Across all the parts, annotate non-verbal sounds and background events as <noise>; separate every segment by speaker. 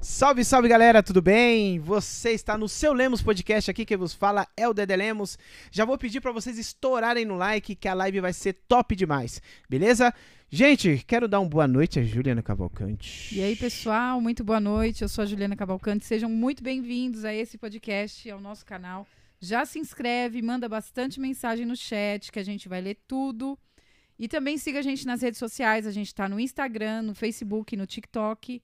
Speaker 1: Salve, salve galera, tudo bem? Você está no seu Lemos Podcast aqui, quem vos fala é o Dedé Lemos. Já vou pedir para vocês estourarem no like que a live vai ser top demais, beleza? Gente, quero dar uma boa noite a Juliana Cavalcante.
Speaker 2: E aí, pessoal, muito boa noite. Eu sou a Juliana Cavalcante. Sejam muito bem-vindos a esse podcast, ao nosso canal. Já se inscreve, manda bastante mensagem no chat, que a gente vai ler tudo. E também siga a gente nas redes sociais. A gente está no Instagram, no Facebook, no TikTok.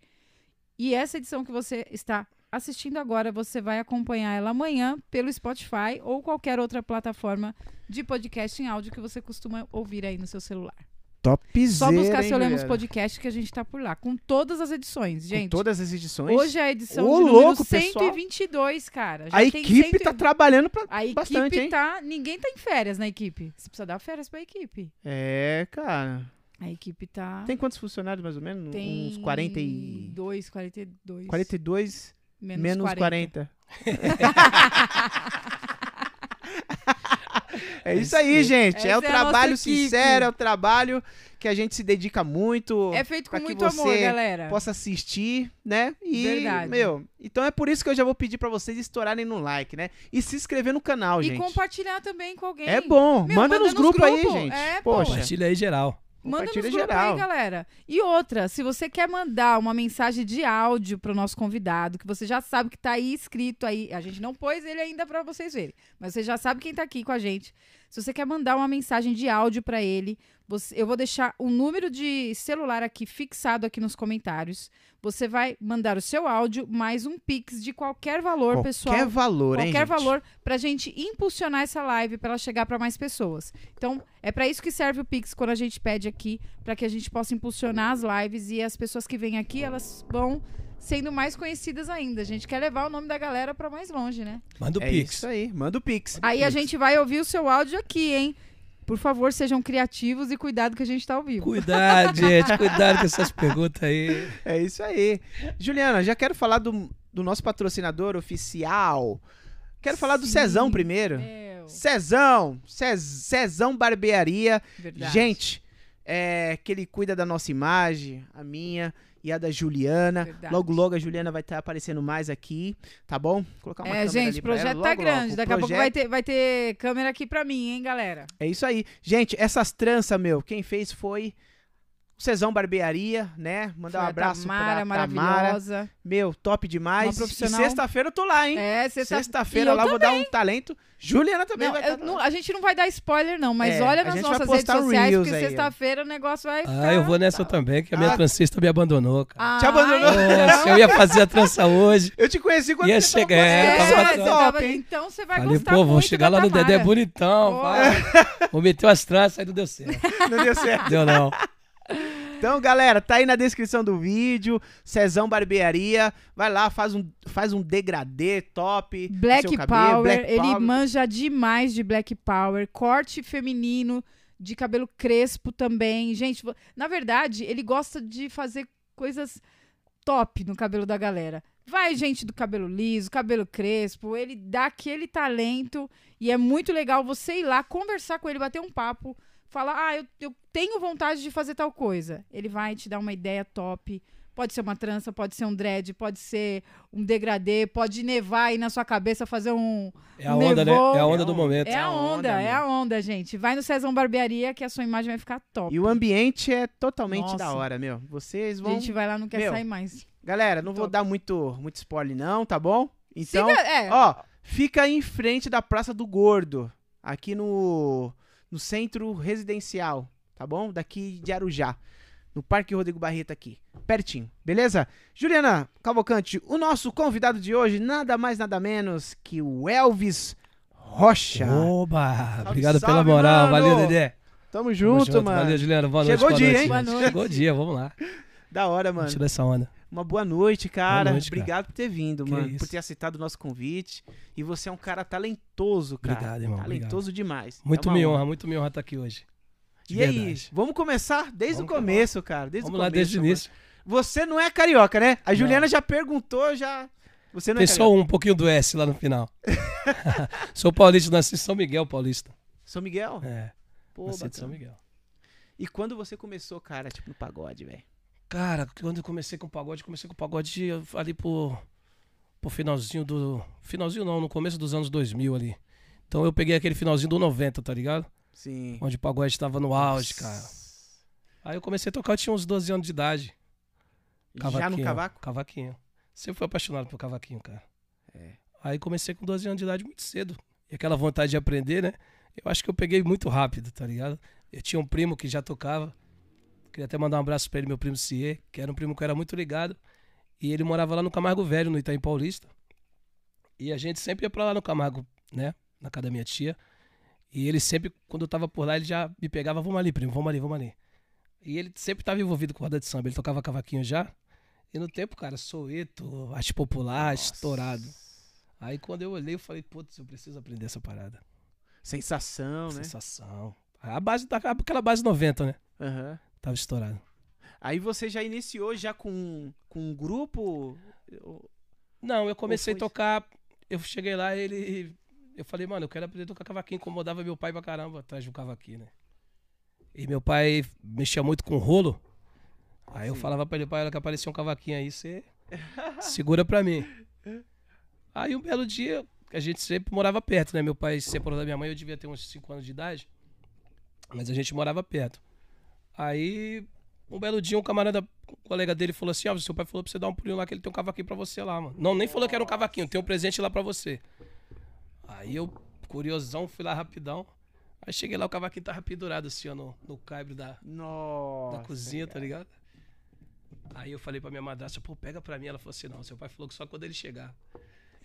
Speaker 2: E essa edição que você está assistindo agora, você vai acompanhar ela amanhã pelo Spotify ou qualquer outra plataforma de podcast em áudio que você costuma ouvir aí no seu celular.
Speaker 1: Topzera,
Speaker 2: Só buscar
Speaker 1: hein,
Speaker 2: seu Lemos
Speaker 1: galera?
Speaker 2: Podcast que a gente tá por lá, com todas as edições, gente.
Speaker 1: Com todas as edições.
Speaker 2: Hoje é a edição
Speaker 1: Ô,
Speaker 2: de número
Speaker 1: louco, pessoal.
Speaker 2: 122, cara. Já
Speaker 1: a equipe
Speaker 2: cento-
Speaker 1: tá trabalhando pra...
Speaker 2: A equipe
Speaker 1: bastante, hein?
Speaker 2: tá. Ninguém tá em férias na equipe. Você precisa dar férias pra equipe.
Speaker 1: É, cara.
Speaker 2: A equipe tá.
Speaker 1: Tem quantos funcionários mais ou menos?
Speaker 2: tem
Speaker 1: Uns 40 e...
Speaker 2: 2, 42.
Speaker 1: 42
Speaker 2: menos,
Speaker 1: menos
Speaker 2: 40.
Speaker 1: 40. <laughs> é isso aí, gente.
Speaker 2: Essa
Speaker 1: é o
Speaker 2: é
Speaker 1: trabalho sincero, é o trabalho que a gente se dedica muito.
Speaker 2: É feito com
Speaker 1: que
Speaker 2: muito amor,
Speaker 1: você
Speaker 2: galera.
Speaker 1: Possa assistir, né? E,
Speaker 2: Verdade.
Speaker 1: meu, então é por isso que eu já vou pedir pra vocês estourarem no like, né? E se inscrever no canal,
Speaker 2: E
Speaker 1: gente.
Speaker 2: compartilhar também com alguém.
Speaker 1: É bom.
Speaker 2: Meu,
Speaker 1: manda,
Speaker 2: manda
Speaker 1: nos
Speaker 2: nos
Speaker 1: grupos aí,
Speaker 2: grupos.
Speaker 1: gente.
Speaker 2: É, pô.
Speaker 1: Poxa,
Speaker 3: Compartilha aí geral.
Speaker 2: Manda nos
Speaker 1: geral.
Speaker 2: aí, galera. E outra, se você quer mandar uma mensagem de áudio pro nosso convidado, que você já sabe que tá aí escrito aí, a gente não pôs ele ainda pra vocês verem, mas você já sabe quem tá aqui com a gente. Se você quer mandar uma mensagem de áudio pra ele, você- eu vou deixar o número de celular aqui fixado aqui nos comentários. Você vai mandar o seu áudio mais um pix de qualquer valor,
Speaker 1: Qualquer
Speaker 2: pessoal
Speaker 1: valor, hein,
Speaker 2: qualquer
Speaker 1: gente?
Speaker 2: valor pra gente impulsionar essa live pra ela chegar pra mais pessoas. Então, é pra isso que serve o Pix quando a gente pede aqui, pra que a gente possa impulsionar as lives e as pessoas que vêm aqui, elas vão sendo mais conhecidas ainda. A gente quer levar o nome da galera pra mais longe, né?
Speaker 3: Manda o
Speaker 1: É
Speaker 3: Pix.
Speaker 1: isso aí. Manda o Pix.
Speaker 2: Aí a
Speaker 1: Pix.
Speaker 2: gente vai ouvir o seu áudio aqui, hein? Por favor, sejam criativos e cuidado que a gente tá ao vivo.
Speaker 3: Cuidado, <laughs> gente. Cuidado com essas perguntas aí.
Speaker 1: É isso aí. Juliana, já quero falar do, do nosso patrocinador oficial. Quero falar do
Speaker 2: Sim.
Speaker 1: Cezão primeiro.
Speaker 2: Meu,
Speaker 1: Cezão, Cez- Cezão Barbearia.
Speaker 2: verdade.
Speaker 1: Gente, é, que ele cuida da nossa imagem, a minha e a da Juliana.
Speaker 2: Verdade.
Speaker 1: Logo, logo a Juliana vai estar aparecendo mais aqui, tá bom? Vou colocar uma
Speaker 2: É, gente, o
Speaker 1: ela,
Speaker 2: projeto
Speaker 1: logo,
Speaker 2: tá
Speaker 1: logo.
Speaker 2: grande.
Speaker 1: O
Speaker 2: Daqui a pouco vai ter, vai ter câmera aqui pra mim, hein, galera?
Speaker 1: É isso aí. Gente, essas tranças, meu, quem fez foi o Cezão Barbearia, né? Mandar um
Speaker 2: Foi
Speaker 1: abraço
Speaker 2: Tamara,
Speaker 1: pra Tamara.
Speaker 2: maravilhosa.
Speaker 1: Meu, top demais.
Speaker 2: Uma
Speaker 1: E
Speaker 2: profissional.
Speaker 1: sexta-feira eu tô lá, hein?
Speaker 2: É, sexta-
Speaker 1: Sexta-feira
Speaker 2: E eu
Speaker 1: lá eu vou dar um talento. Juliana também
Speaker 2: Não,
Speaker 1: vai
Speaker 2: eu
Speaker 1: tá
Speaker 2: não- a gente não vai dar spoiler, não, mas
Speaker 1: É,
Speaker 2: olha nas nossas redes sociais,
Speaker 1: Reels
Speaker 2: porque
Speaker 1: aí, ó.
Speaker 2: sexta-feira o negócio vai ficar...
Speaker 3: Ah, eu vou nessa também, que a minha
Speaker 1: Ah.
Speaker 3: transista me abandonou, cara.
Speaker 1: Te abandonou?
Speaker 3: Nossa, eu ia fazer a trança hoje.
Speaker 1: Eu te conheci quando
Speaker 3: Ia
Speaker 1: você
Speaker 3: chegar, é,
Speaker 2: é,
Speaker 3: tava-
Speaker 2: então você vai
Speaker 3: Falei,
Speaker 2: gostar
Speaker 3: pô, vou chegar lá no. Dedé bonitão.
Speaker 2: Pô.
Speaker 3: vai. Vou meter umas tranças, aí não deu certo. <laughs>
Speaker 1: Não deu certo.
Speaker 3: Deu não.
Speaker 1: Então, galera, tá aí na descrição do vídeo. Cezão Barbearia. Vai lá, faz um, faz um degradê top.
Speaker 2: Black
Speaker 1: seu cabelo,
Speaker 2: Power,
Speaker 1: Black
Speaker 2: ele
Speaker 1: Power.
Speaker 2: manja demais de Black Power, corte feminino, de cabelo crespo também. Gente, na verdade, ele gosta de fazer coisas top no cabelo da galera. Vai gente do cabelo liso, cabelo crespo, ele dá aquele talento e é muito legal você ir lá conversar com ele, bater um papo, falar: "Ah, eu, eu tenho vontade de fazer tal coisa". Ele vai te dar uma ideia top. Pode ser uma trança, pode ser um dread, pode ser um degradê, pode nevar aí na sua cabeça, fazer um.
Speaker 3: É a onda, né?
Speaker 2: Nevou.
Speaker 3: É a onda
Speaker 1: É
Speaker 3: do
Speaker 1: a
Speaker 3: momento.
Speaker 2: É a
Speaker 1: a onda,
Speaker 2: é a onda, gente. Vai no Cezão Barbearia que a sua imagem vai ficar top.
Speaker 1: E o ambiente é totalmente
Speaker 2: Nossa.
Speaker 1: da hora, meu. Vocês
Speaker 2: A
Speaker 1: vão.
Speaker 2: gente vai lá, não quer
Speaker 1: Meu,
Speaker 2: sair mais.
Speaker 1: Galera, não vou
Speaker 2: Top.
Speaker 1: dar muito, muito spoiler, não, tá bom? Então,
Speaker 2: Siga- é,
Speaker 1: ó, fica em frente da Praça do Gordo, aqui no, no centro residencial, tá bom? Daqui de Arujá, no Parque Rodrigo Barreto aqui, pertinho, beleza? Juliana Cavalcante, o nosso convidado de hoje, nada mais, nada menos que o Elvis Rocha.
Speaker 3: Oba! Obrigado
Speaker 1: salve,
Speaker 3: pela moral.
Speaker 1: mano.
Speaker 3: Valeu, Dedé.
Speaker 1: Tamo
Speaker 3: Tamo
Speaker 1: junto, mano.
Speaker 3: Valeu, Juliana. Boa
Speaker 1: Chegou
Speaker 3: noite.
Speaker 1: o
Speaker 3: boa
Speaker 1: dia,
Speaker 3: noite,
Speaker 1: hein?
Speaker 3: Chegou o dia, vamos lá.
Speaker 1: Da hora, mano.
Speaker 3: Tirar essa onda.
Speaker 1: Uma boa noite, cara.
Speaker 3: Boa noite, cara.
Speaker 1: Obrigado por ter vindo,
Speaker 3: Que
Speaker 1: mano.
Speaker 3: isso.
Speaker 1: Por ter aceitado o nosso convite. E você é um cara talentoso, cara.
Speaker 3: Obrigado, irmão,
Speaker 1: Talentoso demais.
Speaker 3: Muito
Speaker 1: É
Speaker 3: me
Speaker 1: honra.
Speaker 3: honra, muito me honra estar aqui hoje. De
Speaker 1: E aí,
Speaker 3: verdade.
Speaker 1: vamos começar desde
Speaker 3: Vamos
Speaker 1: o começo, cara. Desde
Speaker 3: Vamos
Speaker 1: o
Speaker 3: lá
Speaker 1: começo.
Speaker 3: desde o início.
Speaker 1: Você não é carioca, né? A
Speaker 3: Não.
Speaker 1: Juliana já perguntou, já. Você não
Speaker 3: Tem
Speaker 1: é
Speaker 3: só um pouquinho do S lá no final. <laughs> <laughs> Sou paulista, nasci em São Miguel Paulista.
Speaker 1: São Miguel?
Speaker 3: É,
Speaker 1: Pô,
Speaker 3: nasci de São
Speaker 1: bacana.
Speaker 3: Miguel.
Speaker 1: E quando você começou, cara, tipo no pagode, velho?
Speaker 3: Cara, quando eu comecei com o pagode, comecei com o pagode ali por, por finalzinho do. Finalzinho não, no começo dos anos 2000 ali. Então eu peguei aquele finalzinho do 90, tá ligado?
Speaker 1: Sim.
Speaker 3: Onde o pagode tava no auge, cara. Aí eu comecei a tocar, eu tinha uns 12 anos de idade.
Speaker 1: Já no cavaco?
Speaker 3: Cavaquinho. Sempre fui apaixonado por cavaquinho, cara.
Speaker 1: É.
Speaker 3: Aí comecei com 12 anos de idade muito cedo. E aquela vontade de aprender, né? Eu acho que eu peguei muito rápido, tá ligado? Eu tinha um primo que já tocava. Queria até mandar um abraço pra ele, meu primo Cie, que era um primo que eu era muito ligado. E ele morava lá no Camargo Velho, no Itaim Paulista. E a gente sempre ia pra lá no Camargo, né? Na casa da minha tia. E ele sempre, quando eu tava por lá, ele já me pegava, vamos ali, primo, vamos ali, vamos ali. E ele sempre estava envolvido com roda de samba. Ele tocava cavaquinho já. E no tempo, cara, Soeto, arte popular,
Speaker 1: Nossa.
Speaker 3: estourado. Aí quando eu olhei, eu falei, putz, eu preciso aprender essa parada.
Speaker 1: Sensação, né?
Speaker 3: Sensação. A base, da- aquela base 90, né?
Speaker 1: Aham.
Speaker 3: Tava estourado.
Speaker 1: Aí você já iniciou já com, com um grupo?
Speaker 3: Não, eu comecei a tocar. Eu cheguei lá ele. Eu falei, mano, eu quero aprender a tocar cavaquinho. Incomodava meu pai pra caramba atrás do cavaquinho, né? E meu pai mexia muito com rolo. Aí eu
Speaker 1: Sim.
Speaker 3: falava pra ele, pai, olha que apareceu um cavaquinho aí, você <laughs> segura pra mim. Aí um belo dia, a gente sempre morava perto, né? Meu pai se separou da minha mãe, eu devia ter uns 5 anos de idade. Mas a gente morava perto. Aí, um belo dia, um camarada, um colega dele falou assim: Ó, seu pai falou pra você dar um pulinho lá que ele tem um cavaquinho pra você lá, mano. Não, nem falou que era um cavaquinho, tem um presente lá pra você. Aí eu, curiosão, fui lá rapidão. Aí cheguei lá, o cavaquinho tava pendurado assim, ó, no, no caibro da,
Speaker 1: Nossa.
Speaker 3: da cozinha, tá
Speaker 1: cara.
Speaker 3: ligado? Aí eu falei pra minha madrasta, pô, pega pra mim. Ela falou assim: não, seu pai falou que só quando ele chegar.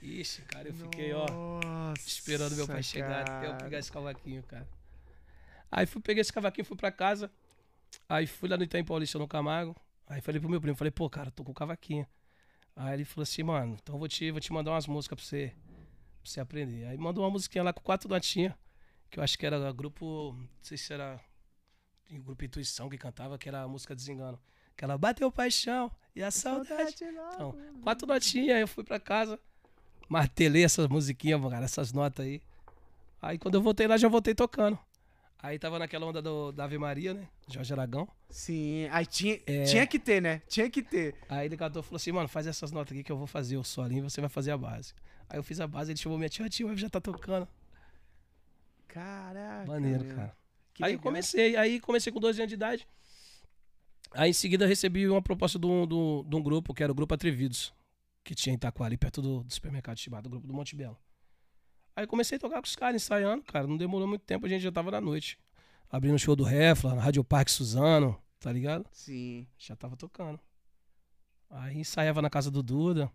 Speaker 3: Ixi, cara, eu fiquei, ó,
Speaker 1: Nossa,
Speaker 3: esperando meu pai chegar até eu pegar esse cavaquinho, cara. Aí fui, peguei esse cavaquinho, fui pra casa. Aí fui lá no Itaim Paulista, no Camargo. Aí falei pro meu primo, falei, pô, cara, tô com o cavaquinho. Aí ele falou assim, mano, então eu vou te, vou te mandar umas músicas pra você, pra você aprender. Aí mandou uma musiquinha lá com quatro notinhas, que eu acho que era grupo, não sei se era o grupo Intuição que cantava, que era a música Desengano. Que ela bateu paixão e a saudade. Então, quatro notinhas, aí eu fui pra casa, martelei essas musiquinhas, cara, essas notas aí. Aí quando eu voltei lá, já voltei tocando. Aí tava naquela onda do, da Ave Maria, né? Jorge Aragão.
Speaker 1: Sim, aí tinha,
Speaker 3: É.
Speaker 1: tinha que ter, né? Tinha que ter.
Speaker 3: Aí ele cantou e falou assim, mano, faz essas notas aqui que eu vou fazer o solinho e você vai fazer a base. Aí eu fiz a base, ele chamou minha tia, tia, já tá tocando.
Speaker 1: Caraca.
Speaker 3: Maneiro, cara.
Speaker 1: Que
Speaker 3: aí eu
Speaker 1: legal.
Speaker 3: comecei, aí comecei com 12 anos de idade. Aí em seguida recebi uma proposta de um, de um- de um grupo, que era o Grupo Atrevidos, que tinha em Itaquá, ali perto do, do supermercado chamado o Grupo do Monte Belo. Aí comecei a tocar com os caras, ensaiando, cara, não demorou muito tempo, a gente já tava na noite. Abrindo o show do Refla, na Rádio Parque Suzano, tá ligado?
Speaker 1: Sim.
Speaker 3: Já tava tocando. Aí ensaiava na casa do Duda.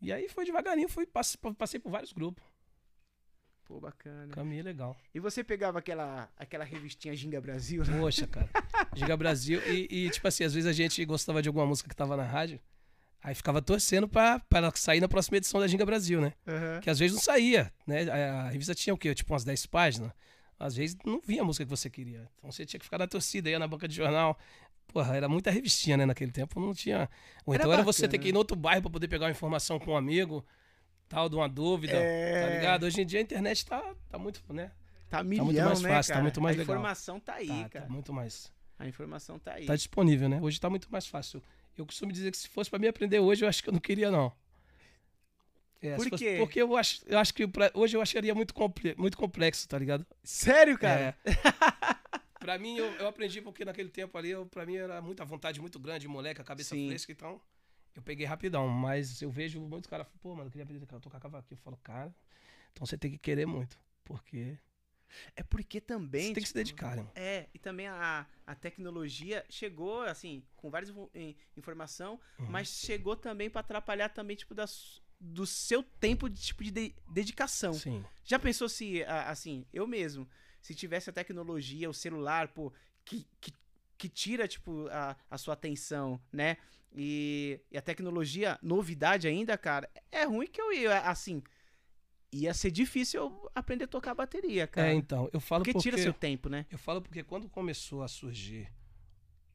Speaker 3: E aí foi devagarinho, fui, passei, passei por vários grupos.
Speaker 1: Pô, bacana.
Speaker 3: Caminho legal.
Speaker 1: E você pegava aquela, aquela revistinha Ginga Brasil? né?
Speaker 3: Poxa, cara. Giga Brasil. E, e, tipo assim, às vezes a gente gostava de alguma música que tava na rádio. Aí ficava torcendo ela sair na próxima edição da Ginga Brasil, né?
Speaker 1: Aham.
Speaker 3: Que às vezes não saía, né? A, a revista tinha o quê? Tipo umas 10 páginas. Às vezes não vinha a música que você queria. Então você tinha que ficar na torcida, ia na banca de jornal. Porra, era muita revistinha, né? Naquele tempo não tinha. Ou
Speaker 1: Era
Speaker 3: então era você ter que ir em outro bairro pra poder pegar uma informação com um amigo, tal, de uma dúvida.
Speaker 1: É.
Speaker 3: Tá ligado? Hoje em dia a internet tá, tá muito, né?
Speaker 1: Tá milhão,
Speaker 3: muito mais
Speaker 1: né,
Speaker 3: fácil, tá
Speaker 1: cara?
Speaker 3: muito mais
Speaker 1: A
Speaker 3: legal.
Speaker 1: informação tá aí,
Speaker 3: tá,
Speaker 1: cara.
Speaker 3: tá muito mais.
Speaker 1: A informação tá aí.
Speaker 3: Tá disponível, né? Hoje tá muito mais fácil. Eu costumo dizer que se fosse pra mim aprender hoje, eu acho que eu não queria, não. É,
Speaker 1: Por
Speaker 3: se fosse-
Speaker 1: quê?
Speaker 3: porque eu acho, eu acho que pra- hoje eu acharia muito, comple- muito complexo, tá ligado?
Speaker 1: Sério, cara?
Speaker 3: É. <laughs> pra mim, eu, eu aprendi porque naquele tempo ali, eu, pra mim era muita vontade muito grande, moleque, a cabeça
Speaker 1: Sim.
Speaker 3: fresca, então eu peguei rapidão. Mas eu vejo muitos caras, pô, mano, eu queria aprender a tocar cavaquinho. Eu falo, cara, então você tem que querer muito, porque
Speaker 1: É porque também.
Speaker 3: você tem que se
Speaker 1: tipo,
Speaker 3: dedicar, né?
Speaker 1: É, e também a, a tecnologia chegou, assim, com várias em- informação,
Speaker 3: Uhum.
Speaker 1: mas chegou também pra atrapalhar também, tipo, das, do seu tempo de, tipo, de, de- dedicação.
Speaker 3: Sim.
Speaker 1: Já pensou se, a- assim, eu mesmo, se tivesse a tecnologia, o celular, pô, que, que, que tira, tipo, a, a sua atenção, né? E, e a tecnologia, novidade ainda, cara, é ruim que eu ia, assim, ia ser difícil eu aprender a tocar bateria, cara.
Speaker 3: É, então, eu falo
Speaker 1: porque,
Speaker 3: porque...
Speaker 1: tira seu tempo, né?
Speaker 3: Eu falo porque quando começou a surgir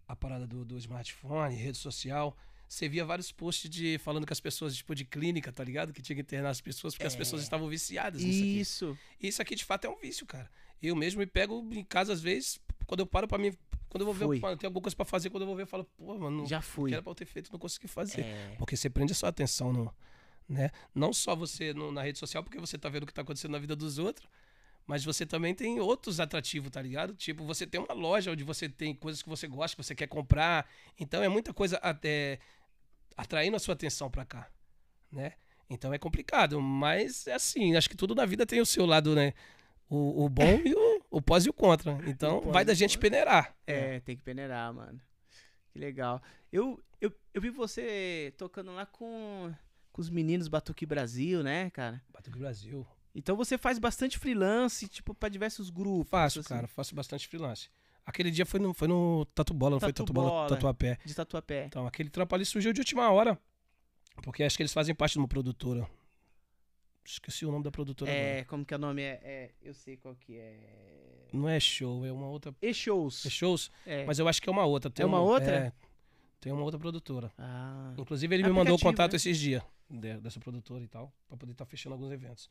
Speaker 3: a parada do, do smartphone, rede social, você via vários posts de falando que as pessoas, tipo, de clínica, tá ligado? Que tinha que internar as pessoas porque as
Speaker 1: É.
Speaker 3: pessoas estavam viciadas nisso aqui.
Speaker 1: Isso.
Speaker 3: E isso aqui, de fato, é um vício, cara. Eu mesmo me pego em casa, às vezes, quando eu paro pra mim Quando eu vou ver,
Speaker 1: Foi.
Speaker 3: mano, tem alguma coisa pra fazer, quando eu vou ver, eu falo, pô, mano,
Speaker 1: Já fui.
Speaker 3: que era pra eu ter feito, não consegui fazer.
Speaker 1: É.
Speaker 3: Porque você prende a sua atenção no, né? Não só você no- na rede social, porque você tá vendo o que tá acontecendo na vida dos outros, mas você também tem outros atrativos, tá ligado? Tipo, você tem uma loja onde você tem coisas que você gosta, que você quer comprar. Então é muita coisa até atraindo a sua atenção pra cá, né? Então é complicado, mas é assim, acho que tudo na vida tem o seu lado, né? O, o bom e o, o pós e o contra. <laughs> Então vai da gente peneirar.
Speaker 1: É, tem que peneirar, mano. Que legal. Eu, eu, eu vi você tocando lá com, com os meninos Batuque Brasil, né, cara?
Speaker 3: Batuque Brasil.
Speaker 1: Então você faz bastante freelance, tipo, pra diversos grupos.
Speaker 3: Faço,
Speaker 1: assim,
Speaker 3: cara, faço bastante freelance. Aquele dia foi no, foi no Tatu Bola, não foi
Speaker 1: Tatu
Speaker 3: Bola,
Speaker 1: Bola.
Speaker 3: Tatuapé.
Speaker 1: De tatuapé.
Speaker 3: Então, aquele trampo ali surgiu de última hora. Porque acho que eles fazem parte de uma produtora. Esqueci o nome da produtora agora.
Speaker 1: É, como que é o nome? É, é, eu sei qual que é.
Speaker 3: Não é show, é uma outra.
Speaker 1: E-shows.
Speaker 3: É shows?
Speaker 1: É.
Speaker 3: Mas eu acho que é uma outra. Tem
Speaker 1: É uma outra?
Speaker 3: É, tem uma outra produtora.
Speaker 1: Ah,
Speaker 3: Inclusive, ele me mandou o contato
Speaker 1: né?
Speaker 3: esses dias de- dessa produtora e tal, pra poder estar fechando alguns eventos.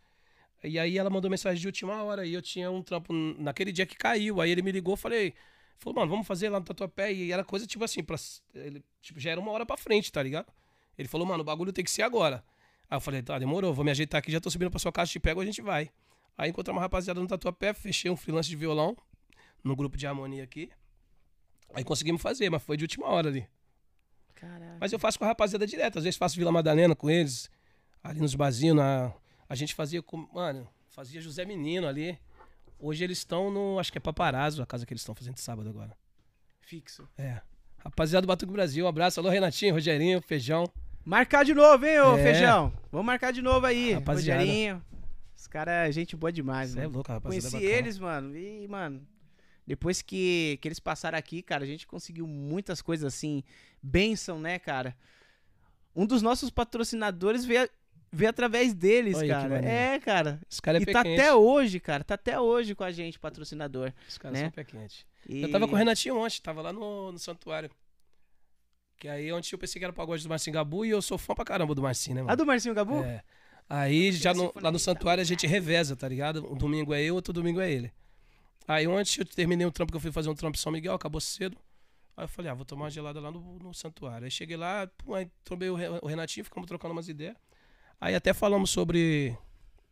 Speaker 3: E aí ela mandou mensagem de última hora e eu tinha um trampo naquele dia que caiu. Aí ele me ligou, falei, falou, mano, vamos fazer lá no Tatuapé. E era coisa tipo assim, pra, ele, tipo, já era uma hora pra frente, tá ligado? Ele falou, mano, o bagulho tem que ser agora. Aí eu falei, tá, demorou, vou me ajeitar aqui, já tô subindo pra sua casa, te pego, a gente vai. Aí encontrei uma rapaziada no Tatuapé, fechei um freelance de violão no grupo de harmonia aqui. Aí conseguimos fazer, mas foi de última hora ali.
Speaker 1: Caraca.
Speaker 3: Mas eu faço com a rapaziada direto. Às vezes faço Vila Madalena com eles, ali nos barzinhos. Na... A gente fazia com. Mano, fazia José Menino ali. Hoje eles estão no. Acho que é Paparazzo, a casa que eles estão fazendo sábado agora.
Speaker 1: Fixo.
Speaker 3: É. Rapaziada do Batuque Brasil, um abraço. Alô, Renatinho, Rogerinho, Feijão.
Speaker 1: Marcar de novo, hein, ô
Speaker 3: É.
Speaker 1: Feijão? Vamos marcar de novo aí.
Speaker 3: Rapaziada.
Speaker 1: Rogerinho. Os caras, gente boa demais,
Speaker 3: Você é
Speaker 1: mano.
Speaker 3: louco, rapaziada.
Speaker 1: Conheci
Speaker 3: bacana.
Speaker 1: eles, mano. E, mano, depois que, que eles passaram aqui, cara, a gente conseguiu muitas coisas assim. Benção, né, cara? Um dos nossos patrocinadores veio, veio através deles,
Speaker 3: Olha
Speaker 1: cara. É, cara.
Speaker 3: Esse cara é
Speaker 1: e tá
Speaker 3: quente.
Speaker 1: até hoje, cara. Tá até hoje com a gente, patrocinador.
Speaker 3: Esse cara
Speaker 1: né?
Speaker 3: são pé quente.
Speaker 1: E-
Speaker 3: Eu tava com o Renatinho ontem, tava lá no, no santuário. Que aí ontem eu pensei que era o pagode do Marcinho Gabu e eu sou fã pra caramba do Marcinho, né, mano?
Speaker 1: A do Marcinho Gabu?
Speaker 3: É. Aí já no- lá no santuário a gente reveza, tá ligado? Um domingo é eu, outro domingo é ele. Aí ontem eu terminei um trampo que eu fui fazer um trampo em São Miguel, acabou cedo. Aí eu falei, ah, vou tomar uma gelada lá no, no santuário. Aí cheguei lá, pô, aí trombei o, Re- o Renatinho, ficamos trocando umas ideias. Aí até falamos sobre,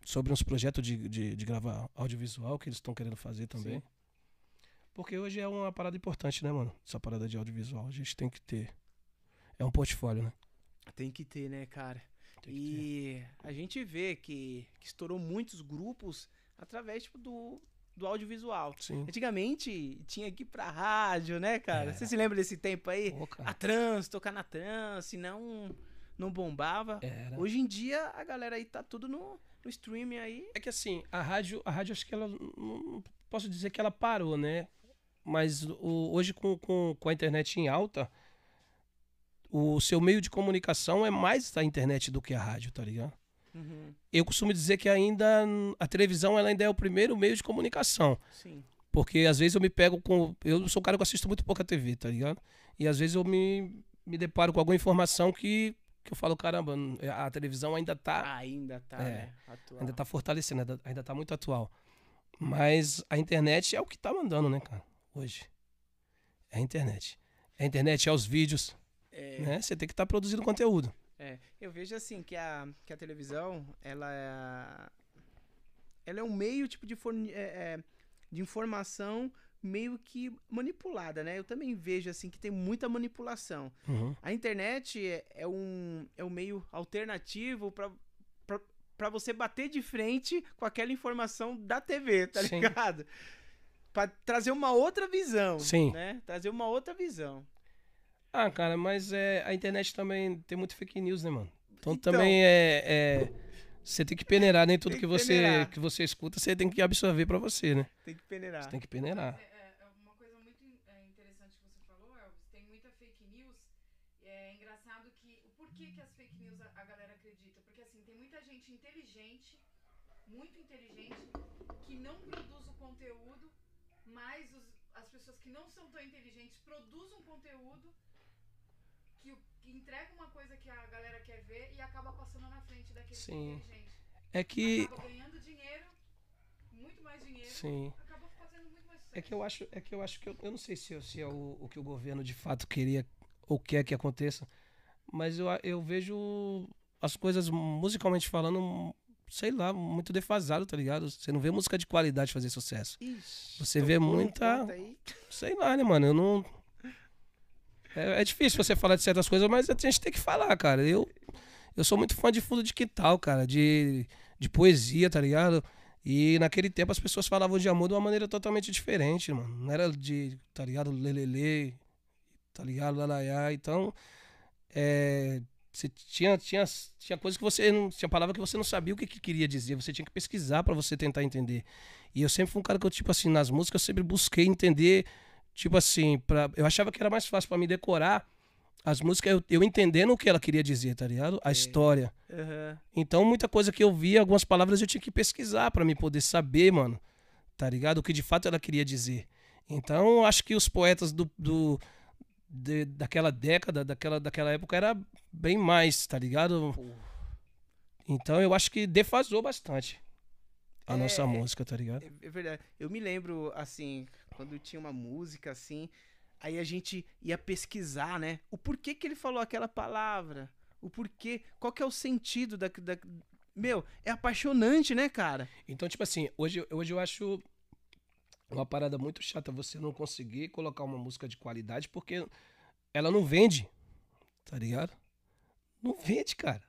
Speaker 3: sobre uns projetos de, de, de gravar audiovisual que eles estão querendo fazer também.
Speaker 1: Sim.
Speaker 3: Porque hoje é uma parada importante, né, mano? Essa parada de audiovisual. A gente tem que ter. É um portfólio, né?
Speaker 1: Tem que ter, né, cara?
Speaker 3: Que ter.
Speaker 1: E a gente vê que, que estourou muitos grupos através tipo, do, do audiovisual.
Speaker 3: Sim.
Speaker 1: Antigamente tinha que ir pra rádio, né, cara?
Speaker 3: É.
Speaker 1: Você se lembra desse tempo aí?
Speaker 3: Pô.
Speaker 1: A trans, tocar na trans, senão não bombava.
Speaker 3: Era.
Speaker 1: Hoje em dia a galera aí tá tudo no, no streaming aí.
Speaker 3: É que assim, a rádio, a rádio acho que ela. Não não posso dizer que ela parou, né? Mas o- hoje com, com, com a internet em alta, o seu meio de comunicação é mais a internet do que a rádio, tá ligado?
Speaker 1: Uhum,
Speaker 3: Eu costumo dizer que ainda a televisão ela ainda é o primeiro meio de comunicação.
Speaker 1: sim.
Speaker 3: Porque às vezes eu me pego com. Eu sou um cara que assisto muito pouca TV, tá ligado? E às vezes eu me, me deparo com alguma informação que, que eu falo, caramba, a televisão ainda tá
Speaker 1: Ainda tá,
Speaker 3: É,
Speaker 1: né?
Speaker 3: Ainda tá fortalecendo, ainda, ainda tá muito atual. Mas a internet é o que tá mandando, né, cara? Hoje. É a internet. É a internet, é os vídeos,
Speaker 1: É,
Speaker 3: né? Você tem que estar produzindo conteúdo.
Speaker 1: É, eu vejo assim que a, que a televisão, ela é, ela é um meio tipo de, forne- é, é, de informação meio que manipulada, né? Eu também vejo assim que tem muita manipulação.
Speaker 3: Uhum.
Speaker 1: A internet é, é um, é um meio alternativo para para você bater de frente com aquela informação da TV, tá
Speaker 3: Sim.
Speaker 1: ligado? Pra trazer uma outra visão,
Speaker 3: Sim.
Speaker 1: né? Trazer uma outra visão.
Speaker 3: Ah, cara, mas é, a internet também tem muito fake news, né, mano? Então,
Speaker 1: Então.
Speaker 3: também é, é- Você tem que peneirar, nem tudo
Speaker 1: Tem
Speaker 3: que,
Speaker 1: que
Speaker 3: você,
Speaker 1: peneirar.
Speaker 3: que você escuta, você tem que absorver pra você, né?
Speaker 1: Tem que peneirar.
Speaker 3: Você tem que peneirar.
Speaker 2: Uma coisa muito in- interessante que você falou, Elvis. Tem muita fake news. Engraçado que. O porquê que as fake news a, a galera acredita? Porque assim, tem muita gente inteligente, muito inteligente, que não produz o conteúdo, mas os- as pessoas que não são tão inteligentes produzem um conteúdo entrega uma coisa que a galera quer ver e acaba passando na frente daquele que
Speaker 3: Sim.
Speaker 2: inteligente.
Speaker 3: É que.
Speaker 2: Acaba ganhando dinheiro, muito mais dinheiro,
Speaker 3: Sim.
Speaker 2: acaba fazendo muito mais sucesso.
Speaker 3: É que eu acho, é que eu acho que eu, eu não sei se, se é o, o que o governo de fato queria ou quer que aconteça, mas eu, eu vejo as coisas musicalmente falando, sei lá, muito defasado, tá ligado? Você não vê música de qualidade fazer sucesso.
Speaker 1: Ixi,
Speaker 3: Você vê
Speaker 1: tocou num
Speaker 3: muita-. Sei lá, né, mano? Eu não. É, é difícil você falar de certas coisas, mas a gente tem que falar, cara. Eu, eu sou muito fã de fundo de quintal, cara, de, de poesia, tá ligado? E naquele tempo as pessoas falavam de amor de uma maneira totalmente diferente, mano. Não era de, tá ligado? Lelele, tá ligado? Lalaiá. Então, é, você tinha, tinha, tinha coisas que você não. Tinha palavra que você não sabia o que, que queria dizer. Você tinha que pesquisar pra você tentar entender. E eu sempre fui um cara que eu, tipo assim, nas músicas eu sempre busquei entender, tipo assim, pra, eu achava que era mais fácil pra me decorar as músicas, eu, eu entendendo o que ela queria dizer, tá ligado? A história.
Speaker 1: Aham.
Speaker 3: Então, muita coisa que eu via, algumas palavras eu tinha que pesquisar pra me poder saber, mano, tá ligado? O que de fato ela queria dizer. Então, eu acho que os poetas do, do de- daquela década, daquela, daquela época, era bem mais, tá ligado?
Speaker 1: Pô.
Speaker 3: Então, eu acho que defasou bastante a
Speaker 1: É,
Speaker 3: nossa
Speaker 1: é.
Speaker 3: música, tá ligado?
Speaker 1: É, é verdade. Eu me lembro, assim, quando tinha uma música assim, aí a gente ia pesquisar, né? O porquê que ele falou aquela palavra. O porquê. Qual que é o sentido da. da... Meu, é apaixonante, né, cara?
Speaker 3: Então, tipo assim, hoje, hoje eu acho uma parada muito chata você não conseguir colocar uma música de qualidade porque ela não vende, tá ligado? Não vende, cara.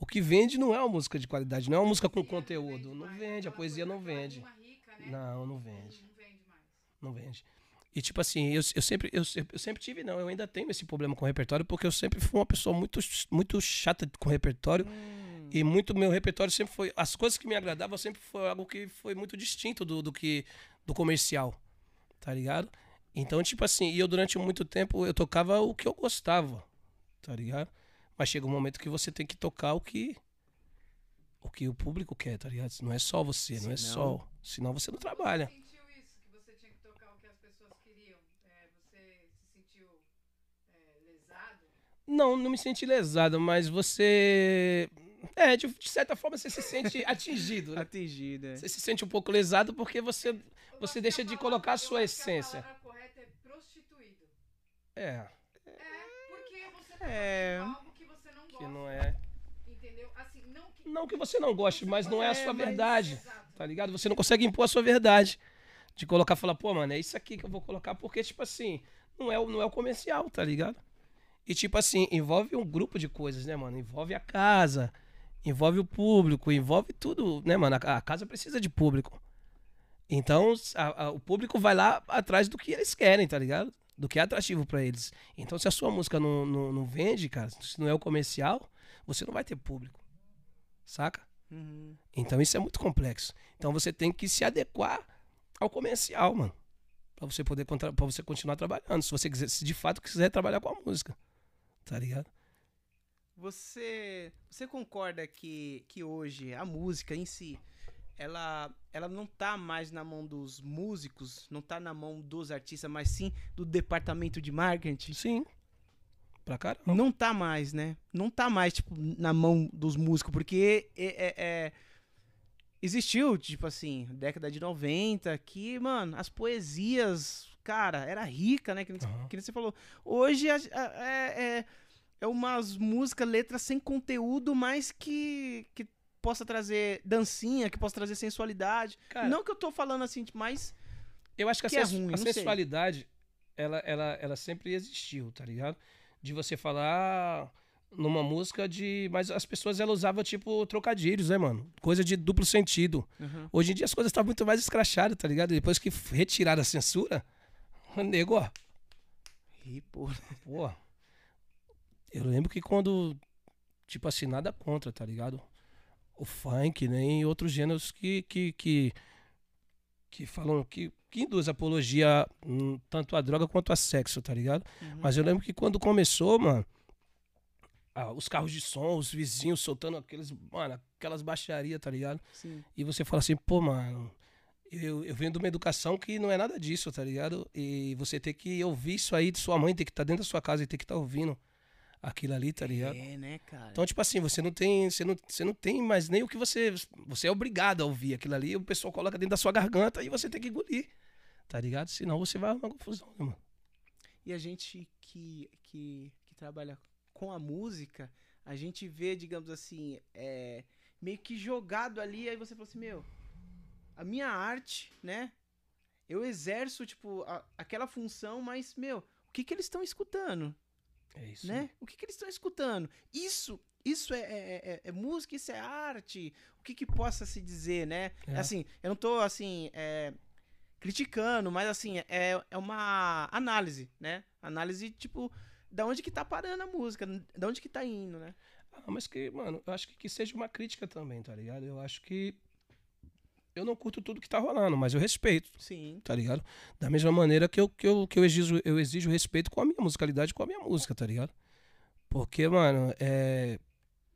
Speaker 3: O que vende não é uma música de qualidade, não é uma música com conteúdo. Não vende, a poesia não vende. Não, não vende. Não vende. E tipo assim, eu, eu, sempre, eu, eu sempre tive, não, eu ainda tenho esse problema com o repertório, porque eu sempre fui uma pessoa muito, muito chata com repertório. E muito meu repertório sempre foi. As coisas que me agradavam sempre foi algo que foi muito distinto do, do que do comercial. Tá ligado? Então, tipo assim, e eu durante muito tempo eu tocava o que eu gostava. Tá ligado? Mas chega um momento que você tem que tocar o que. O que o público quer, tá ligado? Não é só você, não é só. Senão você não trabalha.
Speaker 2: sentiu isso? Que você tinha que tocar o que as pessoas queriam? É, você se sentiu é, lesado?
Speaker 3: Não, não me senti lesado, mas você. É, de, de certa forma você se sente <laughs> atingido, né?
Speaker 1: Atingida. é.
Speaker 3: Você se sente um pouco lesado porque você, você
Speaker 2: que
Speaker 3: deixa de colocar a
Speaker 2: eu
Speaker 3: sua
Speaker 2: acho que
Speaker 3: essência.
Speaker 2: A palavra correta é prostituído.
Speaker 3: É,
Speaker 2: É, porque você tá
Speaker 1: É.
Speaker 2: algo que você não
Speaker 3: que
Speaker 2: gosta.
Speaker 3: não é.
Speaker 2: Entendeu? Assim, não que.
Speaker 3: Não que você não goste, mas não é a
Speaker 1: É,
Speaker 3: sua
Speaker 1: mas-
Speaker 3: verdade. Tá ligado? Você não consegue impor a sua verdade. De colocar, falar, pô, mano, é isso aqui que eu vou colocar, porque, tipo assim, não é, não é o comercial, tá ligado? E, tipo assim, envolve um grupo de coisas, né, mano? Envolve a casa, envolve o público, envolve tudo, né, mano? A, a casa precisa de público. Então, a- a- o público vai lá atrás do que eles querem, tá ligado? Do que é atrativo pra eles. Então, se a sua música não, não, não vende, cara, se não é o comercial, você não vai ter público. Saca?
Speaker 1: Uhum.
Speaker 3: Então isso é muito complexo. Então você tem que se adequar ao comercial, mano. Pra você poder pra você continuar trabalhando. Se você quiser, se de fato quiser trabalhar com a música. Tá ligado?
Speaker 1: Você, você concorda que, que hoje a música em si, ela, ela não tá mais na mão dos músicos, não tá na mão dos artistas, mas sim do departamento de marketing?
Speaker 3: Sim. Pra caramba.
Speaker 1: Não tá mais, né? Não tá mais, tipo, na mão dos músicos, porque é, é- é- existiu, tipo assim, década de 90, que, mano, as poesias, cara, era rica, né? Que, nem-
Speaker 3: Aham.
Speaker 1: que você falou. Hoje a- a- é, é, é umas músicas, letras sem conteúdo, mas que, que possa trazer dancinha, que possa trazer sensualidade.
Speaker 3: Cara,
Speaker 1: Não que eu tô falando assim, tipo, mas
Speaker 3: eu acho que,
Speaker 1: que
Speaker 3: a,
Speaker 1: é ruim,
Speaker 3: a sensualidade, ela, ela, ela sempre existiu, tá ligado? De você falar numa música de. Mas as pessoas elas usavam, tipo, trocadilhos, né, mano? Coisa de duplo sentido. Hoje em dia as coisas estão muito mais escrachadas, tá ligado? Depois que retiraram a censura, nego, ó.
Speaker 1: Ih, pô.
Speaker 3: Pô, eu lembro que quando, tipo assim, nada contra, tá ligado? O funk, nem outros gêneros que, que, que, que falam, que, que induz apologia hum, tanto a droga quanto a sexo, tá ligado?
Speaker 1: Uhum.
Speaker 3: Mas eu lembro que quando começou, mano, ah, os carros de som, os vizinhos soltando aqueles, mano, aquelas baixarias, tá ligado?
Speaker 1: Sim.
Speaker 3: E você fala assim, pô, mano, eu, eu venho de uma educação que não é nada disso, tá ligado? E você tem que ouvir isso aí de sua mãe, tem que estar dentro da sua casa e tem que estar ouvindo aquilo ali, tá ligado?
Speaker 1: É, né, cara?
Speaker 3: Então, tipo assim, você não tem, você não, você não tem mais nem o que você, você é obrigado a ouvir aquilo ali, o pessoal coloca dentro da sua garganta e você tem que engolir, Tá ligado? Senão você vai arrumar confusão, né, mano?
Speaker 1: E a gente que, que, que trabalha com a música, a gente vê, digamos assim, é, meio que jogado ali, aí você fala assim, meu, a minha arte, né? Eu exerço, tipo, a- aquela função, mas, meu, o que que eles estão escutando,
Speaker 3: É isso.
Speaker 1: né? O que que eles estão escutando? Isso, isso é, é- é- é música, isso é arte. O que que possa se dizer, né?
Speaker 3: É.
Speaker 1: Assim, eu não tô, assim, é, criticando, mas, assim, é, é uma análise, né? Análise, tipo, da onde que tá parando a música, da onde que tá indo, né?
Speaker 3: Ah, mas que, mano, eu acho que, que seja uma crítica também, tá ligado? Eu acho que. Eu não curto tudo que tá rolando, mas eu respeito,
Speaker 1: Sim.
Speaker 3: tá ligado? Da mesma maneira que eu, que eu, que eu, exijo, eu exijo respeito com a minha musicalidade, com a minha música, tá ligado? Porque, mano, é.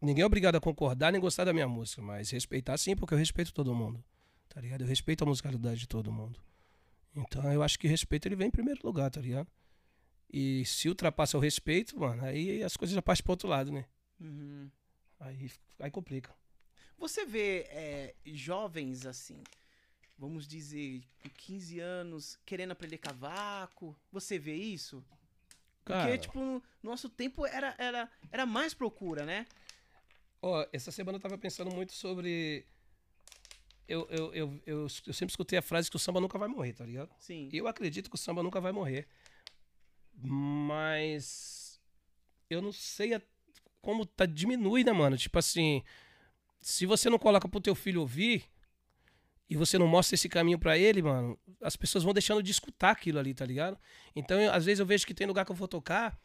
Speaker 3: Ninguém é obrigado a concordar nem gostar da minha música, mas respeitar sim, porque eu respeito todo mundo, tá ligado? Eu respeito a musicalidade de todo mundo. Então eu acho que respeito ele vem em primeiro lugar, tá ligado? E se ultrapassa o respeito, mano, aí as coisas já partem pro outro lado, né?
Speaker 1: Uhum.
Speaker 3: Aí, aí complica.
Speaker 1: Você vê é, jovens assim, vamos dizer, com 15 anos, querendo aprender cavaco. Você vê isso? Porque,
Speaker 3: Cara,
Speaker 1: tipo, no nosso tempo era, era, era mais procura, né?
Speaker 3: ó, essa semana eu tava pensando muito sobre. Eu, eu, eu, eu, eu sempre escutei a frase que o samba nunca vai morrer, tá ligado?
Speaker 1: Sim.
Speaker 3: Eu acredito que o samba nunca vai morrer. Mas. Eu não sei a- como tá diminui, né, mano? Tipo assim. Se você não coloca pro teu filho ouvir. E você não mostra esse caminho pra ele, mano, as pessoas vão deixando de escutar aquilo ali, tá ligado? Então, eu- às vezes eu vejo que tem lugar que eu vou tocar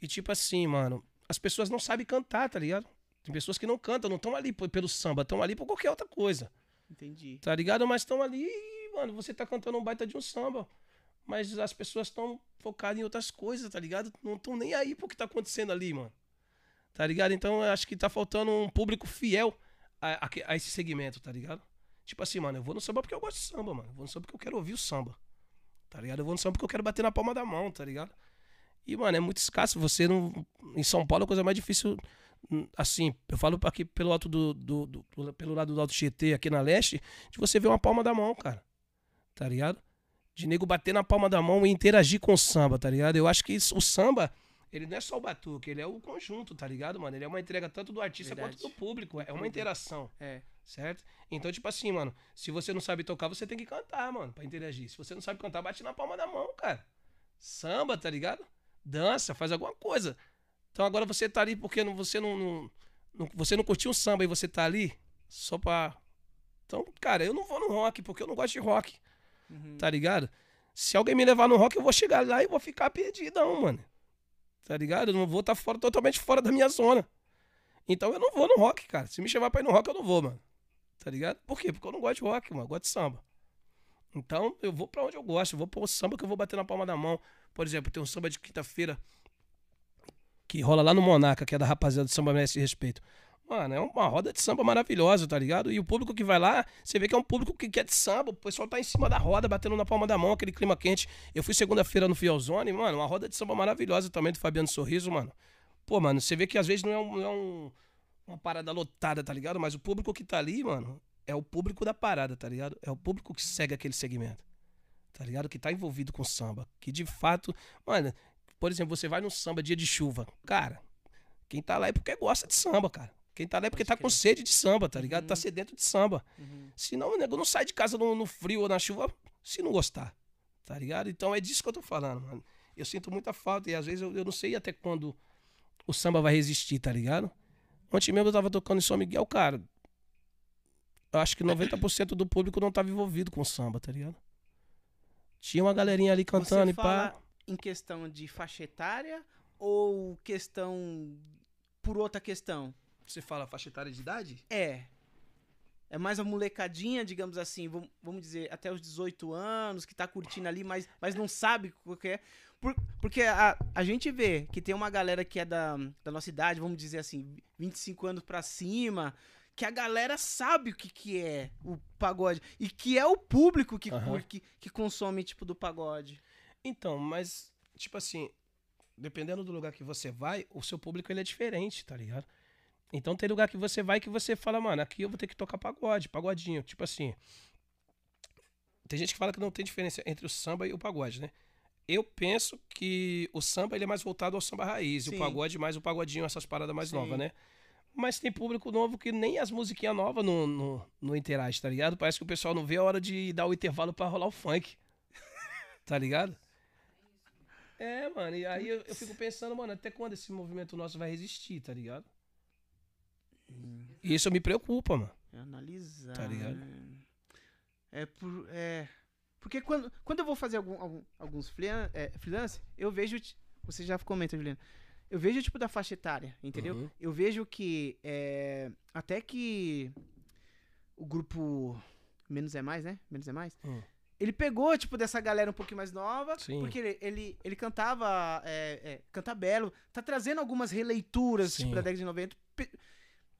Speaker 3: e tipo assim, mano, as pessoas não sabem cantar, tá ligado? Tem pessoas que não cantam, não estão ali pelo samba, estão ali por qualquer outra coisa,
Speaker 1: Entendi.
Speaker 3: tá ligado? Mas estão ali e, mano, você tá cantando um baita de um samba. Mas as pessoas estão focadas em outras coisas, tá ligado? Não estão nem aí pro que tá acontecendo ali, mano. Tá ligado? Então eu acho que tá faltando um público fiel a, a a esse segmento, tá ligado? Tipo assim, mano, eu vou no samba porque eu gosto de samba, mano. Eu vou no samba porque eu quero ouvir o samba. Tá ligado? Eu vou no samba porque eu quero bater na palma da mão, tá ligado? E, mano, é muito escasso. Você não. Em São Paulo é a coisa mais difícil. hum, Assim, eu falo aqui pelo alto do, do- do- do- pelo lado do Alto Tietê, aqui na leste, de você ver uma palma da mão, cara. Tá ligado? De nego bater na palma da mão e interagir com o samba, tá ligado? Eu acho que isso- o samba, ele não é só o batuque, ele é o conjunto, tá ligado, mano? Ele é uma entrega tanto do artista
Speaker 1: Verdade.
Speaker 3: quanto do público. É uma interação,
Speaker 1: É.
Speaker 3: certo? Então, tipo assim, mano, se você não sabe tocar, você tem que cantar, mano, pra interagir. Se você não sabe cantar, bate na palma da mão, cara. Samba, tá ligado? Dança, faz alguma coisa. Então agora você tá ali porque não, você não, não- não- Você não curtiu o samba e você tá ali só pra. Então, cara, eu não vou no rock porque eu não gosto de rock,
Speaker 1: Uhum.
Speaker 3: tá ligado? Se alguém me levar no rock, eu vou chegar lá e vou ficar perdidão, mano. Tá ligado? Eu não vou estar fora, totalmente fora da minha zona. Então eu não vou no rock, cara. Se me chamar pra ir no rock, eu não vou, mano. Tá ligado? Por quê? Porque eu não gosto de rock, mano. Eu gosto de samba. Então eu vou pra onde eu gosto. Eu vou pro samba que eu vou bater na palma da mão. Por exemplo, tem um samba de quinta-feira que rola lá no Monaca, que é da rapaziada do Samba Merece Respeito. Mano, é uma roda de samba maravilhosa, tá ligado? E o público que vai lá, você vê que é um público que quer de samba. O pessoal tá em cima da roda, batendo na palma da mão, aquele clima quente. Eu fui segunda-feira no Fielzone, mano, uma roda de samba maravilhosa também do Fabiano Sorriso, mano. Pô, mano, você vê que às vezes não é, um- não é um- uma parada lotada, tá ligado? Mas o público que tá ali, mano, é o público da parada, tá ligado? É o público que segue aquele segmento. Tá ligado? Que tá envolvido com samba. Que de fato. Mano, por exemplo, você vai no samba dia de chuva. Cara, quem tá lá é porque gosta de samba, cara. Quem tá lá é porque
Speaker 1: Pode
Speaker 3: tá com sede de samba, tá ligado? Tá
Speaker 1: Uhum.
Speaker 3: sedento de samba.
Speaker 1: Uhum.
Speaker 3: Senão o nego não sai de casa no, no frio ou na chuva se não gostar. Tá ligado? Então é disso que eu tô falando, mano. Eu sinto muita falta e às vezes eu, eu não sei até quando o samba vai resistir, tá ligado? Ontem mesmo eu tava tocando em São Miguel, cara. Eu acho que 90% do público não tava envolvido com samba, tá ligado? Tinha uma galerinha ali cantando
Speaker 1: Você
Speaker 3: e pá.
Speaker 1: fala em questão de faixa etária ou questão por outra questão?
Speaker 3: Você fala faixa etária de idade?
Speaker 1: É. É mais a molecadinha, digamos assim, vam- vamos dizer, até os 18 anos, que tá curtindo ali, mas, mas não sabe o que é. Por- porque a, a gente vê que tem uma galera que é da, da nossa idade, vamos dizer assim, 25 anos pra cima, que a galera sabe o que, que é o pagode. E que é o público que, curte, que, que consome, tipo, do pagode.
Speaker 3: Então, mas, tipo assim, dependendo do lugar que você vai, o seu público ele é diferente, tá ligado? Então tem lugar que você vai que você fala, mano, aqui eu vou ter que tocar pagode, pagodinho. Tipo assim. tem gente que fala que não tem diferença entre o samba e o pagode, né? Eu penso que o samba ele é mais voltado ao samba raiz, e
Speaker 1: Sim.
Speaker 3: o pagode mais o pagodinho, essas paradas mais
Speaker 1: Sim.
Speaker 3: novas, né? Mas tem público novo que nem as musiquinhas novas não, não, não interage, tá ligado? Parece que o pessoal não vê a hora de dar o intervalo pra rolar o funk. <laughs> tá ligado? É, mano, e aí eu, eu fico pensando, mano, até quando esse movimento nosso vai resistir, tá ligado? E isso me preocupa, mano.
Speaker 1: Analisar.
Speaker 3: Tá ligado?
Speaker 1: né? É por. É. Porque quando, quando eu vou fazer algum, algum- alguns freelan- é, freelance, eu vejo. Você já comenta, Juliana. Eu vejo tipo da faixa etária, entendeu?
Speaker 3: Uhum.
Speaker 1: Eu vejo que. é, até que. O grupo. Menos é mais, né? Menos é mais.
Speaker 3: Hum.
Speaker 1: Ele pegou, tipo, dessa galera um pouquinho mais nova.
Speaker 3: Sim.
Speaker 1: Porque ele, ele, ele cantava. É, é, canta belo. Tá trazendo algumas releituras,
Speaker 3: Sim.
Speaker 1: tipo, da década de 90.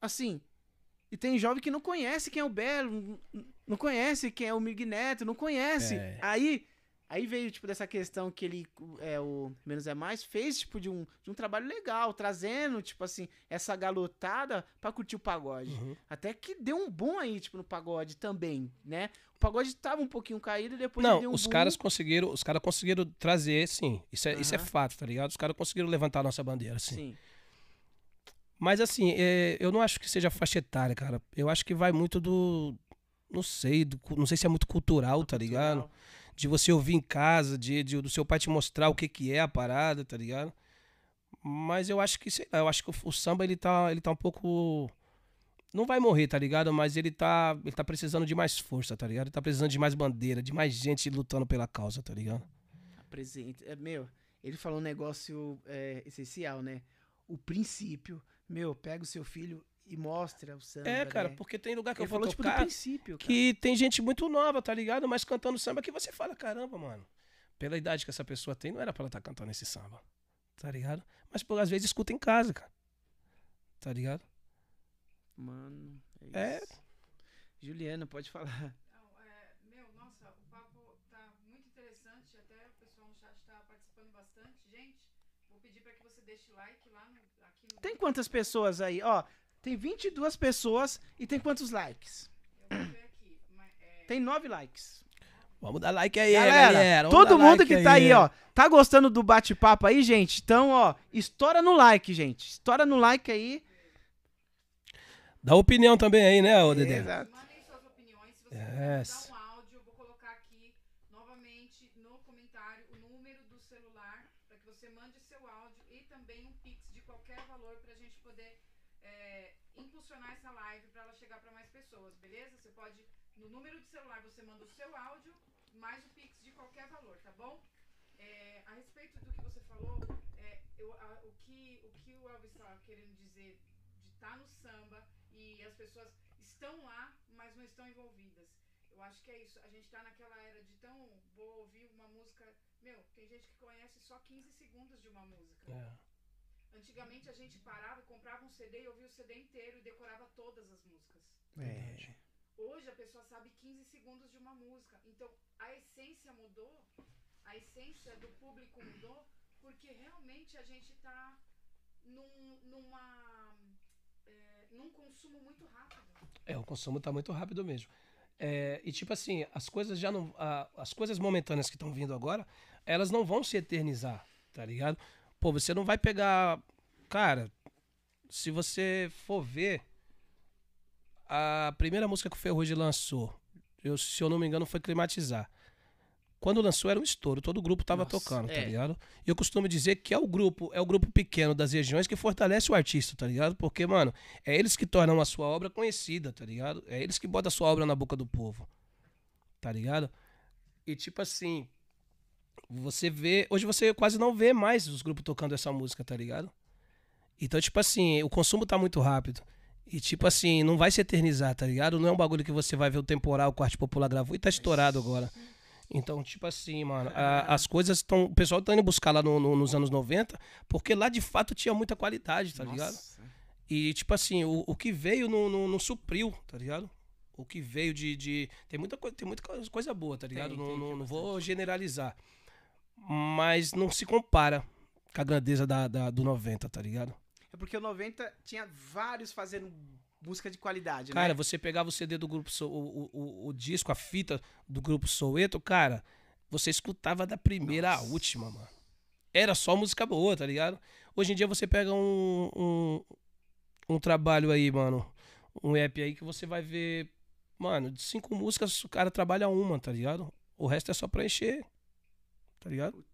Speaker 1: Assim. E tem jovem que não conhece quem é o Belo, não conhece quem é o Mig Neto, não conhece.
Speaker 3: É.
Speaker 1: Aí, aí veio, tipo, dessa questão que ele, é, o Menos é Mais, fez, tipo, de um, de um trabalho legal, trazendo, tipo assim, essa galotada pra curtir o pagode.
Speaker 3: Uhum.
Speaker 1: Até que deu um boom aí, tipo, no pagode também, né? O pagode tava um pouquinho caído e depois
Speaker 3: Não,
Speaker 1: deu um
Speaker 3: os
Speaker 1: boom.
Speaker 3: caras conseguiram, os caras conseguiram trazer, sim. Isso é, isso é fato, tá ligado? Os caras conseguiram levantar a nossa bandeira, sim.
Speaker 1: Sim.
Speaker 3: Mas assim, é, eu não acho que seja faixa etária, cara. Eu acho que vai muito do. Não sei, do não sei se é muito cultural, tá ligado? De você ouvir em casa, de, de- do seu pai te mostrar o que, que é a parada, tá ligado? Mas eu acho que, sei lá, eu acho que o, o samba ele tá, ele tá um pouco. Não vai morrer, tá ligado? Mas ele tá, ele tá precisando de mais força, tá ligado? Ele tá precisando de mais bandeira, de mais gente lutando pela causa, tá ligado?
Speaker 1: presente. É, meu, ele falou um negócio é, essencial, né? O princípio. Meu, pega o seu filho e mostra o samba.
Speaker 3: É, cara,
Speaker 1: né?
Speaker 3: porque tem lugar que
Speaker 1: Ele
Speaker 3: eu vou
Speaker 1: falou, tipo, do
Speaker 3: tocar
Speaker 1: princípio, cara.
Speaker 3: que tem gente muito nova, tá ligado? Mas cantando samba que você fala, caramba, mano. Pela idade que essa pessoa tem, não era pra ela estar cantando esse samba. Tá ligado? Mas por às vezes escuta em casa, cara. Tá ligado?
Speaker 1: Mano,
Speaker 3: É.
Speaker 1: é isso. Juliana, pode falar.
Speaker 2: Não, é, meu, nossa, o papo tá muito interessante, até o pessoal no chat tá participando bastante. Gente, vou pedir pra que você deixe like lá no, aqui no
Speaker 1: Tem quantas pessoas aí? Ó, tem 22 pessoas e tem quantos likes?
Speaker 2: Eu vou ver aqui. Mas, é,
Speaker 1: Tem 9 likes.
Speaker 3: Vamos dar like aí,
Speaker 1: Galera,
Speaker 3: galera.
Speaker 1: Todo mundo
Speaker 3: like
Speaker 1: que tá aí, ó, tá gostando do bate-papo aí, gente? Então, ó, estoura no like, gente. Estoura no like aí.
Speaker 3: Dá opinião também aí, né, ô Dedé?
Speaker 1: Exato.
Speaker 2: Mandem suas opiniões. Se você
Speaker 3: Yes.
Speaker 2: quiser mandar um áudio, eu vou colocar aqui novamente no comentário o número do celular para que você mande seu áudio e também um pix de qualquer valor para a gente poder é, impulsionar essa live para ela chegar para mais pessoas, beleza? Você pode no número de celular você manda o seu áudio mais o pix de qualquer valor, tá bom? É, a respeito do que você falou, é, eu- a- o, que, o que o Elvis estava querendo dizer de estar no samba e as pessoas estão lá, mas não estão envolvidas. Eu acho que é isso. A gente tá naquela era de tão vou ouvir uma música. Meu, tem gente que conhece só 15 segundos de uma música.
Speaker 3: É.
Speaker 2: Antigamente a gente parava, comprava um CD e ouvia o CD inteiro e decorava todas as músicas.
Speaker 1: É.
Speaker 2: Hoje a pessoa sabe 15 segundos de uma música. Então a essência mudou, a essência do público mudou, porque realmente a gente tá num, numa, é, num consumo muito rápido.
Speaker 3: É, o consumo tá muito rápido mesmo. É, e tipo assim, as coisas já não. a- as coisas momentâneas que estão vindo agora, elas não vão se eternizar, tá ligado? Pô, você não vai pegar. Cara, se você for ver. A primeira música que o Ferrugem lançou, eu, se eu não me engano, foi Climatizar. Quando lançou era um estouro, todo o grupo tava
Speaker 1: Nossa,
Speaker 3: tocando, tá
Speaker 1: é.
Speaker 3: ligado? E eu costumo dizer que é o grupo, é o grupo pequeno das regiões que fortalece o artista, tá ligado? Porque, mano, é eles que tornam a sua obra conhecida, tá ligado? É eles que botam a sua obra na boca do povo. Tá ligado? E tipo assim, você vê, hoje você quase não vê mais os grupos tocando essa música, tá ligado? Então, tipo assim, o consumo tá muito rápido. E tipo assim, não vai se eternizar, tá ligado? Não é um bagulho que você vai ver o temporal, o Corte Popular gravou e tá estourado agora. Então, tipo assim, mano, a- as coisas estão. O pessoal tá indo buscar lá no- no- nos anos 90, porque lá de fato tinha muita qualidade, tá ligado?
Speaker 1: Nossa.
Speaker 3: E, tipo assim, o, o que veio não, não, não supriu, tá ligado? O que veio de. de- tem, muita, coi- tem muita coisa- coisa boa, tá ligado?
Speaker 1: Tem,
Speaker 3: não,
Speaker 1: tem,
Speaker 3: não, não vou generalizar. Mas não se compara com a grandeza da, da- do 90, tá ligado?
Speaker 1: É porque o 90 tinha vários fazendo música de qualidade,
Speaker 3: Cara,
Speaker 1: né?
Speaker 3: você pegava o CD do grupo, Sou- o, o, o, disco, a fita do grupo Soueto, cara, você escutava da primeira à
Speaker 1: Nossa.
Speaker 3: última, mano. Era só música boa, tá ligado? Hoje em dia você pega um, um, um trabalho aí, mano, um app aí que você vai ver, mano, de cinco músicas o cara trabalha uma, tá ligado? O resto é só pra encher, tá ligado?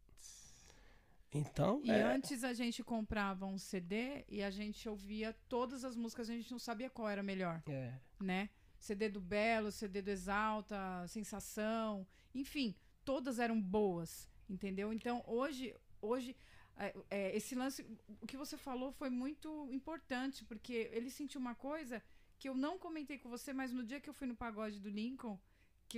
Speaker 3: Então,
Speaker 2: E
Speaker 3: é,
Speaker 2: antes a gente comprava um CD e a gente ouvia todas as músicas, a gente não sabia qual era melhor,
Speaker 3: é,
Speaker 2: né? CD do Belo, CD do Exalta, Sensação, enfim, todas eram boas, entendeu? Então hoje, hoje é, é, esse lance, o que você falou foi muito importante, porque ele sentiu uma coisa que eu não comentei com você, mas no dia que eu fui no pagode do Lincoln,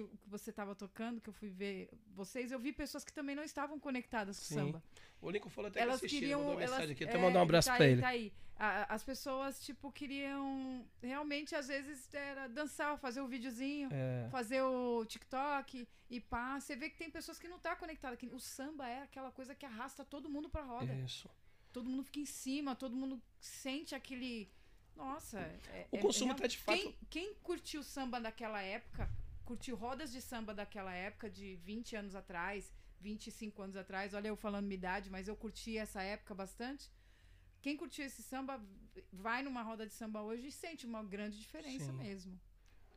Speaker 2: que, que você estava tocando, que eu fui ver vocês, eu vi pessoas que também não estavam conectadas com o
Speaker 3: Sim.
Speaker 2: samba.
Speaker 3: o Lincoln falou até
Speaker 2: elas
Speaker 3: que assistiu,
Speaker 2: queriam.
Speaker 3: mandou
Speaker 2: elas,
Speaker 3: mensagem aqui,
Speaker 2: é,
Speaker 3: até mandar um abraço
Speaker 2: tá
Speaker 3: pra
Speaker 2: aí,
Speaker 3: ele.
Speaker 2: Tá aí. A- as pessoas, tipo, queriam realmente, às vezes, era dançar, fazer o videozinho,
Speaker 3: É,
Speaker 2: fazer o TikTok e pá. Você vê que tem pessoas que não tá conectada. Que o samba é aquela coisa que arrasta todo mundo pra roda.
Speaker 3: isso.
Speaker 2: Todo mundo fica em cima, todo mundo sente aquele. Nossa. é-
Speaker 3: O
Speaker 2: é-
Speaker 3: consumo
Speaker 2: é,
Speaker 3: tá de fato-
Speaker 2: Quem, quem curtiu samba daquela época, curtiu rodas de samba daquela época, de 20 anos atrás, 25 anos atrás, olha eu falando minha idade, mas eu curti essa época bastante. Quem curtiu esse samba vai numa roda de samba hoje e sente uma grande diferença
Speaker 3: Sim.
Speaker 2: mesmo.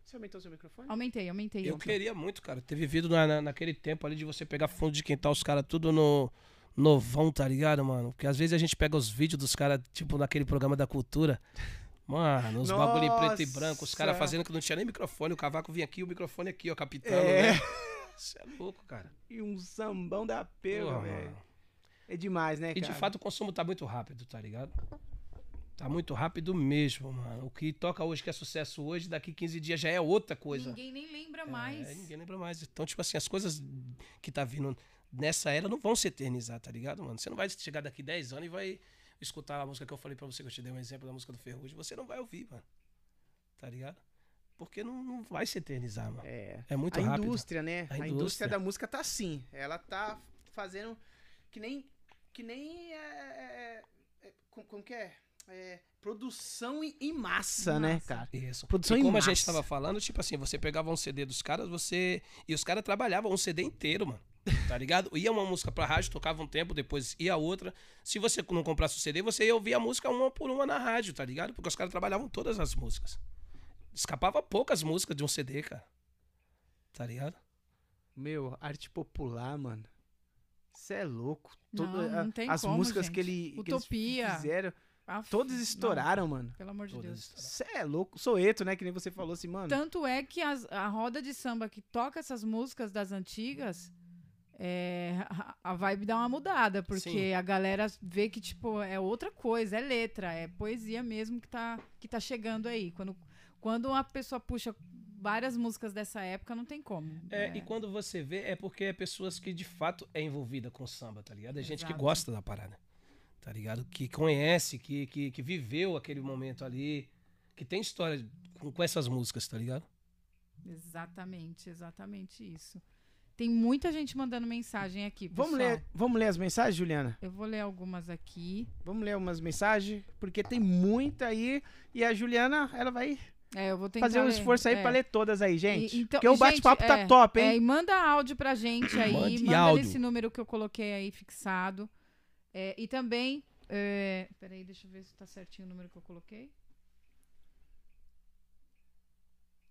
Speaker 1: Você aumentou seu microfone?
Speaker 2: Aumentei, aumentei.
Speaker 3: Eu
Speaker 2: Elton.
Speaker 3: queria muito, cara, ter vivido na, na- naquele tempo ali de você pegar fundo de quintal, os caras tudo no novão, tá ligado, mano? Porque às vezes a gente pega os vídeos dos caras, tipo, naquele programa da cultura. Mano, os bagulho em preto e branco, os caras fazendo que não tinha nem microfone, o cavaco vinha aqui, o microfone aqui, ó, capitão.
Speaker 1: É.
Speaker 3: né? Isso é louco, cara.
Speaker 1: E um sambão da pega, velho. É demais, né,
Speaker 3: E
Speaker 1: cara?
Speaker 3: de fato o consumo tá muito rápido, tá ligado? Tá muito rápido mesmo, mano. O que toca hoje, que é sucesso hoje, daqui 15 dias já é outra coisa.
Speaker 2: Ninguém nem lembra
Speaker 3: É,
Speaker 2: mais.
Speaker 3: ninguém lembra mais. Então, tipo assim, as coisas que tá vindo nessa era não vão se eternizar, tá ligado, mano? Você não vai chegar daqui 10 anos e vai escutar a música que eu falei pra você, que eu te dei um exemplo da música do Ferrugem. Você não vai ouvir, mano. Tá ligado? Porque não, não vai se eternizar, mano.
Speaker 1: É.
Speaker 3: É muito
Speaker 1: a
Speaker 3: rápido.
Speaker 1: indústria, né?
Speaker 3: A
Speaker 1: A, indústria.
Speaker 3: indústria.
Speaker 1: da música tá assim. Ela tá fazendo que nem. Que nem. É, é, é, como, como que é? É, Produção em, em massa, né,
Speaker 2: Massa.
Speaker 1: cara?
Speaker 3: Isso.
Speaker 1: Produção
Speaker 3: e
Speaker 1: em
Speaker 3: como a
Speaker 1: massa.
Speaker 3: gente tava falando, tipo assim, você pegava um CD dos caras, você. E os caras trabalhavam um CD inteiro, mano. Tá ligado? Ia uma música pra rádio, tocava um tempo, depois ia outra. Se você não comprasse o CD, você ia ouvir a música uma por uma na rádio, tá ligado? Porque os caras trabalhavam todas as músicas. Escapava poucas músicas de um CD, cara. Tá ligado?
Speaker 1: Meu, arte popular, mano. Você é louco.
Speaker 2: Não,
Speaker 1: Todo-
Speaker 2: não
Speaker 1: a-
Speaker 2: tem
Speaker 1: as
Speaker 2: como,
Speaker 1: músicas
Speaker 2: gente.
Speaker 1: que ele que eles
Speaker 2: Utopia.
Speaker 1: fizeram,
Speaker 2: Aff,
Speaker 1: todas
Speaker 2: não,
Speaker 1: estouraram, mano.
Speaker 2: pelo amor de
Speaker 3: Todas
Speaker 2: Deus.
Speaker 1: Você é louco. Soeto, né? Que nem você falou assim, mano.
Speaker 2: Tanto é que as- a roda de samba que toca essas músicas das antigas, é, a, vibe dá uma mudada, porque
Speaker 3: Sim.
Speaker 2: a galera vê que, tipo, é outra coisa, é letra, é poesia mesmo que tá, que tá chegando aí. Quando, quando uma pessoa puxa várias músicas dessa época, não tem como.
Speaker 3: É, e quando você vê, é porque é pessoas que de fato é envolvida com samba, tá ligado? É gente que
Speaker 2: Exato.
Speaker 3: gosta da parada, tá ligado? Que conhece, que, que, que viveu aquele momento ali, que tem história com, com essas músicas, tá ligado?
Speaker 2: Exatamente, exatamente isso. Tem muita gente mandando mensagem aqui.
Speaker 1: Vamos
Speaker 2: pessoal.
Speaker 1: ler, vamos ler as mensagens, Juliana?
Speaker 2: Eu vou ler algumas aqui.
Speaker 1: Vamos ler umas mensagens, porque tem muita aí. E a Juliana, ela vai
Speaker 2: É, eu vou tentar
Speaker 1: fazer um
Speaker 2: ler.
Speaker 1: esforço aí
Speaker 2: É.
Speaker 1: pra ler todas aí, gente.
Speaker 2: E- então-
Speaker 1: porque o bate-papo tá
Speaker 2: é,
Speaker 1: top,
Speaker 2: É,
Speaker 1: hein?
Speaker 2: e manda áudio pra gente aí.
Speaker 3: Mande
Speaker 2: manda
Speaker 3: áudio.
Speaker 2: nesse número que eu coloquei aí fixado. É, e também. É, peraí, deixa eu ver se tá certinho o número que eu coloquei.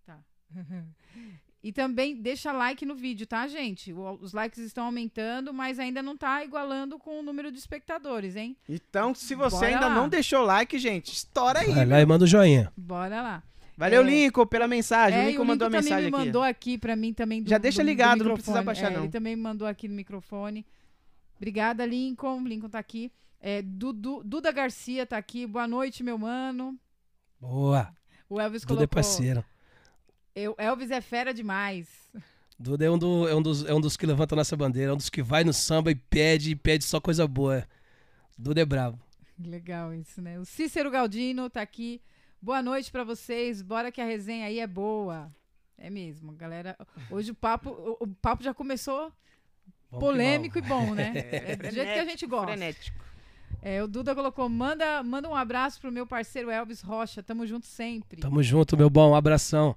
Speaker 2: Tá. <laughs> e também deixa like no vídeo, tá, gente? O- os likes estão aumentando, mas ainda não tá igualando com o número de espectadores, hein?
Speaker 1: Então, se você
Speaker 2: Bora
Speaker 1: ainda
Speaker 2: lá.
Speaker 1: não deixou o like, gente, estoura aí.
Speaker 3: Vai lá e manda o joinha.
Speaker 2: Bora lá.
Speaker 1: Valeu,
Speaker 2: É.
Speaker 1: Lincoln, pela mensagem.
Speaker 2: É,
Speaker 1: o Lincoln
Speaker 2: o
Speaker 1: mandou a
Speaker 2: Lincoln também
Speaker 1: mensagem
Speaker 2: me
Speaker 1: aqui.
Speaker 2: mandou aqui pra mim também do
Speaker 1: Já deixa
Speaker 2: do- do
Speaker 1: ligado, não precisa baixar,
Speaker 2: É,
Speaker 1: não.
Speaker 2: Ele também me mandou aqui no microfone. Obrigada, Lincoln. Lincoln tá aqui. É, Dudu- Duda Garcia tá aqui. Boa noite, meu mano.
Speaker 3: Boa.
Speaker 2: O Elvis
Speaker 3: Duda é parceiro.
Speaker 2: Eu, Elvis é fera demais.
Speaker 3: Duda é um, do- é, um dos, é um dos que levanta a nossa bandeira, é um dos que vai no samba e pede, e pede só coisa boa. Duda é bravo.
Speaker 2: Legal isso, né? O Cícero Galdino tá aqui. Boa noite pra vocês. Bora que a resenha aí é boa. É mesmo, galera. Hoje o papo, o, o papo já começou
Speaker 3: Vamos
Speaker 2: polêmico e bom, né? <laughs> É do jeito que a gente gosta.
Speaker 1: Frenético.
Speaker 2: É, o Duda colocou: manda, manda um abraço pro meu parceiro Elvis Rocha. Tamo junto sempre.
Speaker 3: Tamo junto, meu bom. Um abração.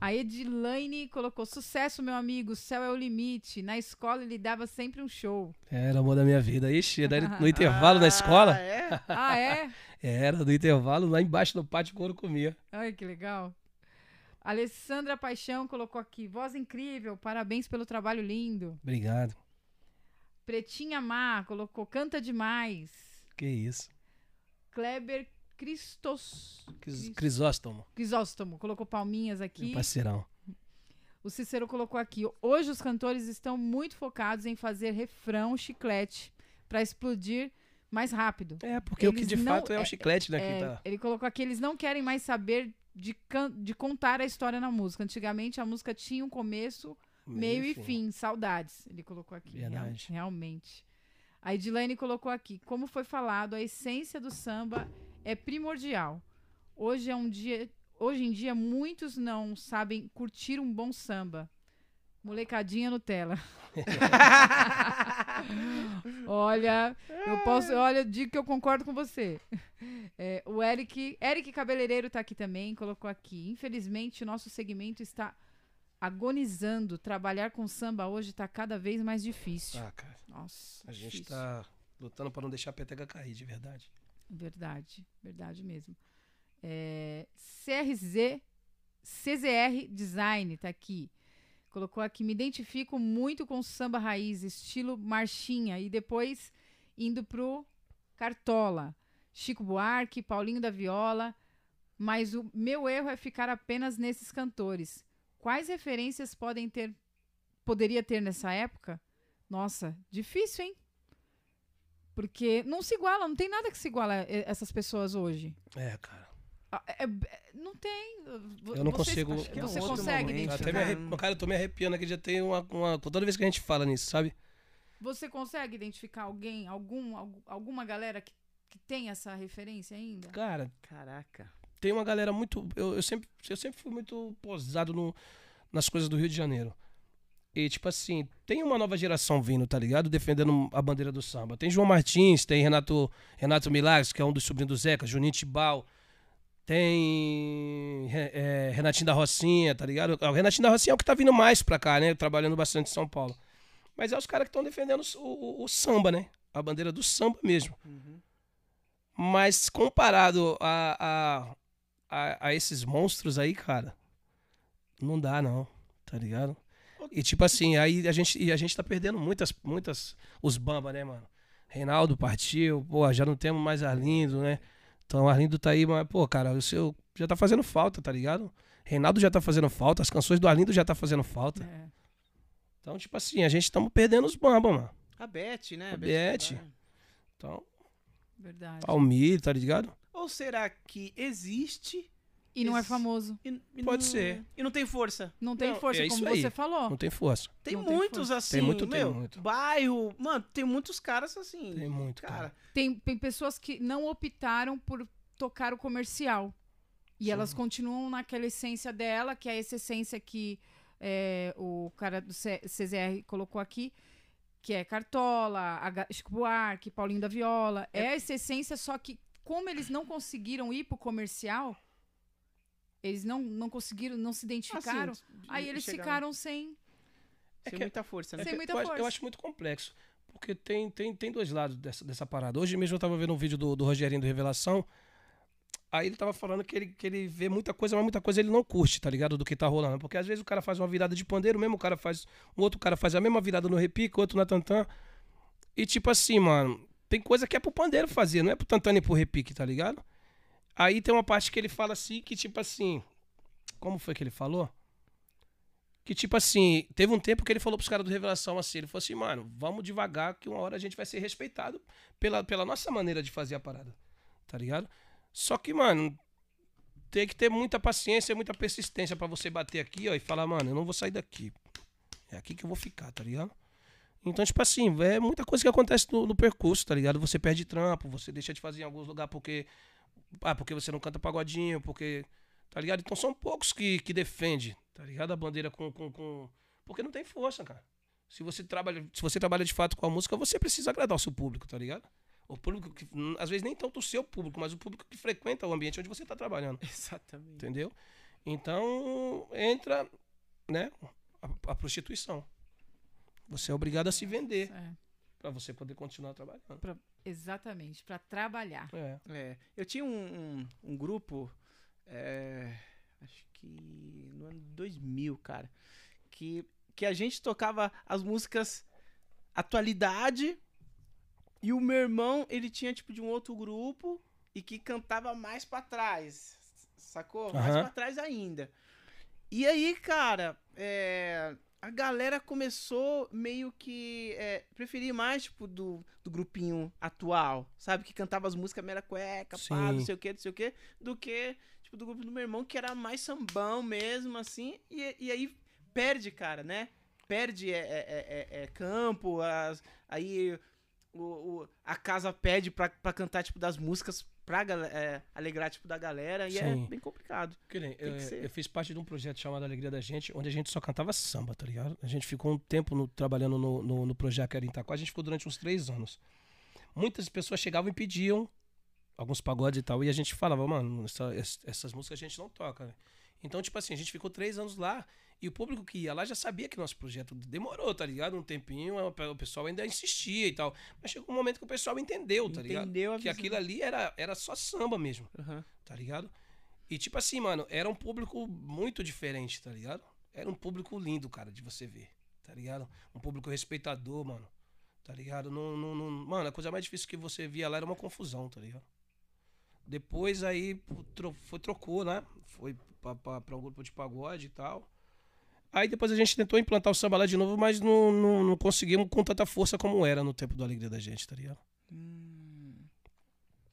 Speaker 2: A Edilane colocou: sucesso, meu amigo. Céu é o limite. Na escola ele dava sempre um show.
Speaker 3: Era o amor da minha vida. Ixi, <laughs> no intervalo na escola.
Speaker 1: Ah, é? <laughs>
Speaker 2: Ah, é?
Speaker 3: Era, no intervalo, lá embaixo do pátio, o couro comia.
Speaker 2: Ai, que legal. Alessandra Paixão colocou aqui: voz incrível, parabéns pelo trabalho lindo.
Speaker 3: Obrigado.
Speaker 2: Pretinha Má colocou: canta demais.
Speaker 3: Que isso.
Speaker 2: Kleber Cristos.
Speaker 3: Cris- Crisóstomo,
Speaker 2: Crisóstomo colocou palminhas
Speaker 3: meu
Speaker 2: aqui.
Speaker 3: parceirão.
Speaker 2: O Cícero colocou aqui: hoje os cantores estão muito focados em fazer refrão chiclete para explodir mais rápido.
Speaker 3: É, porque o que
Speaker 2: Eles
Speaker 3: de
Speaker 2: não-
Speaker 3: fato é o
Speaker 2: é-
Speaker 3: chiclete, né?
Speaker 2: É,
Speaker 3: tá...
Speaker 2: Ele colocou aqui: eles não querem mais saber de, can- de contar a história na música. Antigamente a música tinha um começo, meio, e fim. Saudades. Ele colocou aqui. real- realmente. A Edilane colocou aqui: como foi falado, a essência do samba é primordial. Hoje é um dia. Hoje em dia, muitos não sabem curtir um bom samba. Molecadinha Nutella. <laughs> olha, eu posso. Olha, digo que eu concordo com você. É, o Eric, Eric Cabeleireiro tá aqui também, colocou aqui. Infelizmente, o nosso segmento está agonizando. Trabalhar com samba hoje tá cada vez mais difícil.
Speaker 3: Ah, cara,
Speaker 2: Nossa,
Speaker 3: a gente
Speaker 2: difícil.
Speaker 3: tá lutando pra não deixar a peteca cair, de verdade.
Speaker 2: Verdade, verdade mesmo. É, CRZ, CZR Design tá aqui. Colocou aqui, me identifico muito com samba raiz, estilo marchinha, e depois indo pro Cartola. Chico Buarque, Paulinho da Viola, mas o meu erro é ficar apenas nesses cantores. Quais referências podem ter, poderia ter nessa época? Nossa, difícil, hein? Porque não se iguala, não tem nada que se iguala a essas pessoas hoje.
Speaker 3: É, cara.
Speaker 2: É- é- não tem.
Speaker 3: Eu não consigo-
Speaker 1: Acho que é um
Speaker 2: Você consegue
Speaker 1: momento,
Speaker 3: Até
Speaker 2: identificar?
Speaker 3: me arrep... Cara, eu tô me arrepiando aqui, já tem uma, uma. Toda vez que a gente fala nisso, sabe?
Speaker 2: Você consegue identificar alguém, algum, algu- alguma galera que, que tem essa referência ainda?
Speaker 3: Cara,
Speaker 1: Caraca.
Speaker 3: tem uma galera muito. Eu, eu sempre, eu sempre fui muito posado no, nas coisas do Rio de Janeiro. E, tipo assim, tem uma nova geração vindo, tá ligado? Defendendo a bandeira do samba. Tem João Martins, tem Renato, Renato Milagres, que é um dos sobrinhos do Zeca, Juninho Tibal. Tem é, Renatinho da Rocinha, tá ligado? O Renatinho da Rocinha é o que tá vindo mais pra cá, né? Trabalhando bastante em São Paulo. Mas é os caras que estão defendendo o, o- o samba, né? A bandeira do samba mesmo.
Speaker 1: Uhum.
Speaker 3: Mas comparado a, a, a, a esses monstros aí, cara, não dá não, tá ligado? E tipo assim, aí a gente, e a gente tá perdendo muitas, muitas, os bamba, né, mano? Reinaldo partiu, pô, já não temos mais Arlindo, né? Então Arlindo tá aí, mas, pô, cara, o seu já tá fazendo falta, tá ligado? Reinaldo já tá fazendo falta, as canções do Arlindo já tá fazendo falta.
Speaker 2: É.
Speaker 3: Então, tipo assim, a gente estamos perdendo os bamba, mano.
Speaker 1: A Beth, né?
Speaker 3: A Beth.
Speaker 1: Cavalho.
Speaker 3: Então,
Speaker 2: Verdade.
Speaker 3: Almir, tá ligado?
Speaker 1: Ou será que existe
Speaker 2: E não é famoso.
Speaker 1: e, e
Speaker 3: Pode
Speaker 1: não-
Speaker 3: ser.
Speaker 1: E não tem força?
Speaker 2: Não tem
Speaker 3: Não,
Speaker 2: força,
Speaker 3: é
Speaker 2: como
Speaker 3: aí.
Speaker 2: você falou.
Speaker 3: Não tem força.
Speaker 1: Tem
Speaker 2: Não tem
Speaker 1: muitos
Speaker 2: força.
Speaker 1: assim,
Speaker 3: Tem muito, tem
Speaker 1: meu,
Speaker 3: muito.
Speaker 1: bairro, mano, tem muitos caras assim.
Speaker 3: Tem muito, cara.
Speaker 1: cara.
Speaker 2: Tem, tem pessoas que não optaram por tocar o comercial. E
Speaker 3: Sim.
Speaker 2: elas continuam naquela essência dela, que é essa essência que é, o cara do C- CZR colocou aqui, que é Cartola, H- Chico Buarque, Paulinho da Viola. É. essa essência, só que como eles não conseguiram ir pro comercial, eles não, não conseguiram, não se identificaram,
Speaker 1: Assim,
Speaker 2: aí eles
Speaker 1: chegar-
Speaker 2: ficaram sem...
Speaker 1: Sem
Speaker 3: É que-
Speaker 1: muita força, né?
Speaker 2: Sem muita
Speaker 3: eu, acho-
Speaker 2: força.
Speaker 3: eu acho muito complexo. Porque tem, tem, tem dois lados dessa, dessa parada. Hoje mesmo eu tava vendo um vídeo do, do Rogerinho do Revelação. Aí ele tava falando que ele, que ele vê muita coisa, mas muita coisa ele não curte, tá ligado? Do que tá rolando. Porque às vezes o cara faz uma virada de pandeiro, mesmo o cara faz. Um outro cara faz a mesma virada no repique, outro na tantã. E tipo assim, mano, tem coisa que é pro pandeiro fazer, não é pro tantã nem pro repique, tá ligado? Aí tem uma parte que ele fala assim, que tipo assim. Como foi que ele falou? Que tipo assim, teve um tempo que ele falou pros caras do Revelação assim, ele falou assim, mano, vamos devagar que uma hora a gente vai ser respeitado pela, pela nossa maneira de fazer a parada, tá ligado? Só que, mano, tem que ter muita paciência, muita persistência pra você bater aqui, ó, e falar, mano, eu não vou sair daqui. É aqui que eu vou ficar, tá ligado? Então, tipo assim, é muita coisa que acontece no, no percurso, tá ligado? Você perde trampo, você deixa de fazer em alguns lugares porque. Ah, porque você não canta pagodinho, porque. Tá ligado? Então são poucos que, que defende, tá ligado? A bandeira com, com, com. Porque não tem força, cara. Se você, trabalha, se você trabalha de fato com a música, você precisa agradar o seu público, tá ligado? O público que, às vezes nem tanto o seu público, mas o público que frequenta o ambiente onde você está trabalhando,
Speaker 1: Exatamente.
Speaker 3: entendeu? Então entra, né, a, a prostituição. Você é obrigado a se vender
Speaker 2: É,
Speaker 3: para você poder continuar trabalhando.
Speaker 2: pra- exatamente, pra trabalhar.
Speaker 3: É.
Speaker 1: É, eu tinha um, um, um grupo, é, acho que no ano 2000, cara, que, que a gente tocava as músicas atualidade e o meu irmão, ele tinha tipo de um outro grupo e que cantava mais pra trás, sacou? Mais
Speaker 3: Aham.
Speaker 1: pra trás ainda. E aí, cara, é, a galera começou meio que é, preferir mais, tipo, do, do grupinho atual, sabe? Que cantava as músicas mera cueca, pá, não
Speaker 3: Sim.
Speaker 1: sei o que, não sei o que, do que, tipo, do grupo do meu irmão, que era mais sambão mesmo, assim, e, e aí perde, cara, né? Perde é, é, é- é campo, as, aí o, o- a casa pede pra, pra cantar, tipo, das músicas pra é, alegrar, tipo, da galera, e é
Speaker 3: Sim.
Speaker 1: bem complicado.
Speaker 3: Que nem, eu,
Speaker 1: que
Speaker 3: eu fiz parte de um projeto chamado Alegria da Gente, onde a gente só cantava samba, tá ligado? A gente ficou um tempo no- trabalhando no, no, no projeto que era em Itaquá, a gente ficou durante uns três anos. Muitas pessoas chegavam e pediam alguns pagodes e tal, e a gente falava, mano, essa- es- essas músicas a gente não toca. né? Então, tipo assim, a gente ficou três anos lá, e o público que ia lá já sabia que nosso projeto demorou, tá ligado? Um tempinho, o pessoal ainda insistia e tal. Mas chegou um momento que o pessoal entendeu, tá ligado?
Speaker 1: Entendeu a
Speaker 3: Que
Speaker 1: visão.
Speaker 3: aquilo ali era, era só samba mesmo
Speaker 1: Aham.
Speaker 3: tá ligado? E tipo assim, mano, era um público muito diferente, tá ligado? Era um público lindo, cara, de você ver, tá ligado? Um público respeitador, mano, tá ligado? Não, não, não- Mano, a coisa mais difícil que você via lá era uma confusão, tá ligado? Depois aí tro- foi, trocou, né? Foi pra, pra, pra um grupo de pagode e tal. Aí depois a gente tentou implantar o samba lá de novo, mas não, não, não conseguimos com tanta força como era no tempo da alegria da gente, tá ligado?
Speaker 1: Hum.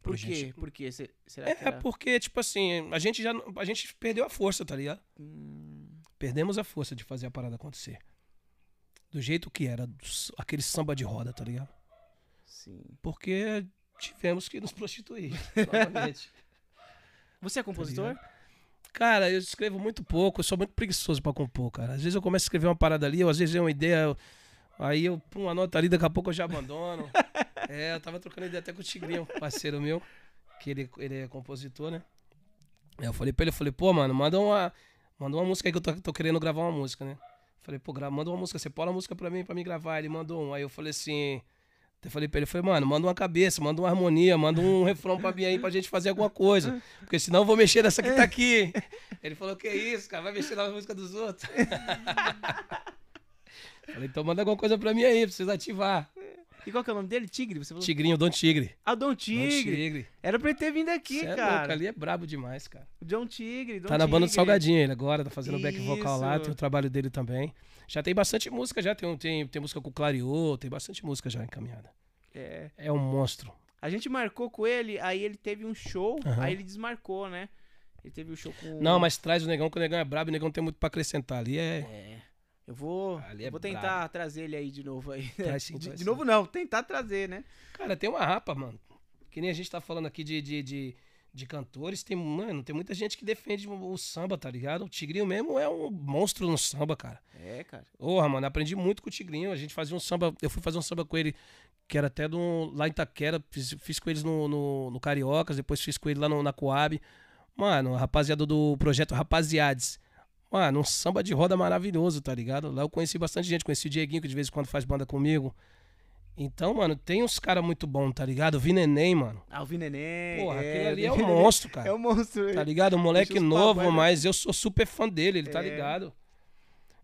Speaker 1: Por quê?
Speaker 3: gente-
Speaker 1: Por quê? Se- Será
Speaker 3: É,
Speaker 1: que era...
Speaker 3: porque, tipo assim, a gente já. A gente perdeu a força, tá ligado?
Speaker 1: Hum,
Speaker 3: Perdemos a força de fazer a parada acontecer. Do jeito que era, aquele samba de roda, tá ligado?
Speaker 1: sim.
Speaker 3: Porque tivemos que nos prostituir. <laughs>
Speaker 1: Você é compositor?
Speaker 3: Cara, eu escrevo muito pouco, eu sou muito preguiçoso pra compor, cara. Às vezes eu começo a escrever uma parada ali, ou às vezes é uma ideia, aí eu pum, anota ali, daqui a pouco eu já abandono. <laughs> é, eu tava trocando ideia até com o Tigrinho, parceiro meu, que ele, ele é compositor, né? Aí eu falei pra ele, eu falei, pô, mano, manda uma, manda uma música aí que eu tô, tô querendo gravar uma música, né? Falei, pô, manda uma música, você põe uma música pra mim, pra mim gravar. Ele mandou um, aí eu falei assim... Até falei pra ele, falei, mano, manda uma cabeça, manda uma harmonia, manda um refrão pra mim aí pra gente fazer alguma coisa. Porque senão eu vou mexer nessa que tá aqui. Ele falou, que isso, cara, vai mexer na música dos outros. falei, então manda alguma coisa pra mim aí, precisa ativar.
Speaker 1: E qual que é o nome dele? Tigre? Você falou?
Speaker 3: Tigrinho, Don Tigre.
Speaker 1: Ah, Dom
Speaker 3: Don
Speaker 1: Tigre.
Speaker 3: Tigre.
Speaker 1: Era pra ele ter vindo aqui,
Speaker 3: Cê é
Speaker 1: cara.
Speaker 3: louco, ali é brabo demais, cara.
Speaker 1: O John Tigre.
Speaker 3: Tá na banda do
Speaker 1: Tigre.
Speaker 3: Salgadinho ele agora, tá fazendo back vocal lá,
Speaker 1: Isso.
Speaker 3: tem o trabalho dele também. Já tem bastante música, já tem, um- tem, tem música com o Clariô, tem bastante música já encaminhada.
Speaker 1: É.
Speaker 3: É um monstro.
Speaker 1: A gente marcou com ele, aí ele teve um show,
Speaker 3: Aham.
Speaker 1: aí ele desmarcou, né? Ele teve o show com.
Speaker 3: Não, mas traz o negão, que o negão é brabo, o negão tem muito pra acrescentar ali. É.
Speaker 1: É. Eu vou,
Speaker 3: é
Speaker 1: vou tentar
Speaker 3: brabo.
Speaker 1: trazer ele aí de novo aí.
Speaker 3: Traz <laughs> sim,
Speaker 1: de,
Speaker 3: traz
Speaker 1: de novo não, tentar trazer, né?
Speaker 3: Cara, tem uma rapa, mano. Que nem a gente tá falando aqui de, de, de, de cantores. Tem, mano, tem muita gente que defende o, samba, tá ligado? O Tigrinho mesmo é um monstro no samba, cara.
Speaker 1: É, cara.
Speaker 3: Porra, mano, aprendi muito com o Tigrinho. A gente fazia um samba. Eu fui fazer um samba com ele, que era até do, lá em Itaquera. Fiz, fiz com eles no, no, no Cariocas, depois fiz com ele lá no, na Coab. Mano, a rapaziada do projeto Rapaziades. Mano, um samba de roda maravilhoso, tá ligado? Lá eu conheci bastante gente, conheci o Dieguinho, que de vez em quando faz banda comigo. Então, mano, tem uns caras muito bons, tá ligado? Vi Neném, mano.
Speaker 1: Ah, o Vi Neném.
Speaker 3: Porra,
Speaker 1: é,
Speaker 3: aquele ali é
Speaker 1: o <laughs>
Speaker 3: um monstro, cara.
Speaker 1: É um monstro.
Speaker 3: Tá ligado? Um moleque novo,
Speaker 1: pagode-
Speaker 3: mas eu sou super fã dele, ele tá
Speaker 1: É.
Speaker 3: ligado?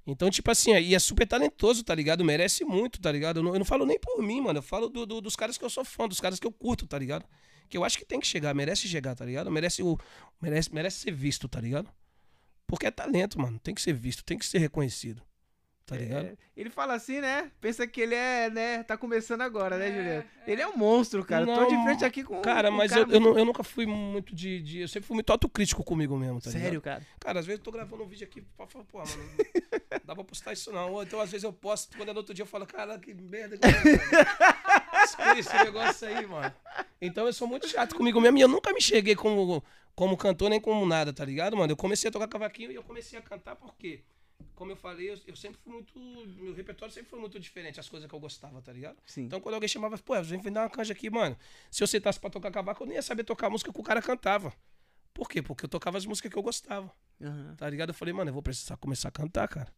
Speaker 3: Então, tipo assim, e é super talentoso, tá ligado? Merece muito, tá ligado? Eu não, eu não falo nem por mim, mano. Eu falo do- do- dos caras que eu sou fã, dos caras que eu curto, tá ligado? Que eu acho que tem que chegar, merece chegar, tá ligado? Merece, o, merece, merece ser visto, tá ligado? Porque é talento, mano. Tem que ser visto, tem que ser reconhecido. Tá ligado?
Speaker 1: É, ele fala assim, né? Pensa que ele é, né? Tá começando agora, né,
Speaker 2: É,
Speaker 1: Juliano?
Speaker 2: é.
Speaker 1: Ele é um monstro, cara.
Speaker 3: Não,
Speaker 1: Tô de frente aqui com
Speaker 3: Cara,
Speaker 1: com
Speaker 3: mas
Speaker 1: cara
Speaker 3: eu, eu, não- eu nunca fui muito de, de- Eu sempre fui muito autocrítico comigo mesmo, tá ligado?
Speaker 1: Sério, cara.
Speaker 3: Cara, às vezes eu tô gravando um vídeo aqui pra falar, pô, mano, não <laughs> dá pra postar isso não. Ou então às vezes eu posto, quando é no outro dia eu falo, cara, que merda que eu <laughs> esse negócio aí, mano. Então eu sou muito chato comigo mesmo e eu nunca me cheguei como, como cantor nem como nada, tá ligado, mano? Eu comecei a tocar cavaquinho e eu comecei a cantar porque como eu falei, eu, eu sempre fui muito. Meu repertório sempre foi muito diferente, as coisas que eu gostava, tá ligado?
Speaker 1: Sim.
Speaker 3: Então quando alguém chamava, pô, vem dar uma canja aqui, mano. Se eu sentasse pra tocar cavaco, eu nem ia saber tocar a música que o cara cantava. Por quê? Porque eu tocava as músicas que eu gostava,
Speaker 1: Aham.
Speaker 3: tá ligado? Eu falei, mano, eu vou precisar começar a cantar, cara.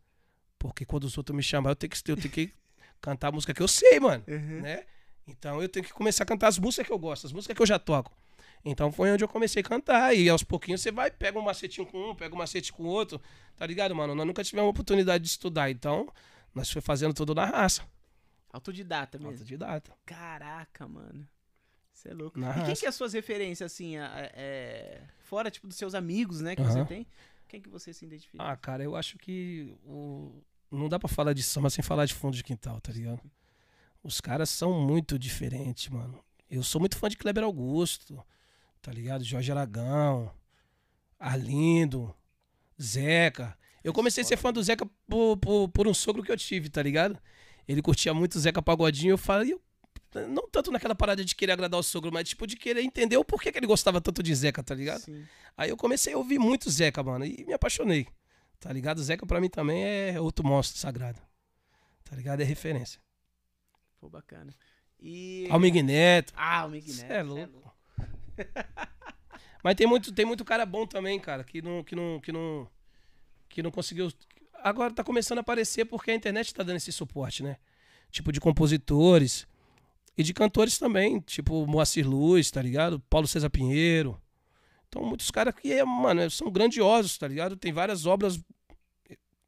Speaker 3: Porque quando os outros me chamar, eu tenho que, eu tenho que <laughs> cantar a música que eu sei, mano
Speaker 1: Uhum.
Speaker 3: né? Então eu tenho que começar a cantar as músicas que eu gosto, as músicas que eu já toco. Então foi onde eu comecei a cantar. E aos pouquinhos você vai, pega um macetinho com um, pega um macete com o outro. Tá ligado, mano? Nós nunca tivemos oportunidade de estudar. Então, nós foi fazendo tudo na raça.
Speaker 1: Autodidata mesmo.
Speaker 3: Autodidata.
Speaker 1: Caraca, mano. Você é louco.
Speaker 3: Na
Speaker 1: e quem
Speaker 3: raça.
Speaker 1: que é as suas referências, assim, a- a- é, fora, tipo, dos seus amigos, né, que você
Speaker 3: Aham.
Speaker 1: tem? Quem que você se identifica?
Speaker 3: Ah, cara, eu acho que o... não dá pra falar de samba sem falar de fundo de quintal, tá ligado? Os caras são muito diferentes, mano. Eu sou muito fã de Kleber Augusto, tá ligado? Jorge Aragão, Arlindo, Zeca. Eu comecei a ser fã do Zeca por, por, por um sogro que eu tive, tá ligado? Ele curtia muito o Zeca Pagodinho. Eu falei, não tanto naquela parada de querer agradar o sogro, mas tipo de querer entender o porquê que ele gostava tanto de Zeca, tá ligado?
Speaker 1: Sim.
Speaker 3: Aí eu comecei a ouvir muito Zeca, mano, e me apaixonei. Tá ligado? Zeca pra mim também é outro monstro sagrado. Tá ligado? É referência.
Speaker 1: Pô, bacana. E...
Speaker 3: Almig Neto.
Speaker 1: Ah, o Mig Neto.
Speaker 3: Cê
Speaker 1: cê
Speaker 3: é louco. <laughs> Mas tem muito, tem muito cara bom também, cara, que não, que não, que não, que não conseguiu. Agora tá começando a aparecer porque a internet tá dando esse suporte, né? Tipo de compositores e de cantores também, tipo Moacir Luz, tá ligado? Paulo César Pinheiro. Então muitos caras que, mano, são grandiosos, tá ligado? Tem várias obras,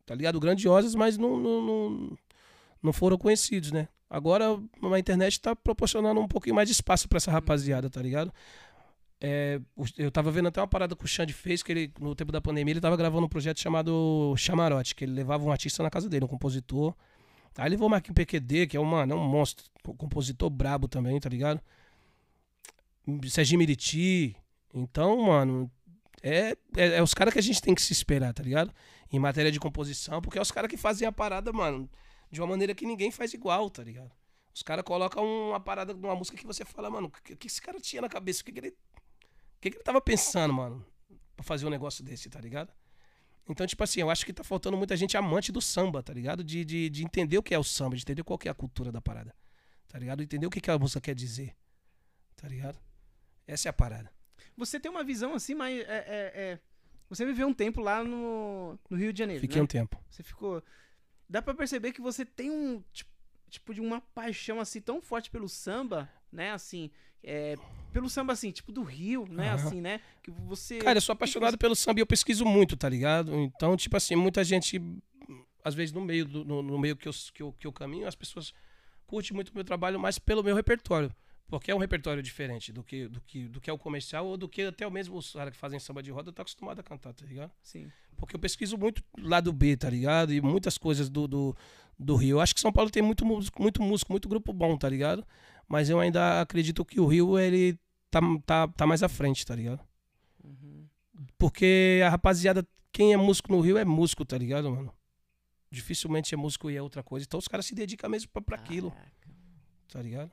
Speaker 3: tá ligado? Grandiosas, mas não, não, não, não foram conhecidos, né? Agora a internet tá proporcionando um pouquinho mais de espaço pra essa rapaziada, tá ligado? É, eu tava vendo até uma parada que o Xande fez, que ele, no tempo da pandemia, ele tava gravando um projeto chamado Chamarote, que ele levava um artista na casa dele, um compositor. Aí levou o Marquinhos PQD, que é um, mano, é um monstro, compositor brabo também, tá ligado? Serginho Miriti. Então, mano, é, é, é os caras que a gente tem que se esperar, tá ligado? Em matéria de composição, porque é os caras que fazem a parada, mano, de uma maneira que ninguém faz igual, tá ligado? Os caras colocam uma parada numa música que você fala, mano, o que, que esse cara tinha na cabeça? O que, que ele. O que, que ele tava pensando, mano? Pra fazer um negócio desse, tá ligado? Então, tipo assim, eu acho que tá faltando muita gente amante do samba, tá ligado? De, de, de entender o que é o samba, de entender qual que é a cultura da parada. Tá ligado? Entender o que, que a música quer dizer. Tá ligado? Essa é a parada.
Speaker 1: Você tem uma visão assim, mas é, é- é- Você viveu um tempo lá no, no Rio de Janeiro,
Speaker 3: Fiquei
Speaker 1: né?
Speaker 3: um tempo.
Speaker 1: Você ficou... Dá pra perceber que você tem um... Tipo, tipo de uma paixão, assim, tão forte pelo samba, né? Assim, é, pelo samba, assim, tipo do Rio, né?
Speaker 3: Aham.
Speaker 1: Assim, né? Que você...
Speaker 3: Cara, eu sou apaixonado pelo samba e eu pesquiso muito, tá ligado? Então, tipo assim, muita gente, às vezes no meio, do- no, no meio que eu, que, eu, que eu caminho, as pessoas curtem muito o meu trabalho, mais pelo meu repertório. Porque é um repertório diferente do que, do que, do que é o comercial ou do que até o mesmo os caras que fazem samba de roda tá acostumado a cantar, tá ligado?
Speaker 1: Sim.
Speaker 3: Porque eu pesquiso muito lado B, tá ligado? E muitas coisas do, do, do Rio. Eu acho que São Paulo tem muito muito músico, muito grupo bom, tá ligado? Mas eu ainda acredito que o Rio, ele tá, tá, tá mais à frente, tá ligado?
Speaker 1: Uhum.
Speaker 3: Porque a rapaziada, quem é músico no Rio é músico, tá ligado, mano? Dificilmente é músico e é outra coisa. Então os caras se dedicam mesmo pra, pra aquilo, tá ligado?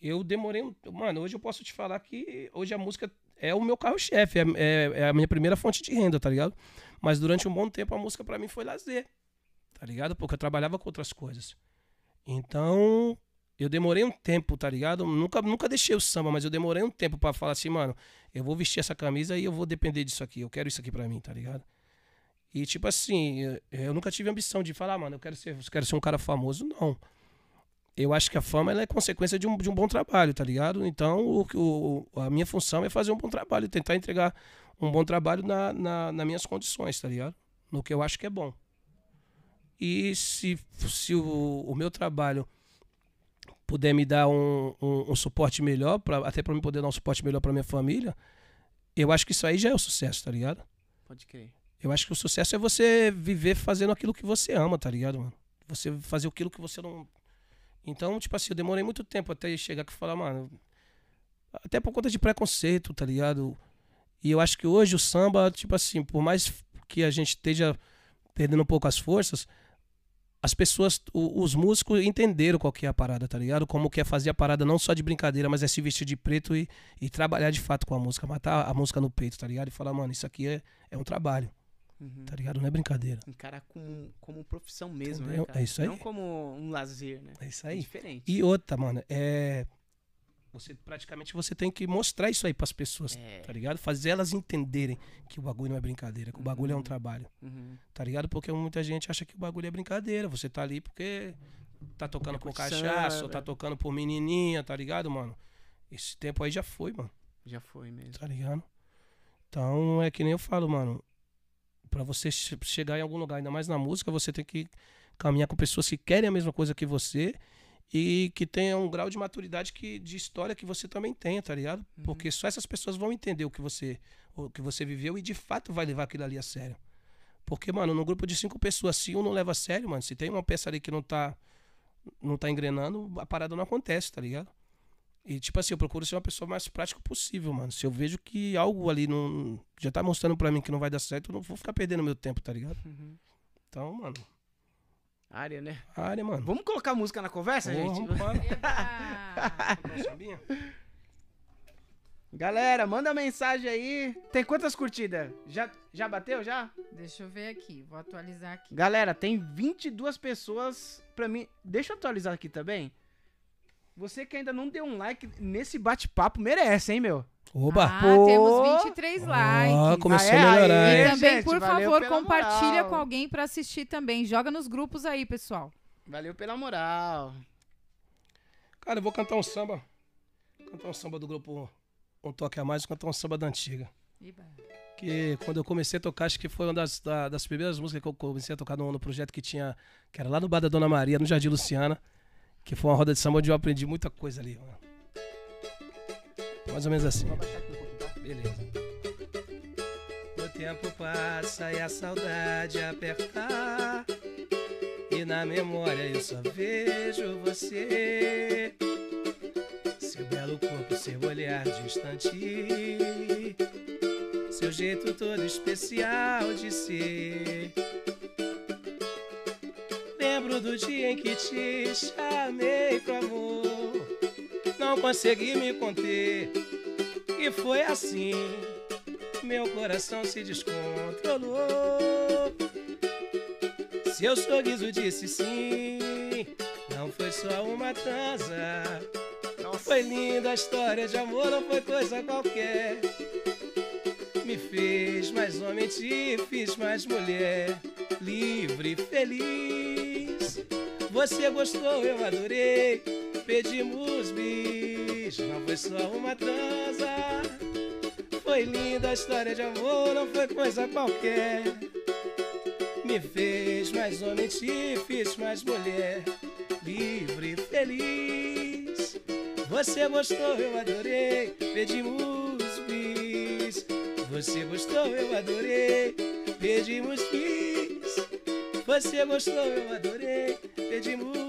Speaker 3: Eu demorei. um- Mano, hoje eu posso te falar que hoje a música é o meu carro-chefe, é, é- é a minha primeira fonte de renda, tá ligado? Mas durante um bom tempo a música pra mim foi lazer, tá ligado? Porque eu trabalhava com outras coisas. Então, eu demorei um tempo, tá ligado? Nunca, nunca deixei o samba, mas eu demorei um tempo pra falar assim, mano, eu vou vestir essa camisa e eu vou depender disso aqui, eu quero isso aqui pra mim, tá ligado? E tipo assim, eu, eu nunca tive ambição de falar, mano, eu quero ser, eu quero ser um cara famoso, não. Eu acho que a fama é consequência de um, de um bom trabalho, tá ligado? Então, o, o, a minha função é fazer um bom trabalho, tentar entregar um bom trabalho na, na, nas minhas condições, tá ligado? No que eu acho que é bom. E se, se o, o meu trabalho puder me dar um, um, um suporte melhor, pra, até para mim poder dar um suporte melhor para minha família, eu acho que isso aí já é o sucesso, tá ligado?
Speaker 1: Pode crer.
Speaker 3: Eu acho que o sucesso é você viver fazendo aquilo que você ama, tá ligado, mano? Você fazer aquilo que você não. Então, tipo assim, eu demorei muito tempo até chegar aqui e falar, mano. Até por conta de preconceito, tá ligado? E eu acho que hoje o samba, tipo assim, por mais que a gente esteja perdendo um pouco as forças, as pessoas, os músicos entenderam qual que é a parada, tá ligado? Como que é fazer a parada não só de brincadeira, mas é se vestir de preto e, e trabalhar de fato com a música, matar a música no peito, tá ligado? E falar, mano, isso aqui é, é um trabalho.
Speaker 1: Uhum.
Speaker 3: tá ligado? Não é brincadeira.
Speaker 1: Encarar como, como profissão mesmo,
Speaker 3: Entendeu?
Speaker 1: né, cara?
Speaker 3: É isso aí.
Speaker 1: Não como um lazer, né?
Speaker 3: É isso
Speaker 1: É
Speaker 3: aí.
Speaker 1: diferente.
Speaker 3: E outra, mano, é. Você praticamente você tem que mostrar isso aí pras pessoas,
Speaker 1: É.
Speaker 3: tá ligado? Fazer elas entenderem que o bagulho não é brincadeira, que o bagulho é um
Speaker 1: Uhum.
Speaker 3: trabalho,
Speaker 1: Uhum.
Speaker 3: tá ligado? Porque muita gente acha que o bagulho é brincadeira. Você tá ali porque tá tocando
Speaker 1: É
Speaker 3: por cachaça, ou
Speaker 1: é.
Speaker 3: tá tocando por menininha, tá ligado, mano? Esse tempo aí já foi, mano,
Speaker 1: Já foi mesmo.
Speaker 3: tá ligado? Então é que nem eu falo, mano. Pra você che- chegar em algum lugar, ainda mais na música, você tem que caminhar com pessoas que querem a mesma coisa que você e que tenham um grau de maturidade que, de história que você também tenha, tá ligado?
Speaker 1: Uhum.
Speaker 3: Porque só essas pessoas vão entender o que você o que você viveu e de fato vai levar aquilo ali a sério. Porque, mano, num grupo de cinco pessoas, se um não leva a sério, mano, se tem uma peça ali que não tá não tá engrenando, a parada não acontece, tá ligado? E, tipo assim, eu procuro ser uma pessoa mais prática possível, mano. Se eu vejo que algo ali não já tá mostrando pra mim que não vai dar certo, eu não vou ficar perdendo meu tempo, tá ligado?
Speaker 1: Uhum.
Speaker 3: Então, mano,
Speaker 1: Área, né?
Speaker 3: área, mano.
Speaker 1: Vamos colocar música na conversa,
Speaker 3: Porra,
Speaker 1: gente?
Speaker 3: vamos? <laughs>
Speaker 1: Galera, manda mensagem aí. Tem quantas curtidas? Já, já bateu, já?
Speaker 2: Deixa eu ver aqui, vou atualizar aqui.
Speaker 1: Galera, tem 22 pessoas pra mim. Deixa eu atualizar aqui também. Você que ainda não deu um like nesse bate-papo merece, hein, meu?
Speaker 3: Oba!
Speaker 2: Ah,
Speaker 1: Pô!
Speaker 2: temos 23
Speaker 3: Ó,
Speaker 2: likes.
Speaker 3: começou
Speaker 1: Ah, é?
Speaker 3: a melhorar,
Speaker 2: E também,
Speaker 1: gente,
Speaker 2: por favor, compartilha
Speaker 1: moral.
Speaker 2: com alguém pra assistir também. Joga nos grupos aí, pessoal.
Speaker 1: Valeu pela moral.
Speaker 3: Cara, eu vou cantar um samba. Cantar um samba do grupo Um Toque a Mais, cantar um samba da antiga.
Speaker 2: Eba.
Speaker 3: Que quando eu comecei a tocar, acho que foi uma das, da- das primeiras músicas que eu comecei a tocar no, no projeto que tinha, que era lá no Bar da Dona Maria, no Jardim Luciana. Que foi uma roda de samba onde eu aprendi muita coisa ali, mano. Mais ou menos assim. Beleza. O tempo passa e a saudade apertar. E na memória eu só vejo você. Seu belo corpo, seu olhar distante. Seu jeito todo especial de ser. Lembro do dia em que te chamei pro amor. Não consegui me conter. E foi assim. Meu coração se descontrolou. Seu sorriso disse sim. Não foi só uma transa.
Speaker 1: Nossa.
Speaker 3: Foi linda a história de amor, não foi coisa qualquer. Me fez mais homem, te fiz mais mulher. Livre, feliz. Você gostou, eu adorei. Pedimos bis, não foi só uma transa. Foi linda a história de amor, não foi coisa qualquer. Me fez mais homem, te fiz mais mulher. Livre, feliz. Você gostou, eu adorei. Pedimos bis. Você gostou, eu adorei. Pedimos bis. Você gostou, eu adorei. Pedimos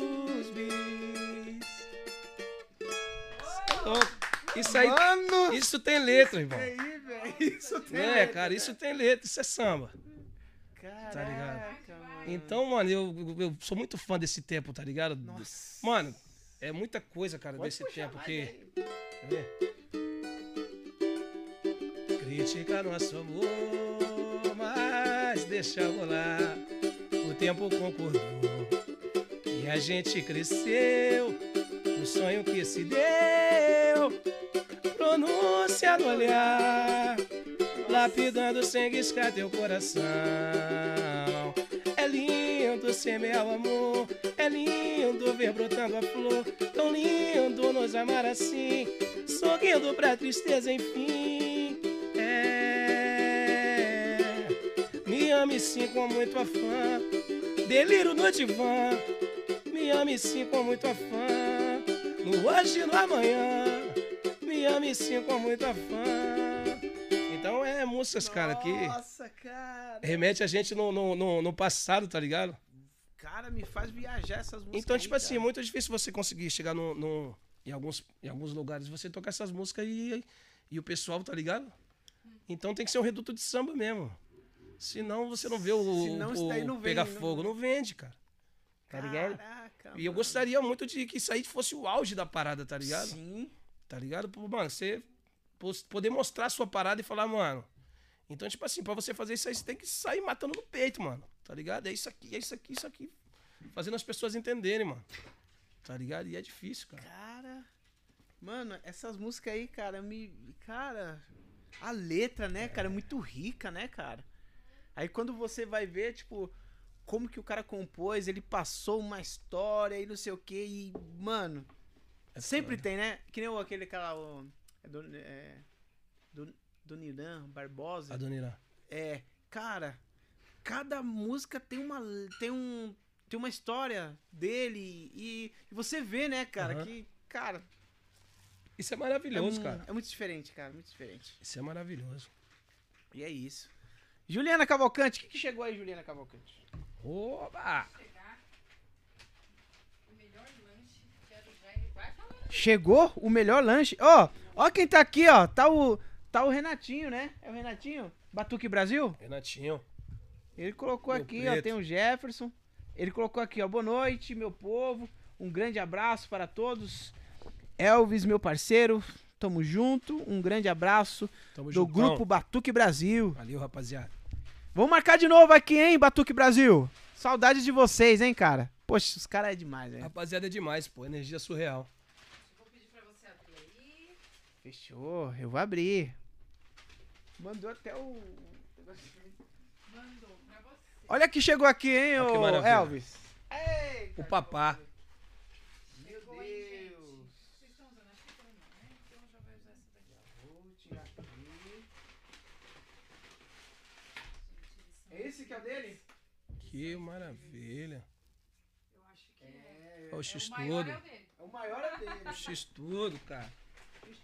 Speaker 3: Isso aí,
Speaker 1: Mano!
Speaker 3: isso tem letra, irmão.
Speaker 1: aí, velho. Isso tem.
Speaker 3: É, cara, isso tem letra, isso é samba.
Speaker 1: Caraca,
Speaker 3: ligado?
Speaker 1: mano.
Speaker 3: Então, mano, eu, eu sou muito fã desse tempo, tá ligado?
Speaker 1: Nossa.
Speaker 3: Mano, é muita coisa, cara,
Speaker 1: Pode
Speaker 3: desse tempo que.
Speaker 1: aí.
Speaker 3: Quer ver? Critica nosso amor, mas deixa rolar. O tempo concordou e a gente cresceu. O sonho que se deu, pronúncia no olhar, lapidando sem riscar teu coração. É lindo semear o amor, é lindo ver brotando a flor, tão lindo nos amar assim, sorrindo pra tristeza enfim. É, me ame sim com muito afã, delírio no divã. Me ame sim com muito afã, no hoje e no amanhã. Me ame sim com muito afã. Então é músicas, cara, que
Speaker 1: Nossa, cara.
Speaker 3: remete a gente no, no, no, no passado, tá ligado?
Speaker 1: Cara, me faz viajar essas músicas.
Speaker 3: Então,
Speaker 1: aí,
Speaker 3: tipo assim, é
Speaker 1: cara.
Speaker 3: muito difícil você conseguir chegar no, no- em, alguns, em alguns lugares, você tocar essas músicas e, e o pessoal, tá ligado? Então tem que ser um reduto de samba mesmo. Senão você não vê o,
Speaker 1: Senão isso
Speaker 3: o
Speaker 1: não
Speaker 3: pegar
Speaker 1: vende, não-
Speaker 3: fogo, não vende, cara. Tá ligado?
Speaker 1: Caraca,
Speaker 3: E eu
Speaker 1: mano.
Speaker 3: gostaria muito de que isso aí fosse o auge da parada, tá ligado?
Speaker 1: Sim.
Speaker 3: Tá ligado? Mano, você poder mostrar a sua parada e falar, mano, Então, tipo assim, pra você fazer isso aí, você tem que sair matando no peito, mano. Tá ligado? É isso aqui, é isso aqui, isso aqui. Fazendo as pessoas entenderem, mano. Tá ligado? E é difícil, cara.
Speaker 1: Cara, mano, essas músicas aí, cara, me. Cara, a letra, né, cara, é muito rica, né, cara? Aí quando você vai ver, tipo, como que o cara compôs, ele passou uma história e não sei o que, e, mano,
Speaker 3: É
Speaker 1: sempre
Speaker 3: foda.
Speaker 1: tem, né? Que nem o- aquele cara. O, é do, é, do, Barbosa.
Speaker 3: A Dona Irã.
Speaker 1: É, cara, cada música tem uma tem um tem uma história dele e, e você vê, né, cara,
Speaker 3: Aham.
Speaker 1: que cara,
Speaker 3: Isso é
Speaker 1: é,
Speaker 3: maravilhoso,
Speaker 1: um-
Speaker 3: cara.
Speaker 1: é muito diferente, cara, muito diferente.
Speaker 3: Isso é maravilhoso.
Speaker 1: E é isso. Juliana Cavalcante, o que, que chegou aí, Juliana Cavalcante?
Speaker 3: Oba!
Speaker 2: O melhor lanche que era o Jair vai falar.
Speaker 1: Chegou o melhor lanche. Ó, ó quem tá aqui, ó. Tá o tá o Renatinho, né? É o Renatinho? Batuque Brasil?
Speaker 3: Renatinho.
Speaker 1: Ele colocou
Speaker 3: Meu
Speaker 1: aqui, ó,
Speaker 3: preto.
Speaker 1: tem o Jefferson. Ele colocou aqui, ó, boa noite, meu povo. Um grande abraço para todos. Elvis, meu parceiro, tamo junto. Um grande abraço
Speaker 3: Tamo
Speaker 1: do
Speaker 3: juntão.
Speaker 1: grupo Batuque Brasil.
Speaker 3: Valeu, rapaziada.
Speaker 1: Vamos marcar de novo aqui, hein, Batuque Brasil. Saudades de vocês, hein, cara. Poxa, os caras é demais, velho.
Speaker 3: Rapaziada é demais, pô. Energia surreal.
Speaker 2: Vou pedir pra você abrir aí.
Speaker 1: Fechou, eu vou abrir. Mandou até o.
Speaker 2: Mandou pra você.
Speaker 1: Olha que chegou aqui, hein, ô. Elvis. Eita,
Speaker 3: O papá.
Speaker 1: Meu. Deus.
Speaker 2: Vocês estão usando a xícara não, né? Então já vai usar essa daqui.
Speaker 1: Vou tirar aqui.
Speaker 2: Gente, eles são
Speaker 1: É esse que é o dele?
Speaker 3: Que maravilha.
Speaker 2: Eu acho que é.
Speaker 1: É.
Speaker 3: O
Speaker 2: É
Speaker 3: X
Speaker 2: o maior
Speaker 3: tudo.
Speaker 2: é o dele.
Speaker 1: É o maior é dele.
Speaker 3: X tudo, cara.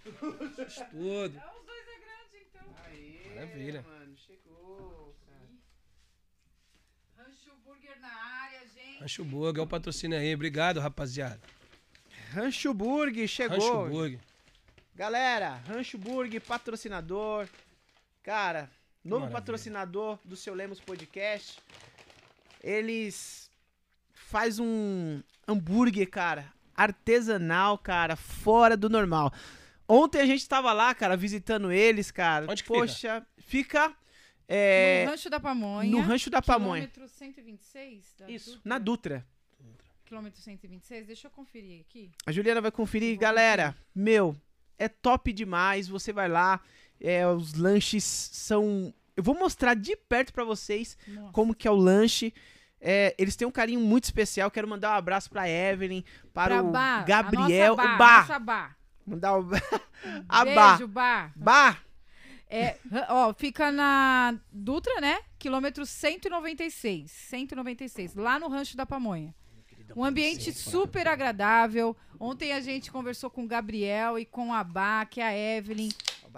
Speaker 3: X tudo.
Speaker 2: É, os dois é grande, então.
Speaker 1: Aê,
Speaker 3: Maravilha.
Speaker 1: mano, chegou. cara.
Speaker 2: Rancho Burger na área, gente.
Speaker 3: Rancho Burger, é o patrocínio aí. Obrigado, rapaziada.
Speaker 1: Rancho Burg chegou.
Speaker 3: Rancho Burger.
Speaker 1: Galera, Rancho Burg, patrocinador. Cara, novo
Speaker 3: maravilha.
Speaker 1: patrocinador do seu Lemos Podcast. Eles faz um hambúrguer, cara, artesanal, cara, fora do normal. Ontem a gente tava lá, cara, visitando eles, cara.
Speaker 3: Onde que fica?
Speaker 1: Poxa, fica, é,
Speaker 2: No Rancho da Pamonha.
Speaker 1: no Rancho da Pamonha.
Speaker 2: Quilômetro 126 da
Speaker 1: Isso,
Speaker 2: Dutra.
Speaker 1: na Dutra.
Speaker 2: Quilômetro 126. Deixa eu conferir aqui.
Speaker 1: A Juliana vai conferir. Galera, meu, é top demais. Você vai lá, é, os lanches são... Eu vou mostrar de perto pra vocês
Speaker 2: Nossa.
Speaker 1: como que é o lanche. É, eles têm um carinho muito especial. Quero mandar um abraço pra Evelyn, para
Speaker 2: Pra
Speaker 1: o
Speaker 2: a
Speaker 1: Gabriel.
Speaker 2: nossa
Speaker 1: o
Speaker 2: Bá,
Speaker 1: Bá.
Speaker 2: nossa Bá.
Speaker 1: Mandar o... <laughs> a.
Speaker 2: Beijo, Bá.
Speaker 1: Bá.
Speaker 2: É, ó, fica na Dutra, né? Quilômetro 196. 196, lá no Rancho da Pamonha. Um ambiente super agradável. Ontem a gente conversou com o Gabriel e com a Bá, que é a Evelyn,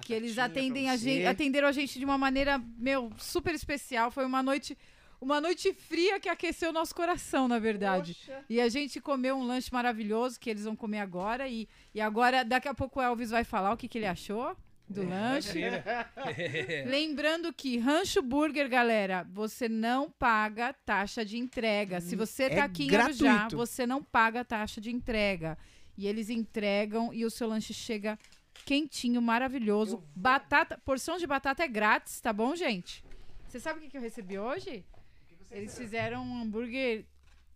Speaker 2: que eles atendem a gente, atenderam a gente de uma maneira, meu, super especial. Foi uma noite, uma noite fria que aqueceu o nosso coração, na verdade.
Speaker 1: Poxa.
Speaker 2: E a gente comeu um lanche maravilhoso que eles vão comer agora. E, e agora, daqui a pouco o Elvis vai falar o que, que ele achou do lanche.
Speaker 3: Maravilha. <laughs>
Speaker 2: Lembrando que Rancho Burger, galera, você não paga taxa de entrega. Se você
Speaker 1: É
Speaker 2: tá aqui em Arujá,
Speaker 1: gratuito.
Speaker 2: você não paga taxa de entrega. E eles entregam e o seu lanche chega quentinho, maravilhoso. Batata, porção de batata é grátis, tá bom, gente? Você sabe o que, que eu recebi hoje? Eles fizeram um hambúrguer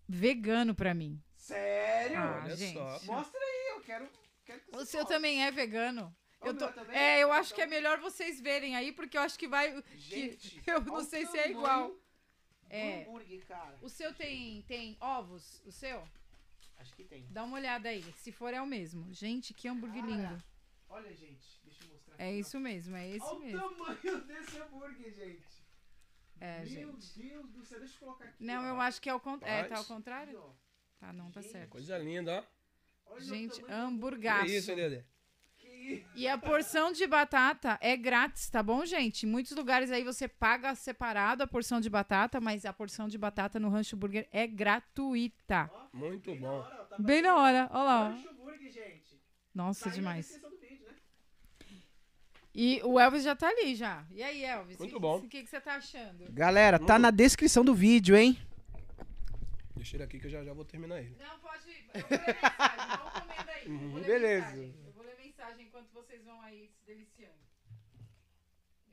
Speaker 2: vegano pra mim.
Speaker 1: Sério?
Speaker 2: Ah,
Speaker 3: Olha
Speaker 2: gente.
Speaker 3: só.
Speaker 1: Mostra aí, eu quero... quero que
Speaker 2: O seu
Speaker 1: mostre.
Speaker 2: também é vegano.
Speaker 1: O
Speaker 2: Eu tô-
Speaker 1: meu também?
Speaker 2: É, eu acho
Speaker 1: Então-
Speaker 2: que é melhor vocês verem aí, porque eu acho que vai.
Speaker 1: Gente, <laughs>
Speaker 2: eu
Speaker 1: olha
Speaker 2: não sei se é igual. É.
Speaker 1: hambúrguer, cara.
Speaker 2: O seu tem, tem ovos? O seu?
Speaker 1: Acho que tem.
Speaker 2: Dá uma olhada aí. Se for, é o mesmo. Gente, que hambúrguer
Speaker 1: Cara,
Speaker 2: lindo.
Speaker 1: Olha, gente, deixa eu mostrar.
Speaker 2: É
Speaker 1: aqui, ó.
Speaker 2: isso mesmo, é esse
Speaker 1: Olha
Speaker 2: mesmo.
Speaker 1: o tamanho <laughs> desse hambúrguer, gente.
Speaker 2: É,
Speaker 1: Meu
Speaker 2: gente.
Speaker 1: Deus do céu, deixa eu colocar aqui.
Speaker 2: Não,
Speaker 1: ó.
Speaker 2: eu acho que é o contrário. É, tá ao contrário? Tá, não, tá
Speaker 1: Gente.
Speaker 2: certo.
Speaker 3: Coisa linda, ó.
Speaker 1: Olha
Speaker 2: Gente, hamburgaço.
Speaker 3: Que isso, Dedé?
Speaker 1: Que isso?
Speaker 2: E a porção de batata é grátis, tá bom, gente? Em muitos lugares aí você paga separado a porção de batata, mas a porção de batata no Rancho Burger é gratuita.
Speaker 1: Ó,
Speaker 3: Muito
Speaker 1: bem na
Speaker 3: bom.
Speaker 1: hora, ó, tá
Speaker 2: Bem na hora, olha lá. ó.
Speaker 1: Gente.
Speaker 2: Nossa,
Speaker 1: Tá na
Speaker 2: demais.
Speaker 1: descrição do vídeo, né?
Speaker 2: E o Elvis já tá ali, já. E aí, Elvis?
Speaker 3: Muito
Speaker 2: o que-
Speaker 3: bom.
Speaker 2: O que, que você tá achando?
Speaker 1: Galera, tá na descrição do vídeo, hein?
Speaker 3: Deixa ele aqui que eu já, já vou terminar ele.
Speaker 2: Não, pode ir. Eu vou ler mensagem. Vão comendo aí. Eu vou ler <laughs>
Speaker 1: Beleza.
Speaker 2: mensagem. Eu vou ler mensagem enquanto vocês vão aí se deliciando.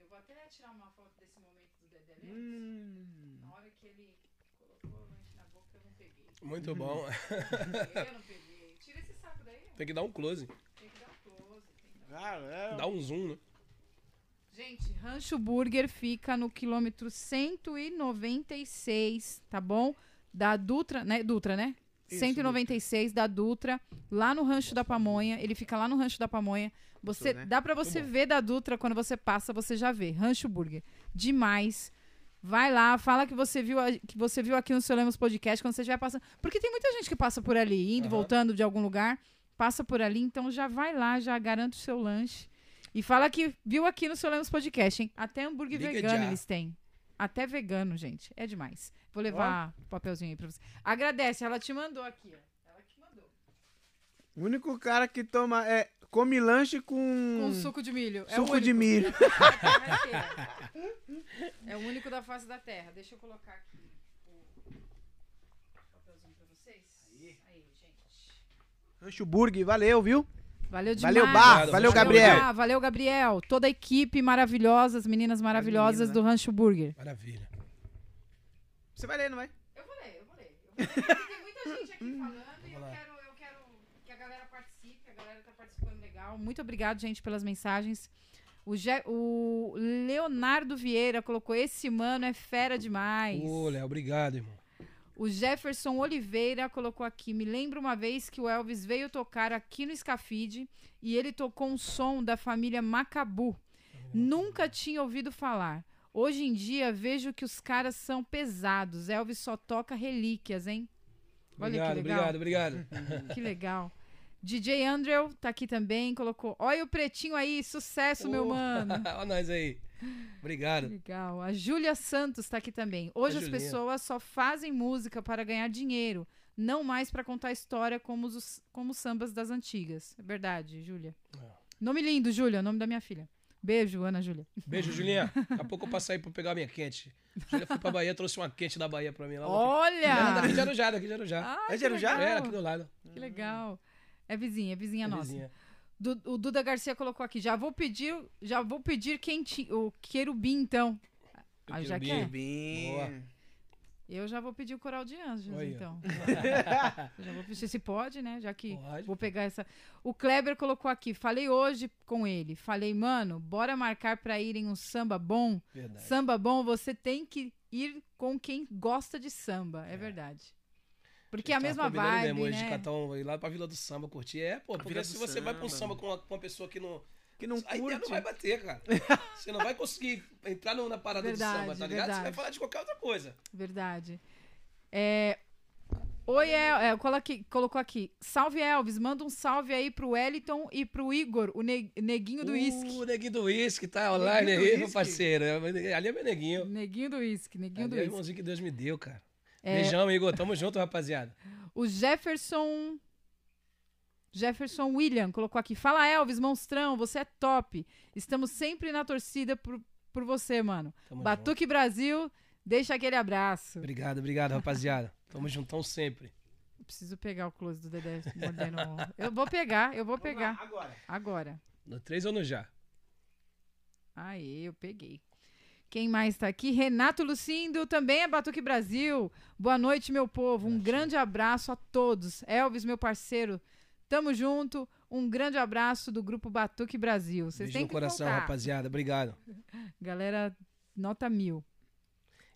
Speaker 2: Eu vou até tirar uma foto desse momento do Dedé
Speaker 1: Hum.
Speaker 2: Na hora que ele colocou o lanche na boca, eu não peguei.
Speaker 3: Muito bom.
Speaker 2: Eu não peguei. Tira esse saco daí, ó.
Speaker 3: Tem que dar um close.
Speaker 2: tem que dar close. Tem que dar...
Speaker 1: Caramba.
Speaker 3: Dá um zoom, né?
Speaker 2: Gente, Rancho Burger fica no quilômetro 196, tá bom? Da Dutra, né? Dutra, né?
Speaker 1: Isso,
Speaker 2: 196 da Dutra, lá no Rancho da Pamonha. Ele fica lá no Rancho da Pamonha. Você
Speaker 1: né?
Speaker 2: dá pra você ver da Dutra quando você passa, você já vê. Rancho Burger. Demais. Vai lá, fala que você viu que você viu aqui no seu Lemos Podcast quando você estiver passando. Porque tem muita gente que passa por ali, indo,
Speaker 3: Aham.
Speaker 2: voltando de algum lugar, passa por ali, então já vai lá, já garante o seu lanche. E fala que viu aqui no seu Lemos Podcast, hein? Até hambúrguer
Speaker 3: Liga
Speaker 2: vegano
Speaker 3: já.
Speaker 2: eles têm. Até vegano, gente. É demais. Vou levar o papelzinho aí pra você. Agradece, ela te mandou aqui, ó. Ela que mandou.
Speaker 1: O único cara que toma. É, come lanche com.
Speaker 2: Com suco de milho. É o.
Speaker 1: Suco de
Speaker 2: único.
Speaker 1: milho.
Speaker 2: Terra <laughs> inteira. É o único da face da terra. Deixa eu colocar aqui o papelzinho pra vocês. Aí, gente.
Speaker 1: Rancho Burger, valeu, viu?
Speaker 2: Valeu demais.
Speaker 1: Valeu, Bar.
Speaker 3: Obrigado,
Speaker 1: Valeu, Gabriel.
Speaker 2: Bar, valeu, Gabriel. Toda a equipe maravilhosa, as meninas maravilhosas
Speaker 1: meninas,
Speaker 2: do Rancho Burger.
Speaker 3: Maravilha.
Speaker 1: Você vai ler, não vai?
Speaker 2: Eu vou ler, eu vou ler. Eu vou ler porque <laughs> tem muita gente aqui falando e eu quero, eu quero que a galera participe, a galera tá participando legal. Muito obrigado, gente, pelas mensagens. O, Je- o Leonardo Vieira colocou: esse mano é fera demais.
Speaker 3: Ô, Léo, obrigado, irmão.
Speaker 2: O Jefferson Oliveira colocou aqui: me lembro uma vez que o Elvis veio tocar aqui no Scafide e ele tocou um som da família Macabu. Nunca tinha ouvido falar. Hoje em dia vejo que os caras são pesados. Elvis só toca relíquias, hein? Olha
Speaker 3: Obrigado,
Speaker 2: que legal.
Speaker 3: obrigado, obrigado. <laughs>
Speaker 2: Que legal. DJ Andrew tá aqui também, colocou: Olha o pretinho aí, sucesso, meu
Speaker 3: Ô, <laughs>
Speaker 2: mano.
Speaker 3: Olha nós aí. Obrigado.
Speaker 2: Legal. A Júlia Santos tá aqui também. Hoje
Speaker 3: A
Speaker 2: as
Speaker 3: Julinha.
Speaker 2: pessoas só fazem música para ganhar dinheiro, não mais para contar história como os, como os sambas das antigas. É verdade, Júlia.
Speaker 3: É.
Speaker 2: Nome lindo, Júlia, nome da minha filha. Beijo, Ana Júlia.
Speaker 3: Beijo, Julinha. <laughs> Daqui a pouco eu passo aí pra pegar a minha quente. Julia foi pra Bahia, trouxe uma quente da Bahia pra mim. Lá Ela daqui
Speaker 2: Olha!
Speaker 3: de Arujá, daqui de Arujá.
Speaker 2: Ah,
Speaker 1: É de Arujá?
Speaker 3: É, aqui do lado.
Speaker 2: Que legal. É vizinha, é vizinha
Speaker 3: É
Speaker 2: nossa.
Speaker 3: vizinha.
Speaker 2: Du- o Duda Garcia colocou aqui. Já vou pedir, já vou pedir quentinho, o querubim, então. Ah, já
Speaker 3: querubim.
Speaker 2: quer?
Speaker 3: Boa.
Speaker 2: Eu já vou pedir o coral de anjos,
Speaker 3: Olha.
Speaker 2: então. <laughs> Eu já vou pedir se pode, né? Já que
Speaker 3: Pode.
Speaker 2: vou pegar essa. O Kleber colocou aqui. Falei hoje com ele. Falei, mano, bora marcar pra ir em um samba bom.
Speaker 3: Verdade.
Speaker 2: Samba bom, você tem que ir com quem gosta de samba. É, verdade. Porque é a mesma vibe,
Speaker 3: mesmo hoje de
Speaker 2: né?
Speaker 3: catar um, ir lá pra Vila do Samba curtir. É, pô, porque se você vai pra um
Speaker 1: Samba.
Speaker 3: samba com uma, com uma pessoa que não.
Speaker 1: Que não
Speaker 3: a ideia não
Speaker 1: curte.
Speaker 3: vai bater, cara. <laughs> Você não vai conseguir entrar no- na parada
Speaker 2: Verdade,
Speaker 3: do samba, tá ligado? Você vai falar de qualquer outra coisa.
Speaker 2: Verdade. É... Oi, El... é, coloquei- colocou aqui. Salve, Elvis. Manda um salve aí pro Wellington e pro Igor, o ne- neguinho do uísque.
Speaker 3: O neguinho do uísque tá online
Speaker 1: Neguinho
Speaker 3: aí, meu
Speaker 1: uísque.
Speaker 3: parceiro. Ali é meu neguinho.
Speaker 2: Neguinho do uísque, neguinho
Speaker 3: Ali
Speaker 2: do
Speaker 3: é o
Speaker 2: uísque.
Speaker 3: irmãozinho que Deus me deu, cara.
Speaker 2: É.
Speaker 3: Beijão, Igor. Tamo junto, rapaziada.
Speaker 2: O Jefferson. Jefferson William colocou aqui. Fala, Elvis, monstrão, você é top. Estamos sempre na torcida por, por você, mano.
Speaker 3: Tamo junto.
Speaker 2: Batuque Brasil, deixa aquele abraço.
Speaker 3: Obrigado, obrigado, rapaziada. <laughs> Tamo juntão sempre.
Speaker 2: Eu preciso pegar o close do Dedé mordendo. Eu vou pegar, eu vou
Speaker 1: Vamos
Speaker 2: pegar.
Speaker 1: lá, agora.
Speaker 2: Agora.
Speaker 3: No 3 ou no já?
Speaker 2: Aê, eu peguei. Quem mais tá aqui? Renato Lucindo, também é Batuque Brasil. Boa noite, meu povo. Um grande abraço a todos. Elvis, meu parceiro, tamo junto. Um grande abraço do grupo Batuque Brasil. Vocês
Speaker 3: Beijo
Speaker 2: têm
Speaker 3: no coração,
Speaker 2: voltar.
Speaker 3: rapaziada. Obrigado. <laughs>
Speaker 2: Galera, nota mil.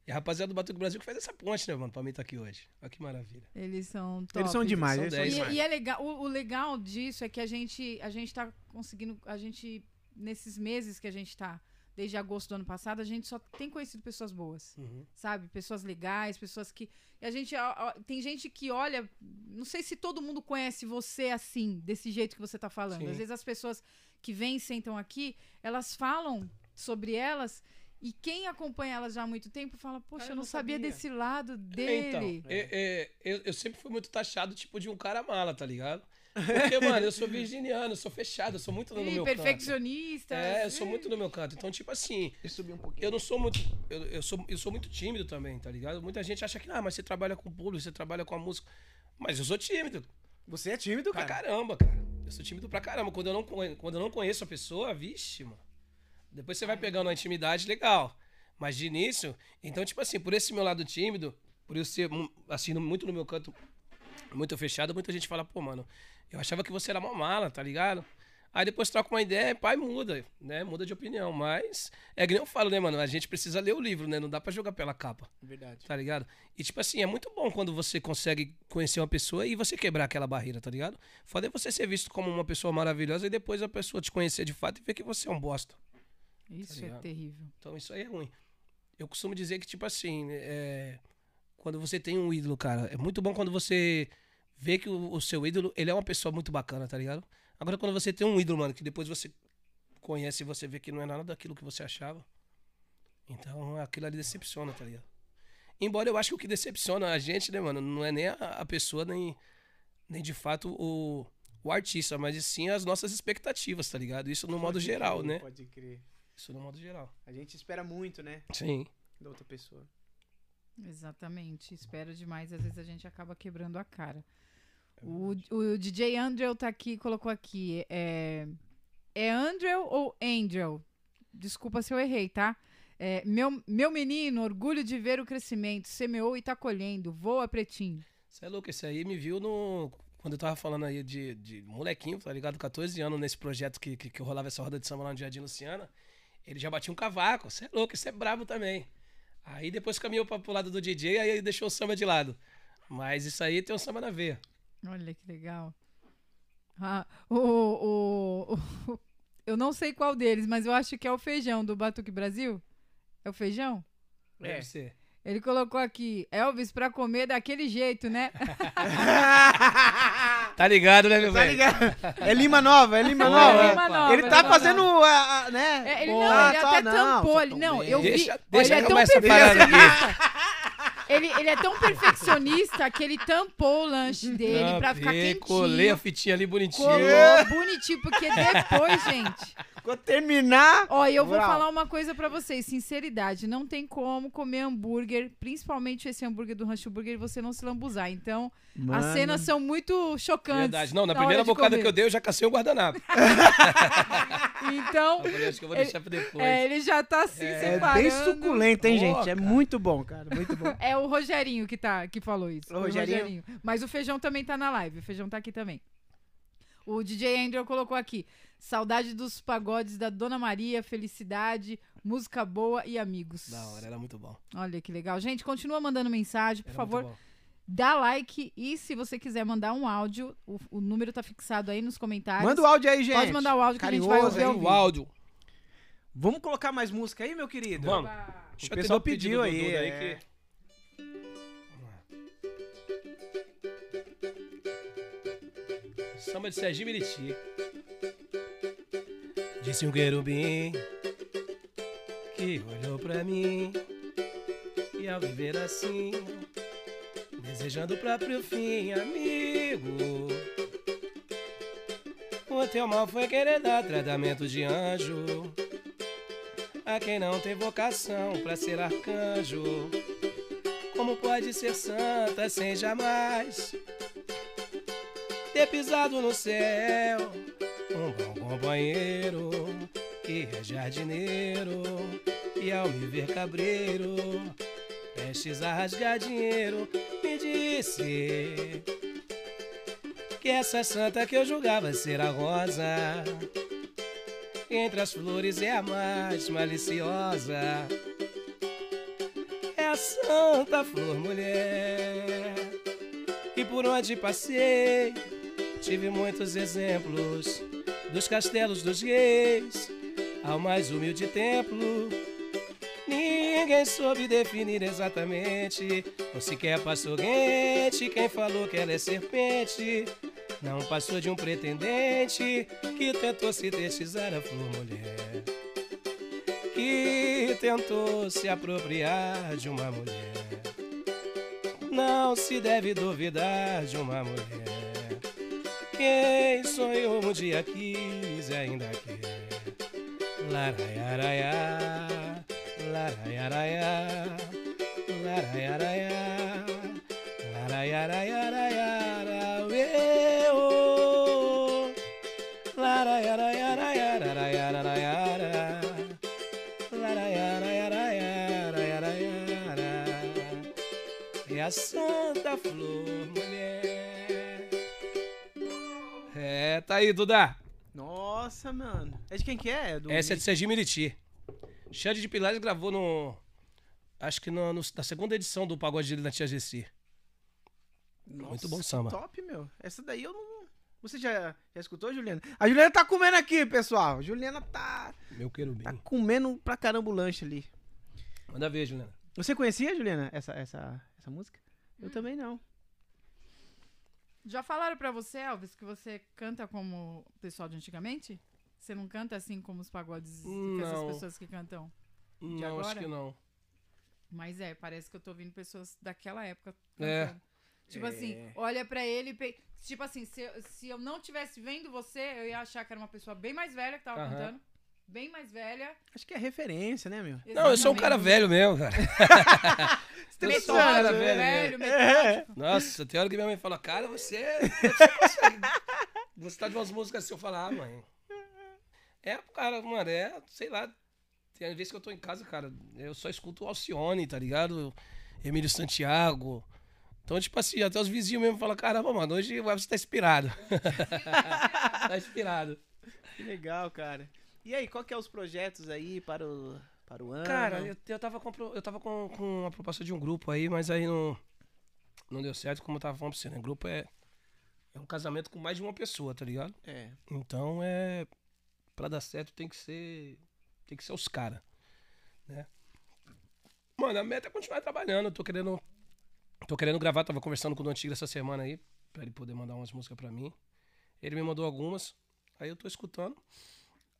Speaker 3: E a rapaziada do Batuque Brasil que fez essa ponte, né, mano? Pra mim estar aqui hoje. Olha que maravilha.
Speaker 2: Eles são top.
Speaker 1: Eles são demais,
Speaker 3: são
Speaker 1: eles são
Speaker 3: dez.
Speaker 2: E, e é legal, o, o legal disso é que a gente, a gente tá conseguindo, a gente, nesses meses que a gente tá, desde agosto do ano passado, a gente só tem conhecido pessoas boas.
Speaker 3: Uhum.
Speaker 2: sabe? Pessoas legais, pessoas que. E a gente. ó, ó, tem gente que olha. Não sei se todo mundo conhece você assim, desse jeito que você tá falando.
Speaker 3: Sim.
Speaker 2: Às vezes as pessoas que vêm e sentam aqui, elas falam sobre elas. E quem acompanha elas já há muito tempo fala, poxa,
Speaker 1: Ah,
Speaker 2: eu não
Speaker 1: não
Speaker 2: sabia,
Speaker 1: sabia."
Speaker 2: desse lado
Speaker 3: É,
Speaker 2: dele.
Speaker 3: Então, é, é, eu, eu sempre fui muito taxado, tipo, de um cara mala, tá ligado? Porque, mano, eu sou virginiano, eu sou fechado, eu sou muito no
Speaker 2: Ih,
Speaker 3: meu canto.
Speaker 2: perfeccionista.
Speaker 3: É, eu sou muito no meu canto. Então, tipo assim,
Speaker 1: eu subir um pouquinho.
Speaker 3: eu não sou muito. Eu, eu, sou, eu sou muito tímido também, tá ligado? Muita gente acha que, ah, mas você trabalha com público, você trabalha com a música. Mas eu sou tímido.
Speaker 1: Você é tímido,
Speaker 3: Pra
Speaker 1: cara.
Speaker 3: caramba, cara. Eu sou tímido pra caramba. Quando eu não, quando eu não conheço a pessoa, vixe, mano. Depois você vai pegando uma intimidade legal. Mas de início, então, tipo assim, por esse meu lado tímido, por eu ser, assim, muito no meu canto, muito fechado, muita gente fala, pô, mano, eu achava que você era uma mala, tá ligado? Aí depois troca uma ideia, pai, muda, né? Muda de opinião. Mas é que nem eu falo, né, mano? A gente precisa ler o livro, né? Não dá pra jogar pela capa,
Speaker 1: Verdade.
Speaker 3: tá ligado? E, tipo assim, é muito bom quando você consegue conhecer uma pessoa e você quebrar aquela barreira, tá ligado? Foda é você ser visto como uma pessoa maravilhosa e depois a pessoa te conhecer de fato e ver que você é um bosta.
Speaker 2: Isso é
Speaker 3: ligado?
Speaker 2: terrível.
Speaker 3: Então isso aí é ruim. Eu costumo dizer que, tipo assim, é, quando você tem um ídolo, cara, é muito bom quando você vê que o, o seu ídolo, ele é uma pessoa muito bacana, tá ligado? Agora, quando você tem um ídolo, mano, que depois você conhece e você vê que não é nada daquilo que você achava, então aquilo ali decepciona, tá ligado? Embora eu acho que o que decepciona a gente, né, mano, não é nem a, a pessoa, nem, nem de fato o, o artista, mas e sim as nossas expectativas, tá ligado? Isso no modo
Speaker 1: Pode
Speaker 3: geral,
Speaker 1: crer,
Speaker 3: né?
Speaker 1: Pode crer.
Speaker 3: Isso no modo geral.
Speaker 1: A gente espera muito, né?
Speaker 3: Sim.
Speaker 1: Da outra pessoa.
Speaker 2: Exatamente. Espera demais, às vezes a gente acaba quebrando a cara. O, o DJ Andrew tá aqui, colocou aqui. É, é Andrew ou Angel? Desculpa se eu errei, tá? É, meu, meu menino, orgulho de ver o crescimento. Semeou e tá colhendo. Voa, pretinho.
Speaker 3: Você é louco, esse aí me viu no. Quando eu tava falando aí de, de molequinho, tá ligado? 14 anos nesse projeto que, que, que rolava essa roda de samba lá no Jardim Luciana. Ele já batia um cavaco. Você é louco, isso é brabo também. Aí depois caminhou pra, pro lado do DJ, aí ele deixou o samba de lado. Mas isso aí tem um samba na veia.
Speaker 2: Olha que legal. Ah, o, o, o- eu não sei qual deles, mas eu acho que é o feijão do Batuque Brasil. É o feijão?
Speaker 1: É.
Speaker 3: Deve ser.
Speaker 2: Ele colocou aqui, Elvis pra comer daquele jeito, né? <laughs>
Speaker 3: Tá ligado, né, meu
Speaker 1: Tá
Speaker 3: velho?
Speaker 1: ligado? É Lima Nova, é Lima
Speaker 3: Pô,
Speaker 1: Nova.
Speaker 3: é
Speaker 2: Lima Nova,
Speaker 1: Ele tá
Speaker 2: Lima
Speaker 1: fazendo, a, a- né?
Speaker 2: É, ele
Speaker 1: Pô,
Speaker 2: não, ele
Speaker 1: tá,
Speaker 2: até
Speaker 1: não,
Speaker 2: tampou. Ele,
Speaker 1: tão
Speaker 2: não, eu vi.
Speaker 3: Deixa- deixa
Speaker 2: ele é
Speaker 3: eu
Speaker 2: tão perfeccionista. <laughs> Ele, ele é tão perfeccionista que ele tampou o lanche dele pra ficar
Speaker 3: Tampei, Colei a
Speaker 2: quentinho.
Speaker 3: fitinha ali bonitinho.
Speaker 2: Colou bonitinho, porque depois, <laughs> gente.
Speaker 1: Quando terminar.
Speaker 2: Ó, e eu vou
Speaker 1: Moral.
Speaker 2: falar uma coisa pra vocês, sinceridade, não tem como comer hambúrguer, principalmente esse hambúrguer do Rancho Burger, e você não se lambuzar. Então, as cenas são muito chocantes.
Speaker 3: Verdade. Não, na
Speaker 2: hora
Speaker 3: primeira bocada
Speaker 2: comer.
Speaker 3: que eu dei, eu já cacei o guardanapo. <laughs>
Speaker 2: Então,
Speaker 3: Eu acho que eu vou
Speaker 2: Ele-
Speaker 3: deixar pra depois.
Speaker 2: é, ele já tá assim
Speaker 3: É,
Speaker 1: É
Speaker 2: separando.
Speaker 1: bem suculento, hein,
Speaker 3: Pô,
Speaker 1: gente? É muito bom, cara. Muito bom.
Speaker 2: É o Rogerinho que, tá, que falou isso.
Speaker 1: O Rogerinho?
Speaker 2: Mas o Feijão também tá na live. O Feijão tá aqui também. O DJ Andrew colocou aqui. Saudade dos pagodes da Dona Maria, felicidade, música boa e amigos.
Speaker 3: Da hora, era muito bom.
Speaker 2: Olha que legal. Gente, continua mandando mensagem, por
Speaker 3: Era
Speaker 2: favor. Dá like e se você quiser mandar um áudio, o, o número tá fixado aí nos comentários.
Speaker 1: Manda o áudio aí, gente.
Speaker 2: Pode mandar o áudio que a gente vai
Speaker 1: Carinhoso
Speaker 2: ouvir
Speaker 1: aí.
Speaker 3: O áudio.
Speaker 1: Vamos colocar mais música aí, meu querido?
Speaker 3: Vamos.
Speaker 1: O
Speaker 3: eu
Speaker 1: pessoal
Speaker 3: o
Speaker 1: pediu aí,
Speaker 3: Duda
Speaker 1: é.
Speaker 3: que- Samba de Serginho Meriti. Disse um querubim que olhou pra mim e ao viver assim, desejando o próprio fim, amigo. O teu mal foi querer dar tratamento de anjo a quem não tem vocação pra ser arcanjo. Como pode ser santa sem jamais ter pisado no céu? Um bom companheiro que é jardineiro e ao me ver cabreiro, prestes a rasgar dinheiro, me disse que essa santa que eu julgava ser a rosa entre as flores é a mais maliciosa. É a santa flor mulher. E por onde passei, tive muitos exemplos dos castelos dos reis ao mais humilde templo. Ninguém soube definir exatamente, ou sequer passou rente. Quem falou que ela é serpente não passou de um pretendente que tentou se destisar a flor mulher. Que tentou se apropriar de uma mulher. Não se deve duvidar de uma mulher quem sonhou um dia quis e ainda quer. Laraiaraiá, laraiaraiá, laraiaraiá, laraiaraiá, eu, laraiaraiá, laraiaraiá, é a Santa Flor. É, tá aí, Duda.
Speaker 1: Nossa, mano. É de quem que é? Do
Speaker 3: Essa é de Serginho Miriti. Xande de Pilares gravou no. Acho que no, no- na segunda edição do Pagode dele da Tia Gessi.
Speaker 1: Nossa,
Speaker 3: Muito bom samba.
Speaker 1: Top, meu. Essa daí eu não. Você já, já escutou, Juliana? A Juliana tá comendo aqui, pessoal. A Juliana tá,
Speaker 3: Meu querubim.
Speaker 1: tá comendo pra caramba o lanche ali.
Speaker 3: Manda ver, Juliana.
Speaker 1: Você conhecia, Juliana, essa, essa, essa música? Eu
Speaker 2: Hum.
Speaker 1: também não.
Speaker 2: Já falaram pra você, Elvis, que você canta como o pessoal de antigamente? Você não canta assim como os pagodes que essas pessoas que cantam?
Speaker 3: Não,
Speaker 2: agora?
Speaker 3: acho que não.
Speaker 2: Mas é, parece que eu tô ouvindo pessoas daquela época
Speaker 3: É.
Speaker 2: cantando. Tipo
Speaker 1: É.
Speaker 2: assim, olha pra ele e pe... Tipo assim, se, eu- se eu não tivesse vendo você, eu ia achar que era uma pessoa bem mais velha que tava cantando. Bem mais velha.
Speaker 1: Acho que é referência, né, meu?
Speaker 3: Não, eu sou um cara velho mesmo, cara. Eu sou um cara
Speaker 2: Metódico,
Speaker 3: velho.
Speaker 2: velho, metódico.
Speaker 3: Nossa, tem hora que minha mãe fala, cara, você, você consegue gostar de umas músicas assim. Eu falo, ah, mãe. É, cara, mano, é, sei lá. Tem vezes que eu tô em casa, cara, eu só escuto o Alcione, tá ligado? Emílio Santiago. Então, tipo assim, até os vizinhos mesmo falam, caramba, mano, hoje o Elvis tá inspirado. <laughs> tá inspirado.
Speaker 1: Que legal, cara. E aí, qual que é os projetos aí para o, para o ano?
Speaker 3: Cara, eu, eu tava, com, eu tava com, com uma proposta de um grupo aí, mas aí não, não deu certo, como eu tava falando pra você, né? Grupo é, é um casamento com mais de uma pessoa, tá ligado?
Speaker 1: É.
Speaker 3: Então é. Pra dar certo tem que ser. Tem que ser os caras. Né? Mano, a meta é continuar trabalhando. Eu tô querendo. Tô querendo gravar, tava conversando com o Don Tigre essa semana aí, pra ele poder mandar umas músicas pra mim. Ele me mandou algumas, aí eu tô escutando.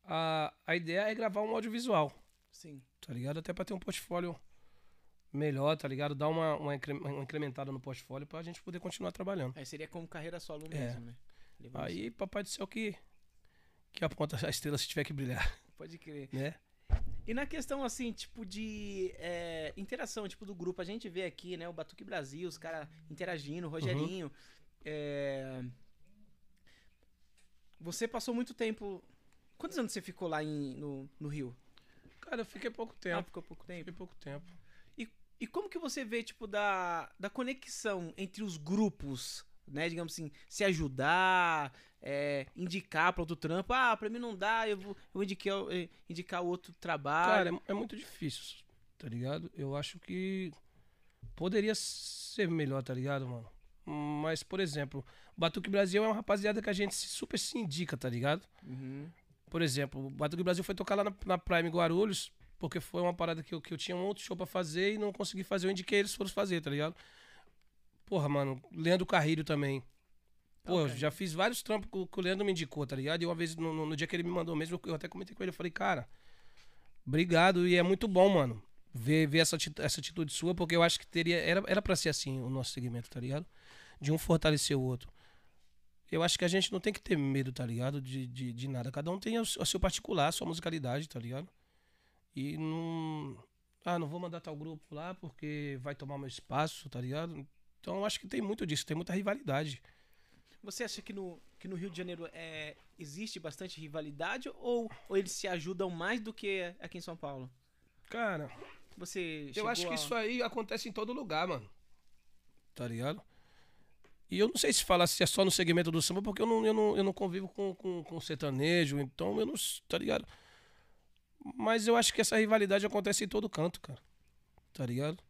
Speaker 3: A, a ideia é gravar um audiovisual,
Speaker 1: Sim.
Speaker 3: tá ligado? Até pra ter um portfólio melhor, tá ligado? Dar uma, uma, incre- uma incrementada no portfólio pra gente poder continuar trabalhando.
Speaker 1: Aí seria como carreira solo
Speaker 3: É.
Speaker 1: mesmo, né?
Speaker 3: Aí, papai do céu, que, que aponta a estrela se tiver que brilhar.
Speaker 1: Pode crer.
Speaker 3: né?
Speaker 1: E na questão, assim, tipo, de é, interação, tipo, do grupo, a gente vê aqui, né, o Batuque Brasil, os caras interagindo, o Rogerinho. é, Você passou muito tempo. Quantos anos você ficou lá em, no, no Rio?
Speaker 3: Cara, eu fiquei pouco
Speaker 1: Ah,
Speaker 3: tempo.
Speaker 1: ficou pouco tempo.
Speaker 3: Fiquei pouco tempo.
Speaker 1: E como que você vê, tipo, da, da conexão entre os grupos, né? Digamos assim, se ajudar, é, indicar para outro trampo. Ah, pra mim não dá, eu vou, eu vou indicar, indicar outro trabalho.
Speaker 3: Cara, é, é muito difícil, tá ligado? Eu acho que poderia ser melhor, tá ligado, mano? Mas, por exemplo, Batuque Brasil é uma rapaziada que a gente super se indica, tá ligado?
Speaker 1: Uhum.
Speaker 3: Por exemplo, o Batuque Brasil foi tocar lá na, na Prime Guarulhos, porque foi uma parada que eu, que eu tinha um outro show pra fazer e não consegui fazer. Eu indiquei eles foram fazer, tá ligado? Porra, mano, Leandro Carrilho também. Pô, eu
Speaker 1: Ok.
Speaker 3: já fiz vários trampos que o- Leandro me indicou, tá ligado? E uma vez, no, no- dia que ele me mandou mesmo, eu até comentei com ele, eu falei, cara, obrigado, e é muito bom, mano, ver, ver essa, essa atitude sua, porque eu acho que teria, era, era pra ser assim o nosso segmento, tá ligado? De um fortalecer o outro. Eu acho que a gente não tem que ter medo, tá ligado? De, de, de nada. Cada um tem o seu particular, a sua musicalidade, tá ligado? E não. Ah, não vou mandar tal grupo lá porque vai tomar meu espaço, tá ligado? Então eu acho que tem muito disso, tem muita rivalidade.
Speaker 1: Você acha que no, que no Rio de Janeiro é, existe bastante rivalidade ou, ou eles se ajudam mais do que aqui em São Paulo?
Speaker 3: Cara,
Speaker 1: Você
Speaker 3: eu acho que
Speaker 1: a-
Speaker 3: isso aí acontece em todo lugar, mano. Tá ligado? E eu não sei se falar se é só no segmento do samba, porque eu não, eu não, eu não convivo com, com, com sertanejo, então eu não. Tá ligado? Mas eu acho que essa rivalidade acontece em todo canto, cara. Tá ligado?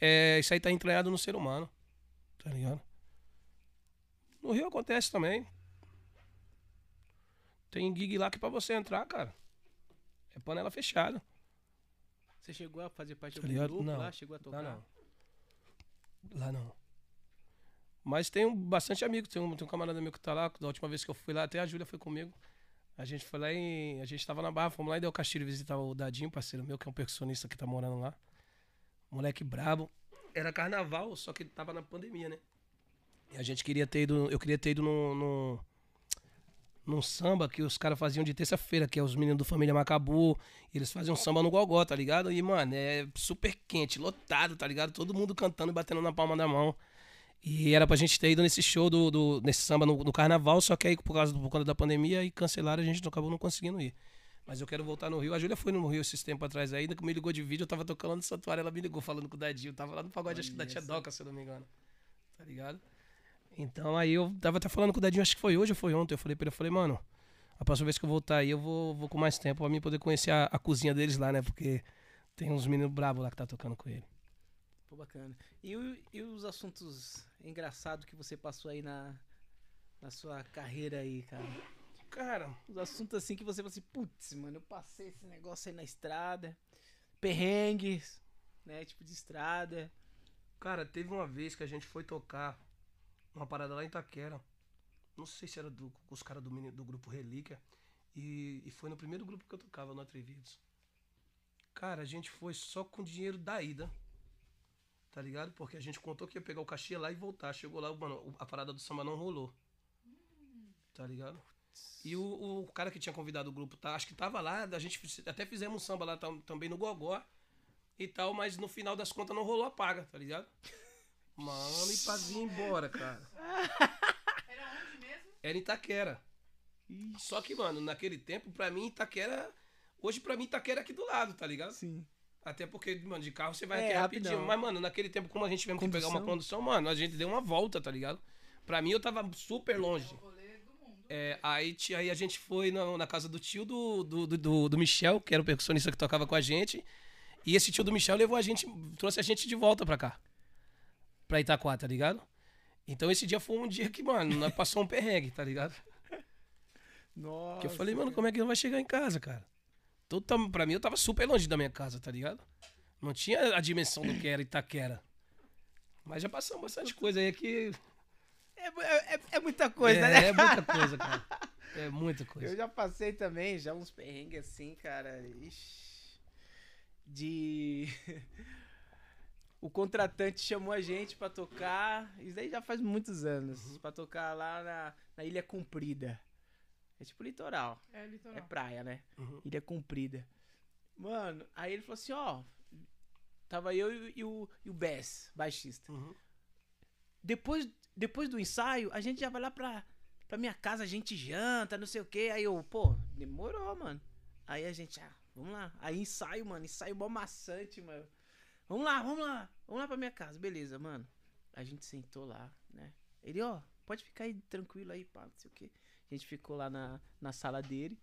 Speaker 3: É, isso aí tá entranhado no ser humano. Tá ligado? No Rio acontece também. Tem gig lá que pra você entrar, cara. É panela fechada.
Speaker 1: Você chegou a fazer parte
Speaker 3: Tá ligado?
Speaker 1: grupo lá? Chegou a tocar?
Speaker 3: Lá não. Lá não. Mas tenho bastante amigos. Tem um, tem um camarada meu que tá lá. Da última vez que eu fui lá, até a Júlia foi comigo. A gente foi lá e. A gente tava na barra, fomos lá e deu Castilho visitar o Dadinho, parceiro meu, que é um percussionista que tá morando lá. Moleque brabo. Era carnaval, só que tava na pandemia, né? E a gente queria ter ido. Eu queria ter ido no. no num samba que os caras faziam de terça-feira, que é os meninos do Família Macabu. Eles faziam samba no Gogó, tá ligado? E, mano, é super quente, lotado, tá ligado? Todo mundo cantando e batendo na palma da mão. E era pra gente ter ido nesse show do, do nesse samba no, no carnaval, só que aí por causa, do- por conta da pandemia e cancelaram, a gente acabou não conseguindo ir. Mas eu quero voltar no Rio. A Júlia foi no Rio esses tempos atrás ainda, que me ligou de vídeo, eu tava tocando no santuário, ela me ligou falando com o Dadinho. Eu tava lá no pagode, acho que da
Speaker 1: Olha
Speaker 3: Tia. Doca, se eu não me engano. Tá ligado? Então aí eu tava até falando com o Dadinho, acho que foi hoje ou foi ontem. Eu falei pra ele, eu falei, mano, a próxima vez que eu voltar aí, eu vou, vou com mais tempo pra mim poder conhecer a, a cozinha deles lá, né? Porque tem uns meninos bravos lá que tá tocando com ele.
Speaker 1: Pô, bacana. E, e os assuntos engraçados que você passou aí na, na sua carreira aí, cara?
Speaker 3: Cara,
Speaker 1: Os assuntos assim que você falou assim, putz, mano, eu passei esse negócio aí na estrada. Perrengues, né? Tipo de estrada.
Speaker 3: Cara, teve uma vez que a gente foi tocar uma parada lá em Itaquera. Não sei se era do, com os caras do, do grupo Relíquia. E, e foi no primeiro grupo que eu tocava no Atrevidos. Cara, a gente foi só com dinheiro da ida. Tá ligado? Porque a gente contou que ia pegar o cachê lá e voltar. Chegou lá, mano, o- a parada do samba não rolou. Tá ligado? E o, o cara que tinha convidado o grupo, tá, acho que tava lá, a gente até fizemos um samba lá tam- também no Gogó e tal, mas no final das contas não rolou a paga, tá ligado? <laughs> Mano, e pra vir embora, cara.
Speaker 2: Era onde mesmo?
Speaker 3: Era em Itaquera. Só que, mano, naquele tempo, pra mim, Itaquera. Hoje, pra mim, Itaquera é aqui do lado, tá ligado?
Speaker 1: Sim.
Speaker 3: Até porque, mano, de carro você vai
Speaker 1: É,
Speaker 3: aqui rapidinho. Mas, mano, naquele tempo, como a gente tivemos que pegar uma
Speaker 1: Condução.
Speaker 3: mano, a gente deu uma volta, tá ligado? Pra mim, eu tava super longe. É, aí, aí a gente foi na, na casa do tio do, do, do- do, do Michel, que era o percussionista que tocava com a gente. E esse tio do Michel levou a gente, trouxe a gente de volta pra cá. Pra Itaquá, tá ligado? Então esse dia foi um dia que, mano, nós passou um perrengue, tá ligado? <laughs>
Speaker 1: Nossa.
Speaker 3: Que eu falei, mano, como é que não vai chegar em casa, cara? Tudo tam- pra mim, eu tava super longe da minha casa, tá ligado? Não tinha a dimensão do que era Itaquera. Mas já passamos bastante coisa aí que.
Speaker 1: É, é- é- é muita coisa,
Speaker 3: é,
Speaker 1: né?
Speaker 3: é muita coisa, cara. É muita coisa.
Speaker 1: Eu já passei também, já uns perrengues assim, cara. Ixi. De. <laughs> o contratante chamou a gente pra tocar. Isso aí já faz muitos anos. Pra tocar lá na, na Ilha Comprida. É tipo litoral.
Speaker 2: É litoral.
Speaker 1: É praia, né?
Speaker 3: Uhum.
Speaker 1: Ilha Comprida. Mano, aí ele falou assim: ó. Tava eu e, e o, e o Bess, baixista.
Speaker 3: Uhum.
Speaker 1: Depois, depois do ensaio, a gente já vai lá pra, pra minha casa, a gente janta, não sei o que. Aí eu, pô, demorou, mano. Aí a gente, ah, vamos lá. Aí ensaio, mano, ensaio mó maçante, mano. Vamos lá, vamos lá, vamos lá pra minha casa, beleza, mano. A gente sentou lá, né? Ele, ó, pode ficar aí tranquilo aí, pá, não sei o que. A gente ficou lá na, na sala dele.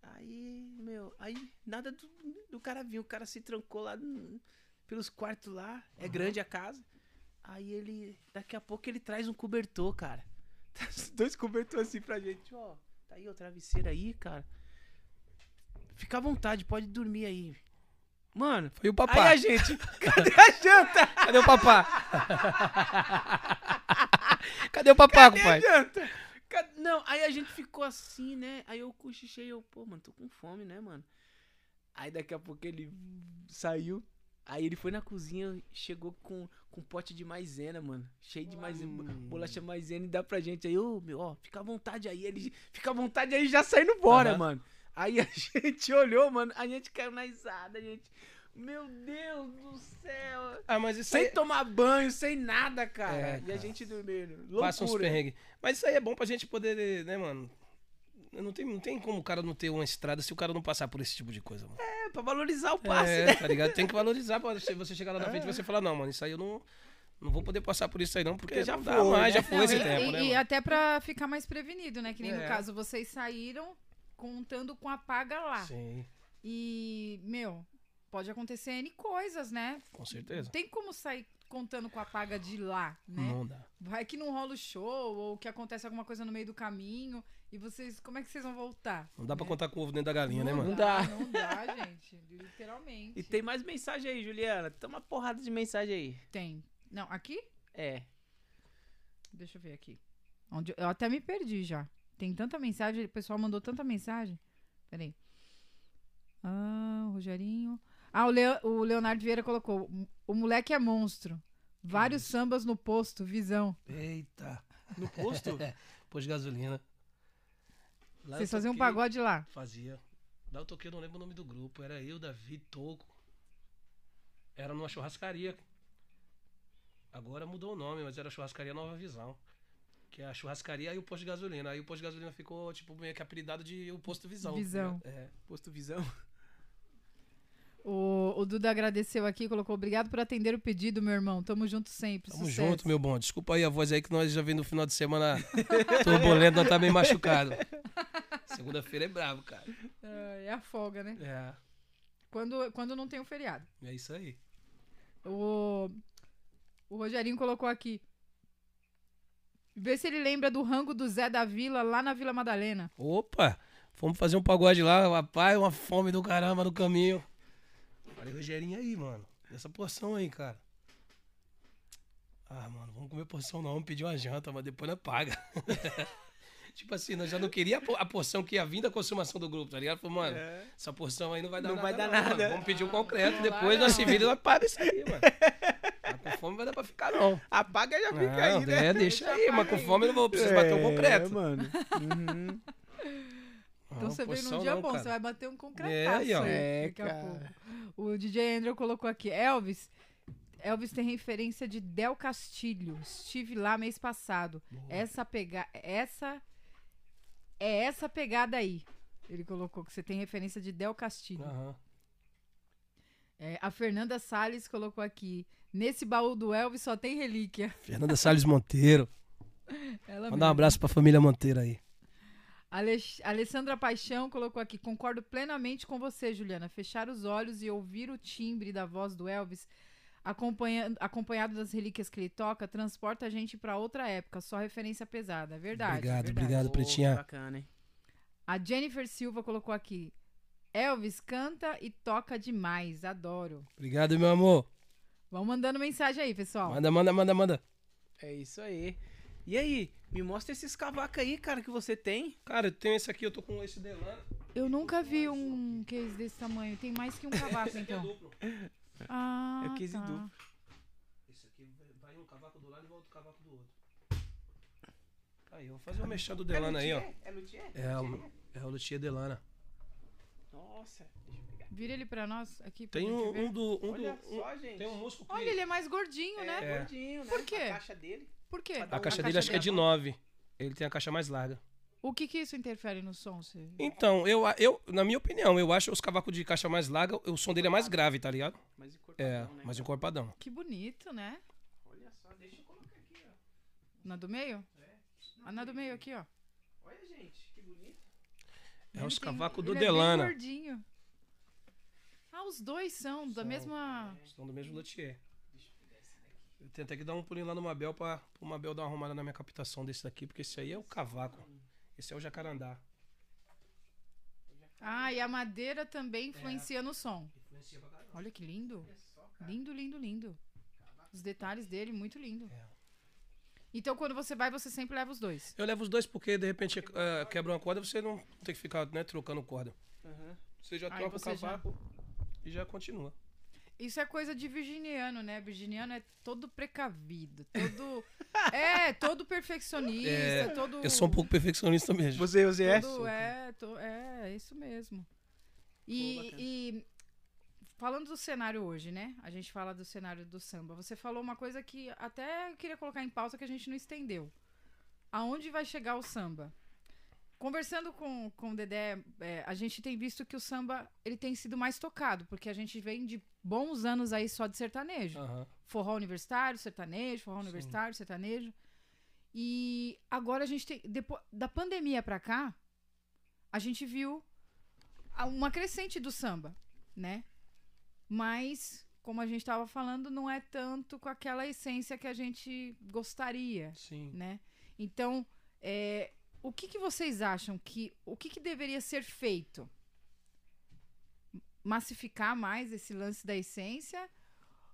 Speaker 1: Aí, meu, aí nada do, do cara vir. O cara se trancou lá pelos quartos lá. É grande a casa. Aí ele, daqui a pouco ele traz um cobertor, cara. <laughs> Traz dois cobertores assim pra gente, ó. Tá aí o travesseiro aí, cara. Fica à vontade, pode dormir aí. Mano,
Speaker 3: Foi o
Speaker 1: aí
Speaker 3: papá.
Speaker 1: a gente, <laughs> cadê a janta?
Speaker 3: Cadê o papá? <laughs> Cadê o papá,
Speaker 1: Cadê a
Speaker 3: compadre?
Speaker 1: janta? Não, aí a gente ficou assim, né? Aí eu cochichei, eu, pô, mano, tô com fome, né, mano? Aí daqui a pouco ele saiu. Aí ele foi na cozinha, chegou com, com um pote de maisena, mano. Cheio de maisena,
Speaker 3: Hum.
Speaker 1: bolacha maisena e dá pra gente. Aí, ô, meu, ó, fica à vontade aí. Ele fica à vontade aí já saindo embora,
Speaker 3: Aham.
Speaker 1: mano. Aí a <laughs> gente olhou, mano, a gente caiu na risada, a gente. Meu Deus do céu.
Speaker 3: Ah, mas isso
Speaker 1: Sem
Speaker 3: aí
Speaker 1: tomar banho, sem nada, cara.
Speaker 3: É,
Speaker 1: E a
Speaker 3: cara.
Speaker 1: gente dormindo.
Speaker 3: passa uns
Speaker 1: Loucura.
Speaker 3: perrengues. Mas isso aí é bom pra gente poder, né, mano? Não tem, não tem como o cara não ter uma estrada se o cara não passar por esse tipo de coisa, mano.
Speaker 1: É, pra valorizar o passe,
Speaker 3: É,
Speaker 1: né?
Speaker 3: tá ligado? Tem que valorizar pra você chegar lá na <laughs> frente e você falar, não, mano, isso aí eu não, não vou poder passar por isso aí não, porque
Speaker 1: Porque já
Speaker 3: não dá
Speaker 1: foi,
Speaker 3: mais,
Speaker 1: né?
Speaker 3: já foi
Speaker 2: Não,
Speaker 3: esse
Speaker 2: e,
Speaker 3: tempo,
Speaker 2: e-
Speaker 3: né,
Speaker 2: e
Speaker 3: mano?
Speaker 2: até pra ficar mais prevenido, né? Que nem no
Speaker 3: É.
Speaker 2: caso, vocês saíram contando com a paga lá.
Speaker 3: Sim,
Speaker 2: E, meu, pode acontecer N coisas, né?
Speaker 3: com certeza.
Speaker 2: Não tem como sair contando com a paga de lá, né?
Speaker 3: Não dá.
Speaker 2: Vai que não rola o show ou que acontece alguma coisa no meio do caminho e vocês, como é que vocês vão voltar?
Speaker 3: Não dá pra
Speaker 2: né?
Speaker 3: contar com o ovo dentro da galinha, né,
Speaker 2: Não
Speaker 3: mano?
Speaker 1: Não dá.
Speaker 2: Não dá, gente. Literalmente.
Speaker 1: E tem mais mensagem aí, Juliana. Tem uma porrada de mensagem aí.
Speaker 2: Tem. Não, aqui?
Speaker 1: É.
Speaker 2: Deixa eu ver aqui. Onde eu até me perdi já. Tem tanta mensagem, o pessoal mandou tanta mensagem. Peraí. Ah, o Rogerinho. Ah, o, Leo- o Leonardo Vieira colocou. O moleque é monstro. Vários sambas no posto, visão.
Speaker 3: Eita.
Speaker 1: No posto? <laughs>
Speaker 3: Pôs de gasolina. Lá
Speaker 2: Vocês faziam um pagode lá.
Speaker 3: Fazia. Lá eu toquei, eu não lembro o nome do grupo. Era eu, Davi, Toco. Era numa churrascaria. Agora mudou o nome, mas era churrascaria Nova Visão. Que é a churrascaria e o posto de gasolina. Aí o posto de gasolina ficou, tipo, meio que apelidado de o posto Visão.
Speaker 2: Visão.
Speaker 3: É.
Speaker 1: Posto Visão. <laughs>
Speaker 2: O, o Duda agradeceu aqui, colocou obrigado por atender o pedido, meu irmão. Tamo junto sempre.
Speaker 3: Tamo
Speaker 2: sucesso."
Speaker 3: junto, meu bom. Desculpa aí a voz aí que nós já vem no final de semana <laughs> turbulento, nós tá meio machucado. Segunda-feira é bravo, cara.
Speaker 2: É, é a folga, né?
Speaker 3: É,
Speaker 2: Quando, quando não tem o feriado.
Speaker 3: é isso aí.
Speaker 2: O, o Rogerinho colocou aqui. Vê se ele lembra do rango do Zé da Vila lá na Vila Madalena.
Speaker 3: Opa! Fomos fazer um pagode lá, rapaz, uma fome do caramba no caminho. Falei, Rogerinho aí, mano. Essa porção aí, cara. Ah, mano, vamos comer porção não, vamos pedir uma janta, mas depois nós paga. <laughs> tipo assim, nós já não queríamos a po- a porção que ia vir da consumação do grupo, tá ligado? Falei, mano,
Speaker 1: É.
Speaker 3: essa porção aí não vai dar
Speaker 1: Não
Speaker 3: nada.
Speaker 1: vai dar
Speaker 3: não, mano.
Speaker 1: nada.
Speaker 3: Vamos pedir o concreto,
Speaker 2: Não
Speaker 3: depois
Speaker 2: vai
Speaker 3: nós se
Speaker 2: não.
Speaker 3: vira e nós paga isso aí, mano. Mas com fome não vai dar pra ficar, não.
Speaker 1: Apaga e já fica
Speaker 3: Não,
Speaker 1: aí, né?
Speaker 3: é, deixa aí, mas com fome eu não vou precisar bater o concreto.
Speaker 1: É, mano. Uhum. <laughs>
Speaker 2: Então
Speaker 3: Não,
Speaker 2: você veio num dia
Speaker 3: não,
Speaker 2: bom,
Speaker 3: cara.
Speaker 2: você vai bater um concretaço
Speaker 3: É, aí, ó.
Speaker 1: É,
Speaker 2: daqui a pouco. O DJ Andrew colocou aqui, Elvis. Elvis tem referência de Del Castilho. Estive lá mês passado. Essa pega essa é essa pegada aí. Ele colocou que você tem referência de Del Castilho.
Speaker 3: Aham.
Speaker 2: É, a Fernanda Salles colocou aqui. Nesse baú do Elvis só tem relíquia.
Speaker 3: Fernanda Salles Monteiro. <laughs>
Speaker 2: Ela
Speaker 3: Mandar um abraço pra família Monteiro aí.
Speaker 2: Alex- Alessandra Paixão colocou aqui: concordo plenamente com você, Juliana. Fechar os olhos e ouvir o timbre da voz do Elvis, acompanha- acompanhado das relíquias que ele toca, transporta a gente pra outra época. Só referência pesada. É verdade.
Speaker 3: Obrigado,
Speaker 2: verdade.
Speaker 3: obrigado.
Speaker 1: Que
Speaker 3: Pretinha.
Speaker 1: bacana, hein?
Speaker 2: A Jennifer Silva colocou aqui: Elvis canta e toca demais. Adoro.
Speaker 3: Obrigado, meu amor.
Speaker 2: Vão mandando mensagem aí, pessoal.
Speaker 3: Manda, manda, manda, manda.
Speaker 1: É isso aí. E aí, me mostra esses cavacos aí, cara, que você tem.
Speaker 3: Cara, eu tenho esse aqui, eu tô com esse Delano.
Speaker 2: Eu nunca vi um case desse tamanho. Tem mais que um cavaco, <laughs>
Speaker 3: é
Speaker 2: então.
Speaker 3: duplo.
Speaker 2: Ah,
Speaker 1: É o case
Speaker 2: tá.
Speaker 1: duplo.
Speaker 3: Esse aqui vai um cavaco do lado e vai outro cavaco do outro. Aí, eu vou fazer o mexer do Delano aí, ó.
Speaker 1: É luthier?
Speaker 3: É, o- é o Luthier Delana.
Speaker 1: Nossa, deixa eu pegar.
Speaker 2: Vira ele pra nós aqui. pra
Speaker 3: Tem um,
Speaker 2: ver.
Speaker 3: um do. Um
Speaker 1: Olha
Speaker 3: do um-
Speaker 1: só, gente.
Speaker 3: tem um músculo que.
Speaker 2: Olha, ele é mais gordinho,
Speaker 1: É,
Speaker 2: né?
Speaker 3: É.
Speaker 1: gordinho, né?
Speaker 2: Por quê?
Speaker 1: A caixa dele.
Speaker 2: Por quê?
Speaker 3: A caixa dele acho que é de
Speaker 2: dele
Speaker 3: 9. Ele tem a caixa mais larga.
Speaker 2: O que que isso interfere no som? Você...
Speaker 3: Então, eu, eu, na minha opinião, eu acho os cavacos de caixa mais larga, o som dele é mais grave, tá ligado?
Speaker 1: Mais encorpadão,
Speaker 3: É,
Speaker 1: né?
Speaker 3: mais encorpadão.
Speaker 2: Que bonito, né?
Speaker 1: Olha só, deixa eu colocar aqui, ó.
Speaker 2: Na do meio? A na do meio aqui, ó.
Speaker 1: Olha, gente, que bonito.
Speaker 3: É
Speaker 2: Ele
Speaker 3: os cavacos do
Speaker 2: ele é bem
Speaker 3: Delana.
Speaker 2: gordinho. Ah, os dois são da
Speaker 3: São.
Speaker 2: mesma...
Speaker 3: São do mesmo luthier. Eu até que dar um pulinho lá no Mabel pra, pro Mabel dar uma arrumada na minha captação desse daqui, porque esse aí é o cavaco. Esse é o jacarandá.
Speaker 2: Ah, e a madeira também influencia no som.
Speaker 3: Influencia pra caramba.
Speaker 2: Olha que lindo. Lindo, lindo, lindo. Os detalhes dele, muito lindo.
Speaker 3: É.
Speaker 2: Então, quando você vai, você sempre leva os dois.
Speaker 3: Eu levo os dois porque, de repente, eh, quebra uma corda, você não tem que ficar né, trocando corda.
Speaker 1: Aham.
Speaker 3: Você já troca
Speaker 2: você
Speaker 3: o
Speaker 2: já-
Speaker 3: cavaco e já continua.
Speaker 2: Isso é coisa de virginiano, né? Virginiano é todo precavido, todo. <laughs> é, todo perfeccionista,
Speaker 3: É,
Speaker 2: todo.
Speaker 3: Eu sou um pouco perfeccionista mesmo.
Speaker 1: Você, você é?
Speaker 2: todo, é, to- é, é isso mesmo. E,
Speaker 1: Pô,
Speaker 2: e falando do cenário hoje, né? A gente fala do cenário do samba. Você falou uma coisa que até eu queria colocar em pauta que a gente não estendeu. Aonde vai chegar o samba? Conversando com, com o Dedé, é, a gente tem visto que o samba ele tem sido mais tocado, porque a gente vem de bons anos aí só de sertanejo.
Speaker 3: Aham.
Speaker 2: Forró universitário, sertanejo, forró
Speaker 3: Sim.
Speaker 2: universitário, sertanejo. E agora a gente tem. Depois, da pandemia pra cá, a gente viu uma crescente do samba, né? Mas, como a gente tava falando, não é tanto com aquela essência que a gente gostaria
Speaker 3: Sim.
Speaker 2: né? Então, é, o que, que vocês acham que o que, que deveria ser feito? Massificar mais esse lance da essência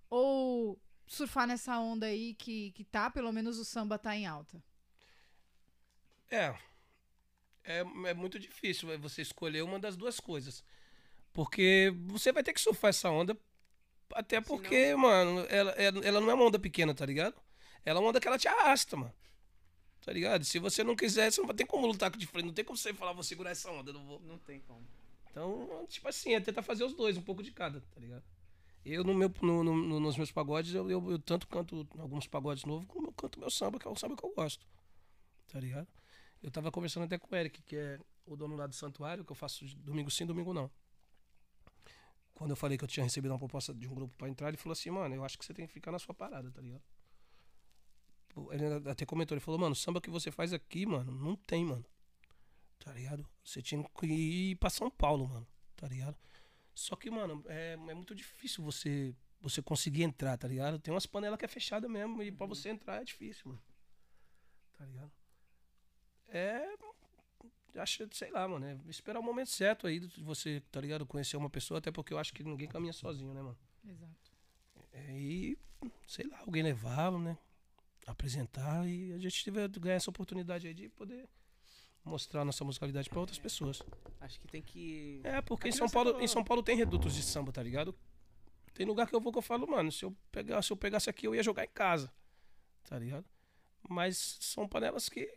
Speaker 2: ou surfar nessa onda aí que, que tá, pelo menos o samba tá em alta?
Speaker 3: É. é. É muito difícil você escolher uma das duas coisas. Porque você vai ter que surfar essa onda. Até porque, mano, ela, ela, ela não é uma onda pequena, tá ligado? Ela é uma onda que ela te arrasta, mano. Tá ligado? Se você não quiser, você não ter como lutar de frente. Não tem como você falar, vou segurar essa onda, não vou.
Speaker 1: Não tem como.
Speaker 3: Então, tipo assim, é tentar fazer os dois, um pouco de cada, tá ligado? Eu, no meu, no, no- no- nos meus pagodes, eu, eu, eu tanto canto alguns pagodes novos, como eu canto meu samba, que é o samba que eu gosto. tá ligado? Eu tava conversando até com o Eric, que é o dono lá do santuário, que eu faço domingo sim, domingo não. Quando eu falei que eu tinha recebido uma proposta de um grupo pra entrar, ele falou assim, mano, eu acho que você tem que ficar na sua parada, tá ligado? Pô, Ele até comentou, ele falou, mano, o samba que você faz aqui, mano, não tem, mano. Tá ligado? Você tinha que ir pra São Paulo, mano. Tá ligado? Só que, mano, é, é muito difícil você você conseguir entrar, tá ligado? Tem umas panelas que é fechada mesmo e pra você entrar é difícil, mano. Tá ligado? É. Acho, sei lá, mano. É esperar o momento certo aí de você, tá ligado? Conhecer uma pessoa, até porque eu acho que ninguém caminha sozinho, né, mano?
Speaker 2: Exato.
Speaker 3: É, e, sei lá, alguém levar, né? Apresentar e a gente tiver, ganhar essa oportunidade aí de poder mostrar nossa musicalidade pra outras pessoas.
Speaker 1: Acho que tem que.
Speaker 3: É, porque em
Speaker 1: Aqui
Speaker 3: São
Speaker 1: você
Speaker 3: Paulo,
Speaker 1: falou-
Speaker 3: em São Paulo tem redutos de samba, tá ligado? Tem lugar que eu vou que eu falo, mano, se eu, pegar, se eu pegasse aqui, eu ia jogar em casa. Tá ligado? Mas são panelas que.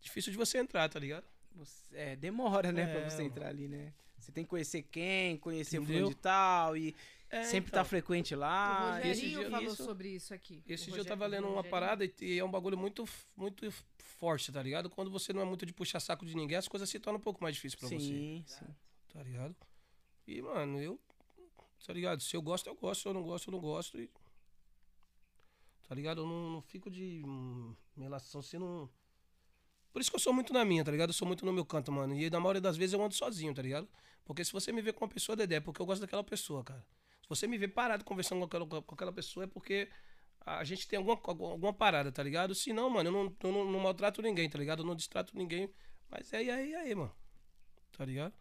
Speaker 3: Difícil de você entrar, tá ligado?
Speaker 1: Você- é, demora, né, pra
Speaker 3: É,
Speaker 1: você
Speaker 3: mano.
Speaker 1: entrar ali, né? Você tem que conhecer quem, conhecer o fulano de tal e
Speaker 3: É,
Speaker 1: sempre
Speaker 3: então.
Speaker 1: tá frequente
Speaker 2: o
Speaker 1: lá.
Speaker 3: esse
Speaker 2: Rogerinho
Speaker 3: dia-
Speaker 2: falou
Speaker 3: isso-
Speaker 2: sobre isso aqui.
Speaker 3: Esse
Speaker 2: O
Speaker 3: dia eu tava
Speaker 2: o
Speaker 3: lendo uma parada e, e é um bagulho muito, muito forte, tá ligado? Quando você não é muito de puxar saco de ninguém, as coisas se tornam um pouco mais difíceis pra você.
Speaker 1: Sim, sim.
Speaker 3: tá ligado? E, mano, eu, tá ligado? Se eu gosto, eu gosto, se eu não gosto, eu não gosto. E, tá ligado? Eu não, não fico de hum, relação se não. Por isso que eu sou muito na minha, tá ligado? Eu sou muito no meu canto, mano. E na maioria das vezes eu ando sozinho, tá ligado? Porque se você me vê com uma pessoa, Dedé, é porque eu gosto daquela pessoa, cara. Você me vê parado conversando com aquela, com aquela pessoa, é porque a gente tem alguma, alguma parada, tá ligado? Se não, mano, eu não, eu não, não maltrato ninguém, tá ligado? Eu não distrato ninguém. Mas é aí, aí, aí, mano. Tá ligado?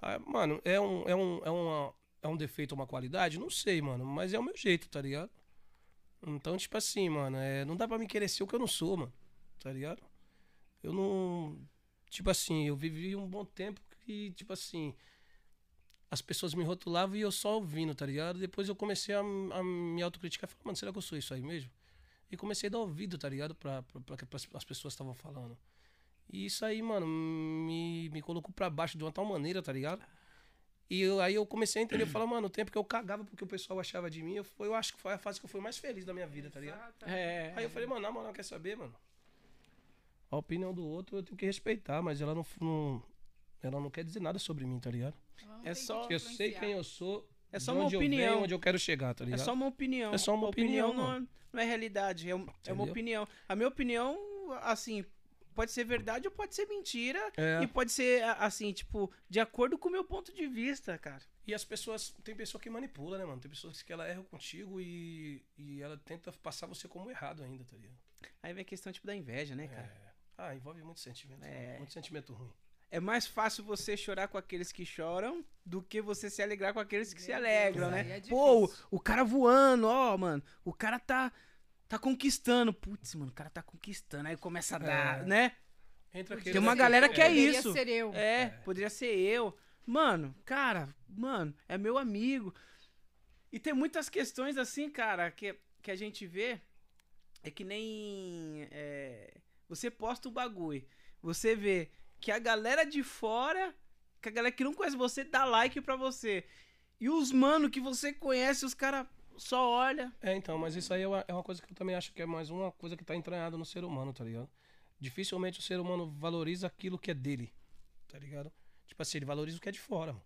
Speaker 3: Ah, mano, é um, é, um, é, uma, é um defeito uma qualidade? Não sei, mano. Mas é o meu jeito, tá ligado? Então, tipo assim, mano, é, não dá pra me querer ser o que eu não sou, mano. Tá ligado? Eu não. Tipo assim, eu vivi um bom tempo que, tipo assim. As pessoas me rotulavam e eu só ouvindo, tá ligado? Depois eu comecei a, a me autocriticar e falar, mano, será que eu sou isso aí mesmo? E comecei a dar ouvido, tá ligado? Pra, pra, pra que as pessoas estavam falando. E isso aí, mano, me, me colocou pra baixo de uma tal maneira, tá ligado? E eu- aí eu comecei a entender, eu falei, mano, o tempo que eu cagava porque o pessoal achava de mim, eu, foi, eu acho que foi a fase que eu fui mais feliz da minha vida, tá ligado?
Speaker 1: É.
Speaker 3: Aí eu falei, mano, na moral, quer saber, mano? A opinião do outro eu tenho que respeitar, mas ela não, não- ela não quer dizer nada sobre mim, tá ligado?
Speaker 1: É só-
Speaker 3: Eu sei quem eu sou,
Speaker 1: É só uma
Speaker 3: onde
Speaker 1: opinião.
Speaker 3: eu venho, onde eu quero chegar, tá
Speaker 1: É
Speaker 3: ligado?
Speaker 1: só uma opinião.
Speaker 3: É só uma
Speaker 1: A
Speaker 3: opinião,
Speaker 1: não, não é realidade, é, é uma opinião. A minha opinião, assim, pode ser verdade ou pode ser mentira.
Speaker 3: É.
Speaker 1: E pode ser, assim, tipo, de acordo com o meu ponto de vista, cara.
Speaker 3: E as pessoas, tem pessoa que manipula, né, mano? Tem pessoas que ela erra contigo e, e ela tenta passar você como errado ainda, tá ligado?
Speaker 1: Aí vem a questão, tipo, da inveja, né, cara?
Speaker 3: É. Ah, envolve muito sentimento.
Speaker 1: É.
Speaker 3: Muito sentimento ruim.
Speaker 1: É mais fácil você chorar com aqueles que choram do que você se alegrar com aqueles que se alegram,
Speaker 2: Deus,
Speaker 1: né?
Speaker 2: é
Speaker 1: Pô, o, o cara voando, ó, mano. O cara tá tá conquistando. Putz, mano, o cara tá conquistando. Aí começa a dar,
Speaker 3: É.
Speaker 1: né?
Speaker 3: Entra
Speaker 1: Tem uma galera que é
Speaker 2: Poderia
Speaker 1: isso.
Speaker 2: ser eu.
Speaker 1: É, poderia ser eu. Mano, cara, mano, é meu amigo. E tem muitas questões assim, cara, que, que a gente vê. É que nem. é, você posta um bagulho. Você vê que a galera de fora, que a galera que não conhece você, dá like pra você. E os mano que você conhece, os caras só olha.
Speaker 3: É, então, mas isso aí é uma, é uma coisa que eu também acho que é mais uma coisa que tá entranhada no ser humano, tá ligado? Dificilmente o ser humano valoriza aquilo que é dele, tá ligado? Tipo assim, ele valoriza o que é de fora, mano.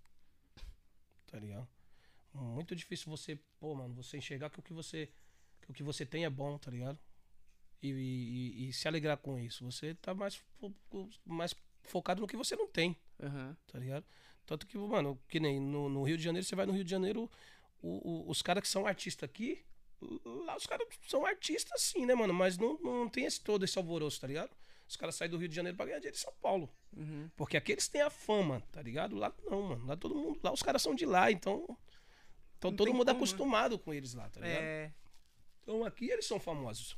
Speaker 3: Tá ligado? Muito difícil você, pô, mano, você enxergar que o que você, que o que você tem é bom, tá ligado? E, e- e se alegrar com isso. Você tá mais, mais focado no que você não tem,
Speaker 1: Aham.
Speaker 3: tá ligado? Tanto que, mano, que nem no, no Rio de Janeiro, você vai no Rio de Janeiro, o- o- os caras que são artistas aqui, lá os caras são artistas sim, né, mano? Mas não, não tem esse todo esse alvoroço, tá ligado? Os caras saem do Rio de Janeiro pra ganhar dinheiro em São Paulo.
Speaker 1: Uhum.
Speaker 3: Porque aqui eles têm a fama, tá ligado? Lá não, mano. Lá todo mundo. Lá os caras são de lá, então. Então
Speaker 1: Não
Speaker 3: todo mundo é
Speaker 1: como, né?
Speaker 3: acostumado com eles lá, tá ligado?
Speaker 1: É.
Speaker 3: Então aqui eles são famosos.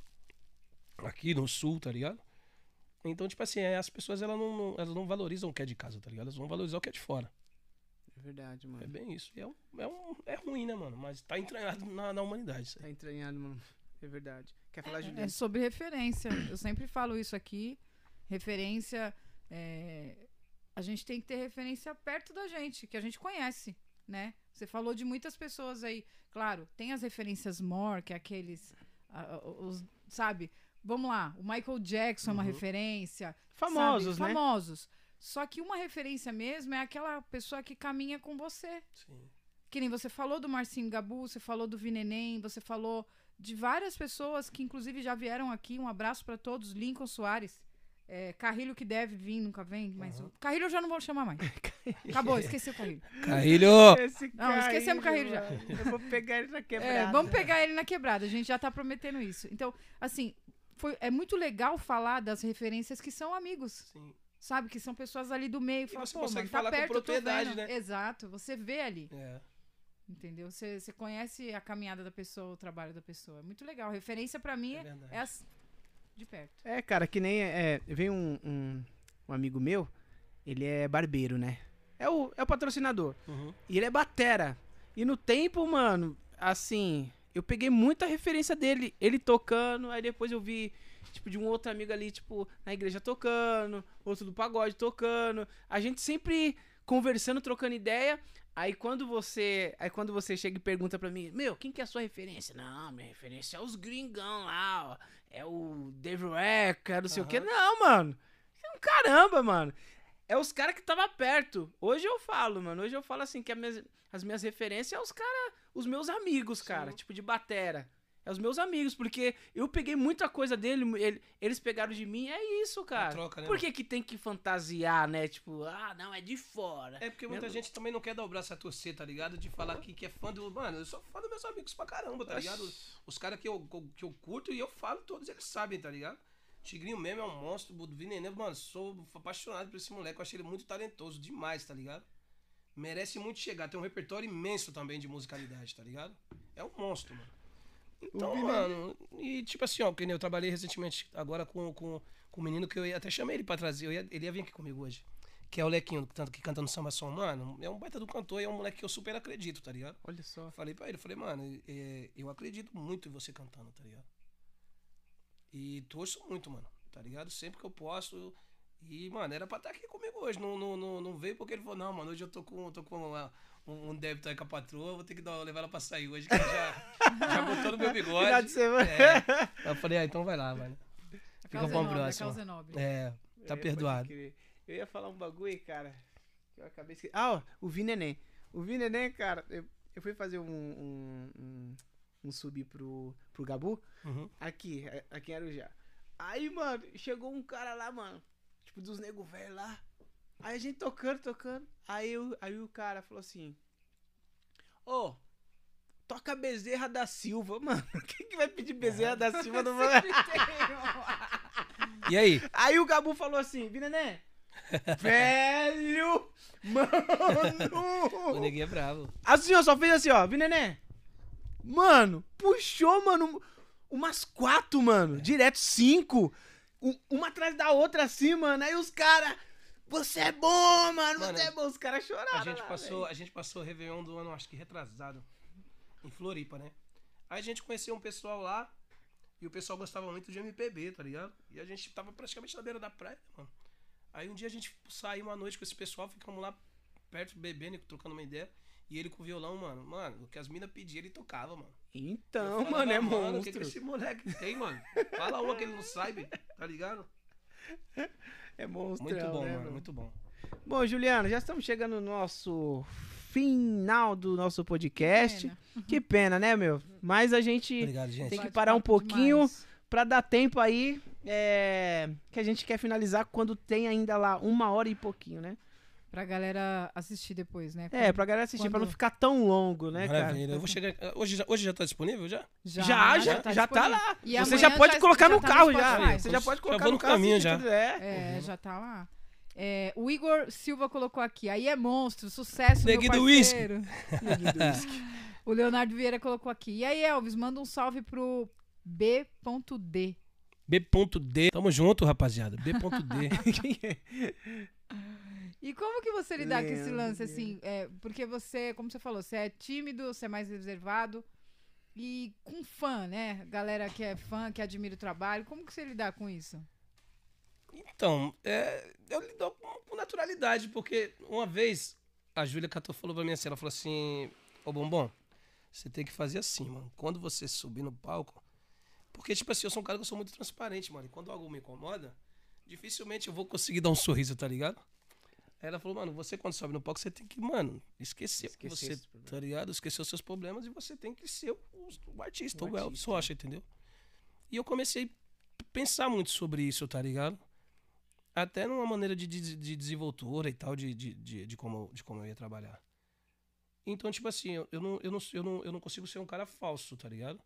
Speaker 3: Aqui no sul, tá ligado? Então, tipo assim, é, as pessoas elas não, não- elas não valorizam o que é de casa, tá ligado? Elas vão valorizar o que é de fora.
Speaker 1: É verdade,
Speaker 3: É
Speaker 1: mano.
Speaker 3: bem isso. É, um, é, um, é ruim, né, mano? Mas tá entranhado na, na humanidade. Isso aí.
Speaker 1: Tá entranhado, mano. É verdade. Quer falar,
Speaker 2: É
Speaker 1: Juliana?
Speaker 2: sobre referência. Eu sempre falo isso aqui. Referência. é, A gente tem que ter referência perto da gente, que a gente conhece, né? Você falou de muitas pessoas aí. Claro, tem as referências more, que é aqueles. os, sabe? Vamos lá, o Michael Jackson é uma
Speaker 3: Uhum.
Speaker 2: referência.
Speaker 1: Famosos,
Speaker 2: sabe?
Speaker 1: né?
Speaker 2: Famosos. Só que uma referência mesmo é aquela pessoa que caminha com você.
Speaker 3: Sim.
Speaker 2: Que nem você falou do Marcinho Gabu, você falou do Vineném, você falou de várias pessoas que inclusive já vieram aqui. Um abraço pra todos. Lincoln Soares. É, Carrilho que deve vir, nunca vem, mas o Carrilho eu já não vou chamar mais. <laughs> Acabou, esqueci o Carrilho.
Speaker 3: Carrilho!
Speaker 1: Esse
Speaker 2: Não, esquecemos o Carrilho já.
Speaker 1: Eu vou pegar ele na quebrada.
Speaker 2: É, vamos pegar ele na quebrada, a gente já tá prometendo isso. Então, assim, foi, é muito legal falar das referências que são amigos,
Speaker 3: Sim.
Speaker 2: sabe? Que são pessoas ali do meio.
Speaker 3: E
Speaker 2: Fala,
Speaker 3: você
Speaker 2: Pô,
Speaker 3: consegue
Speaker 2: mano, tá
Speaker 3: falar com
Speaker 2: perto, tô
Speaker 3: propriedade,
Speaker 2: vendo."
Speaker 3: né?
Speaker 2: Exato, você vê ali,
Speaker 3: É.
Speaker 2: entendeu? Você, você conhece a caminhada da pessoa, o trabalho da pessoa. É muito legal. Referência pra mim
Speaker 3: É
Speaker 2: é, é as- de perto.
Speaker 1: É, cara, que nem. É, veio um, um, um amigo meu, ele é barbeiro, né? É o, é o patrocinador.
Speaker 3: Uhum.
Speaker 1: E ele é batera. E no tempo, mano, assim, eu peguei muita referência dele. Ele tocando, aí depois eu vi, tipo, de um outro amigo ali, tipo, na igreja tocando, outro do pagode tocando. A gente sempre conversando, trocando ideia. Aí quando você, aí quando você chega e pergunta pra mim, meu, quem que é a sua referência? Não, minha referência é os gringão lá, ó. É o Dave Reca, não sei o quê.
Speaker 3: Aham.
Speaker 1: Não, mano. É um Caramba, mano. É os caras que tava perto. Hoje eu falo, mano. Hoje eu falo assim que as minhas, as minhas referências é os caras, os meus amigos, cara.
Speaker 3: Sim.
Speaker 1: Tipo de batera. É os meus amigos, porque eu peguei muita coisa dele, ele- eles pegaram de mim, é isso, cara.
Speaker 3: troca, né,
Speaker 1: Por que que tem que fantasiar, né? Tipo, ah, não, é de fora.
Speaker 3: É porque muita
Speaker 1: Mesmo-
Speaker 3: gente também não quer dar o braço a torcer, tá ligado? De falar que, que é fã do. Mano, eu sou fã dos meus amigos pra caramba, tá ligado? Os caras que eu, que eu curto e eu falo, todos eles sabem, tá ligado? Tigrinho mesmo é um monstro, o Vinenê, mano, sou apaixonado por esse moleque, eu achei ele muito talentoso demais, tá ligado? Merece muito chegar, tem um repertório imenso também de musicalidade, tá ligado? É um monstro, mano. Então, mano, e tipo assim, ó, que eu trabalhei recentemente agora com, com, com um menino que eu ia, até chamei ele pra trazer, ia- ele ia vir aqui comigo hoje. Que é o Lequinho, tanto- que canta no samba som, mano. É um baita do cantor e é um moleque que eu super acredito, tá ligado?
Speaker 1: Olha só.
Speaker 3: Falei pra ele, falei, mano, é, eu acredito muito em você cantando, tá ligado? E torço muito, mano, tá ligado? Sempre que eu posso. E, mano, era pra estar aqui comigo hoje. Não, não, não, não veio porque ele falou, não, mano, hoje eu tô com, tô com uma- um, um débito aí com a patroa, vou ter que dar, levar ela pra sair hoje, que ela já, já botou no meu <laughs> bigode.
Speaker 1: Final de semana.
Speaker 3: É. Eu falei, ah, então vai lá, mano. Fica
Speaker 2: é
Speaker 3: bom
Speaker 2: a
Speaker 3: próximo.
Speaker 2: é nobre.
Speaker 3: É, tá
Speaker 1: É,
Speaker 3: perdoado.
Speaker 1: Eu ia falar um bagulho, cara. que Eu acabei esquecendo. Ah, ó, o Vineném. O Vineném, cara, eu, eu fui fazer um, um, um, um sub pro, pro Gabu.
Speaker 3: Uhum.
Speaker 1: Aqui, é- aqui em Arujá. Aí, mano, chegou um cara lá, mano. Tipo, dos nego velho lá. Aí a gente tocando, tocando. Aí, o- aí o cara falou assim: Ô, toca Bezerra da Silva, <laughs> mano. Quem que vai pedir Bezerra da Silva no <laughs> <laughs>
Speaker 3: E aí?
Speaker 1: Aí o Gabu falou assim: Vinenê, velho,
Speaker 3: O
Speaker 1: mano.
Speaker 3: neguinho é bravo.
Speaker 1: Assim, ó, só fez assim, ó, Vinenê. Mano, puxou, mano, umas quatro, mano. Direto, cinco. Um- uma atrás da outra, assim, mano. Aí os caras. Você é bom, mano,
Speaker 3: Mano,
Speaker 1: você é bom. Os caras choraram.
Speaker 3: A gente
Speaker 1: lá,
Speaker 3: passou, a gente passou o Réveillon do ano, acho que retrasado, em Floripa, né? Aí a gente conheceu um pessoal lá e o pessoal gostava muito de MPB, tá ligado? E a gente tava praticamente na beira da praia, mano. Aí um dia a gente saiu uma noite com esse pessoal, ficamos lá perto bebendo, e trocando uma ideia. E ele com o violão, mano, mano, o que as minas pediam, ele tocava, mano.
Speaker 1: Então,
Speaker 3: falava,
Speaker 1: mano, é
Speaker 3: O que,
Speaker 1: monstro.
Speaker 3: que esse moleque tem, mano? Fala uma que ele não sabe, tá ligado?
Speaker 1: É monstro.
Speaker 3: Muito bom,
Speaker 1: né,
Speaker 3: mano, muito bom.
Speaker 1: Bom, Juliano, já estamos chegando no nosso final do nosso podcast.
Speaker 2: Pena.
Speaker 1: Que pena, né, meu? Mas a gente
Speaker 3: Obrigado, gente.
Speaker 1: Tem que parar um pouquinho. Pra dar tempo aí, é, que a gente quer finalizar quando tem ainda lá uma hora e pouquinho, né?
Speaker 2: Pra galera assistir depois, né?
Speaker 1: É, pra galera assistir, pra não
Speaker 2: Quando-
Speaker 1: ficar tão longo, né, cara?
Speaker 3: Maravilha. Eu vou chegar. Hoje já, hoje já tá disponível já?
Speaker 1: Já, já, já, tá,
Speaker 2: disponível.
Speaker 1: lá.
Speaker 2: E
Speaker 1: Você já pode colocar no
Speaker 2: tá
Speaker 1: carro já. Você já pode
Speaker 3: Já
Speaker 1: colocar
Speaker 3: vou
Speaker 1: no
Speaker 3: no
Speaker 1: carro.
Speaker 3: caminho já.
Speaker 1: É.
Speaker 2: É, já tá lá. É, o Igor Silva colocou aqui. Aí é monstro, sucesso, meu
Speaker 3: do uísque.
Speaker 2: parceiro. <laughs>
Speaker 1: Neguinho do uísque. <laughs>
Speaker 2: O Leonardo Vieira colocou aqui. E aí, Elvis, manda um salve pro B.D.
Speaker 3: B.D. Tamo junto, rapaziada. B.D. <laughs>
Speaker 1: Quem é?
Speaker 2: E como que você lidar com esse lance, assim? É, porque você, como você falou, você é tímido, você é mais reservado. E com fã, né? Galera que é fã, que admira o trabalho. Como que você lidar com isso?
Speaker 3: Então, é, eu lido com, com naturalidade, porque uma vez a Júlia Cato falou pra mim assim, ela falou assim, ô Bombom, você tem que fazer assim, mano. Quando você subir no palco, Porque, tipo assim, eu sou um cara que eu sou muito transparente, mano. E quando algo me incomoda, dificilmente eu vou conseguir dar um sorriso, tá ligado? Aí ela falou, mano, você quando sobe no palco, você tem que, mano, esquecer,
Speaker 1: Esquecer
Speaker 3: você, tá ligado? Esquecer os seus problemas e você tem que ser o, o artista,
Speaker 1: O
Speaker 3: o, Elvis? Rocha, entendeu? E eu comecei a pensar muito sobre isso, tá ligado? Até numa maneira de, de, de desenvoltura e tal, de, de, de, de como, de como eu ia trabalhar. Então, tipo assim, eu, eu, não, eu, não, eu, não, eu não consigo ser um cara falso, tá ligado?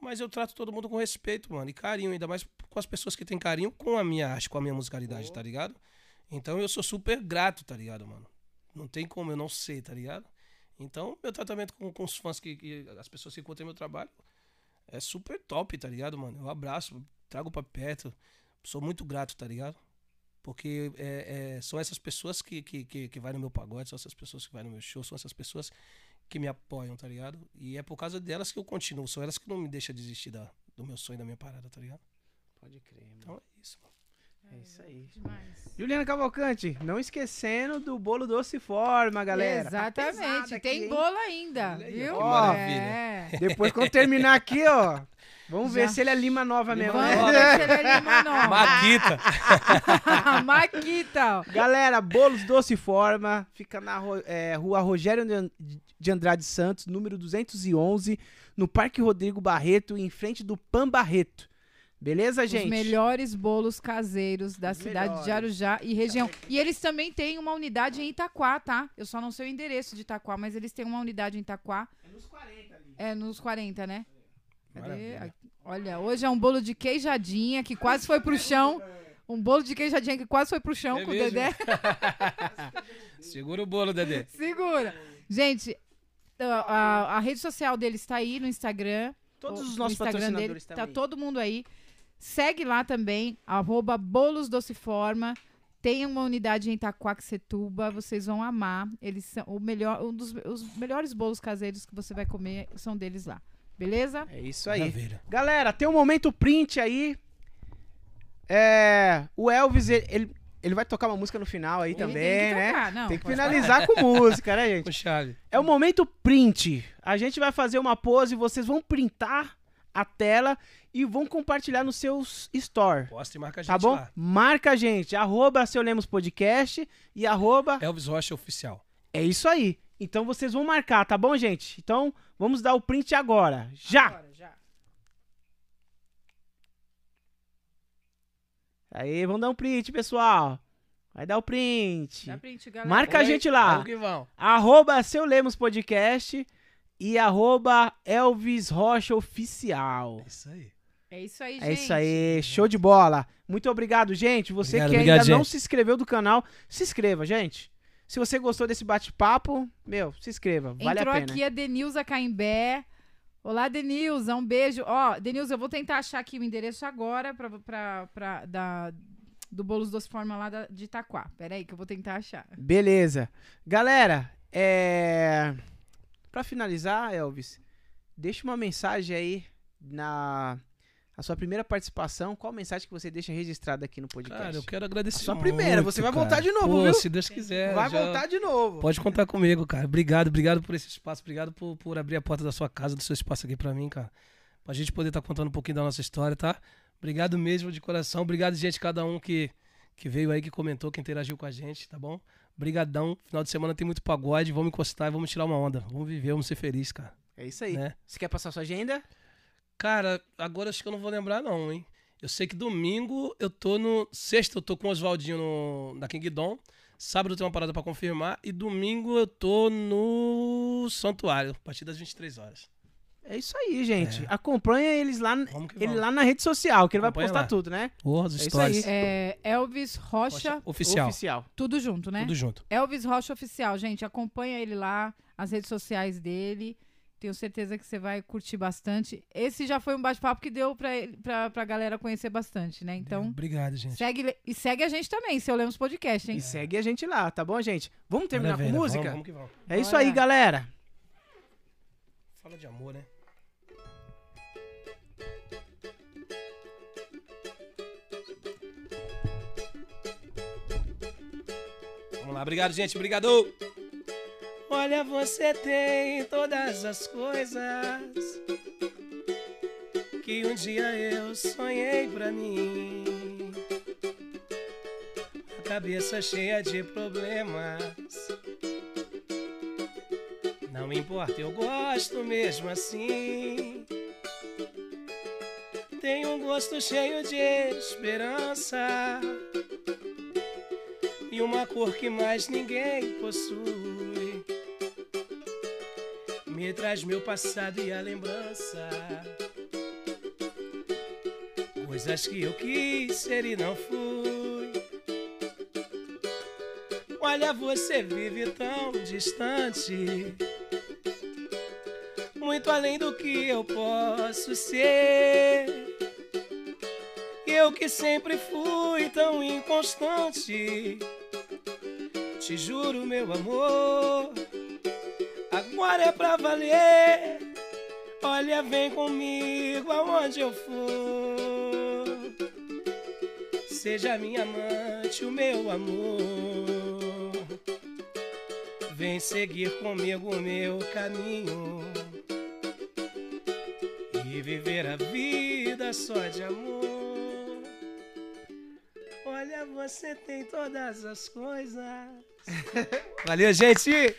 Speaker 3: Mas eu trato todo mundo com respeito, mano, e carinho, ainda mais com as pessoas que têm carinho com a minha arte, com a minha musicalidade, tá ligado? Então eu sou super grato, tá ligado, mano? Não tem como eu não ser, tá ligado? Então, meu tratamento com, com os fãs, que, que as pessoas que curtem meu trabalho, é super top, tá ligado, mano? Eu abraço, trago pra perto, sou muito grato, tá ligado? Porque é, é, são essas pessoas que, que, que, que vai no meu pagode, são essas pessoas que vai no meu show, são essas pessoas que me apoiam, tá ligado? E é por causa delas que eu continuo, são elas que não me deixam desistir da, do meu sonho, da minha parada, tá ligado?
Speaker 1: Pode crer, mano.
Speaker 3: Então é isso, mano.
Speaker 1: É isso aí.
Speaker 2: Demais.
Speaker 1: Juliana Cavalcante, não esquecendo do bolo doce forma, galera. Tá
Speaker 2: Exatamente.
Speaker 1: aqui,
Speaker 2: Tem
Speaker 1: hein?
Speaker 2: bolo ainda,
Speaker 3: Olha
Speaker 2: viu?
Speaker 1: ó.
Speaker 2: É.
Speaker 1: Depois, quando terminar aqui, ó, vamos ver
Speaker 2: Já.
Speaker 1: se ele é Lima Nova mesmo,
Speaker 2: Vamos
Speaker 1: né?
Speaker 2: ver se ele é Lima Nova.
Speaker 3: Maquita! <laughs>
Speaker 2: Maquita.
Speaker 1: Galera, Bolos Doce Forma, fica na é, rua Rogério de- de Andrade Santos, número 211, no Parque Rodrigo Barreto, em frente do Pan Barreto. Beleza, gente?
Speaker 2: Os melhores bolos caseiros da
Speaker 1: Os
Speaker 2: cidade
Speaker 1: melhores.
Speaker 2: de Arujá e região. E eles também têm uma unidade em Itaquá, tá? Eu só não sei o endereço de Itaquá, mas eles têm uma unidade em Itaquá.
Speaker 1: É nos 40 ali.
Speaker 2: É nos 40, né? Cadê? Aqui. Olha, hoje é um bolo de queijadinha que quase foi pro chão. <laughs> Um bolo de queijadinha que quase foi pro chão
Speaker 3: É
Speaker 2: com o
Speaker 3: mesmo?
Speaker 2: Dedé. <laughs>
Speaker 3: Segura o bolo, Dedé.
Speaker 2: Segura. Gente, a, a- a rede social deles tá aí no Instagram.
Speaker 1: Todos
Speaker 2: o-
Speaker 1: os
Speaker 2: o
Speaker 1: nossos
Speaker 2: Instagram
Speaker 1: patrocinadores
Speaker 2: dele. Tá todo mundo aí. Segue lá também, arroba Bolos Dociforma. Tem uma unidade em Itaquaquecetuba, vocês vão amar. Eles são o melhor, um dos os melhores bolos caseiros que você vai comer são deles lá. Beleza?
Speaker 1: É isso aí.
Speaker 3: Maravilha.
Speaker 1: Galera, tem um momento print aí. É, o Elvis, ele, ele, ele vai tocar uma música no final aí
Speaker 2: Ele
Speaker 1: também,
Speaker 2: tem que
Speaker 1: né?
Speaker 2: tocar, não,
Speaker 1: tem que finalizar com música, né, gente? <laughs> É o momento print. A gente vai fazer uma pose, vocês vão printar a tela e vão compartilhar nos seus store.
Speaker 3: Posta e marca a gente
Speaker 1: Tá bom?
Speaker 3: lá.
Speaker 1: Marca a gente, arroba Seu Lemos Podcast e arroba...
Speaker 3: Elvis Rocha Oficial.
Speaker 1: É isso aí. Então vocês vão marcar, tá bom, gente? Então vamos dar o print agora. Já!
Speaker 2: Agora, já.
Speaker 1: Aí, vamos dar um print, pessoal. Vai dar o print.
Speaker 2: Dá print, galera.
Speaker 1: Marca a gente lá.
Speaker 3: Vamos que vamos.
Speaker 1: Arroba Seu Lemos Podcast e arroba Elvis Rocha Oficial.
Speaker 3: É isso aí.
Speaker 2: É isso aí, gente.
Speaker 1: É isso aí, show de bola. Muito obrigado, gente. Você
Speaker 3: Obrigado,
Speaker 1: que
Speaker 3: obrigado,
Speaker 1: ainda não
Speaker 3: gente.
Speaker 1: se inscreveu do canal, se inscreva, gente. Se você gostou desse bate-papo, meu, se inscreva, vale
Speaker 2: Entrou
Speaker 1: a pena.
Speaker 2: aqui a Denilza Caimbé. Olá, Denilza, um beijo. Ó, Denilza, eu vou tentar achar aqui o endereço agora pra, pra, pra, da, do Bolos Doce Forma lá da, de Itaquá. Pera aí que eu vou tentar achar.
Speaker 1: Beleza. Galera, é... Pra finalizar, Elvis, deixa uma mensagem aí na a sua primeira participação. Qual mensagem que você deixa registrada aqui no podcast?
Speaker 3: Cara, eu quero agradecer.
Speaker 1: A sua primeira,
Speaker 3: muito,
Speaker 1: você vai
Speaker 3: cara.
Speaker 1: voltar de novo,
Speaker 3: Pô,
Speaker 1: viu?
Speaker 3: Se Deus quiser.
Speaker 1: Vai voltar de novo.
Speaker 3: Pode contar comigo, cara. Obrigado, obrigado por esse espaço. Obrigado por, por abrir a porta da sua casa, do seu espaço aqui pra mim, cara. Pra gente poder estar contando um pouquinho da nossa história, tá? Obrigado mesmo de coração. Obrigado, gente, cada um que, que veio aí, que comentou, que interagiu com a gente, tá bom? Brigadão. Final de semana tem muito pagode. Vamos encostar e vamos tirar uma onda. Vamos viver, vamos ser felizes, cara.
Speaker 1: É isso aí.
Speaker 3: Né?
Speaker 1: Você quer passar sua agenda?
Speaker 3: Cara, agora acho que eu não vou lembrar, não, hein? Eu sei que domingo eu tô no. Sexta eu tô com o Oswaldinho no... na King Dom. Sábado eu tenho uma parada pra confirmar. E domingo eu tô no Santuário, a partir das 23 horas.
Speaker 1: É isso aí, gente. Acompanha eles lá, ele lá na rede social, que ele vai
Speaker 3: Acompanha
Speaker 1: postar
Speaker 3: lá.
Speaker 1: tudo, né?
Speaker 3: Porra, as
Speaker 1: É isso
Speaker 3: stories.
Speaker 1: aí.
Speaker 2: É, Elvis Rocha,
Speaker 3: Rocha Oficial.
Speaker 1: Oficial.
Speaker 2: tudo junto, né?
Speaker 3: Tudo junto.
Speaker 2: Elvis Rocha Oficial, gente. Acompanha ele lá, as redes sociais dele. Tenho certeza que você vai curtir bastante. Esse já foi um bate-papo que deu pra, pra, pra galera conhecer bastante, né? Então,
Speaker 3: Obrigado, gente.
Speaker 2: segue, e segue a gente também, seu Lemos Podcast, hein?
Speaker 1: E segue a gente lá, tá bom, gente? Vamos terminar
Speaker 3: Maravilha,
Speaker 1: com música?
Speaker 3: Vamos, vamos que vamos.
Speaker 1: É isso
Speaker 2: Bora.
Speaker 1: aí, galera.
Speaker 3: Fala de amor, né? Vamos lá, obrigado, gente. Obrigado. Olha, você tem todas as coisas que um dia eu sonhei pra mim. A cabeça cheia de problemas. Não importa, eu gosto mesmo assim. Tenho um gosto cheio de esperança e uma cor que mais ninguém possui. Me traz meu passado e a lembrança. Coisas que eu quis ser e não fui. Olha, você vive tão distante. Muito além do que eu posso ser. Eu que sempre fui tão inconstante. Te juro, meu amor, agora é pra valer. Olha, vem comigo aonde eu for. Seja minha amante, o meu amor. Vem seguir comigo o meu caminho e viver a vida só de amor. Olha, você tem todas as coisas. <laughs> Valeu, gente!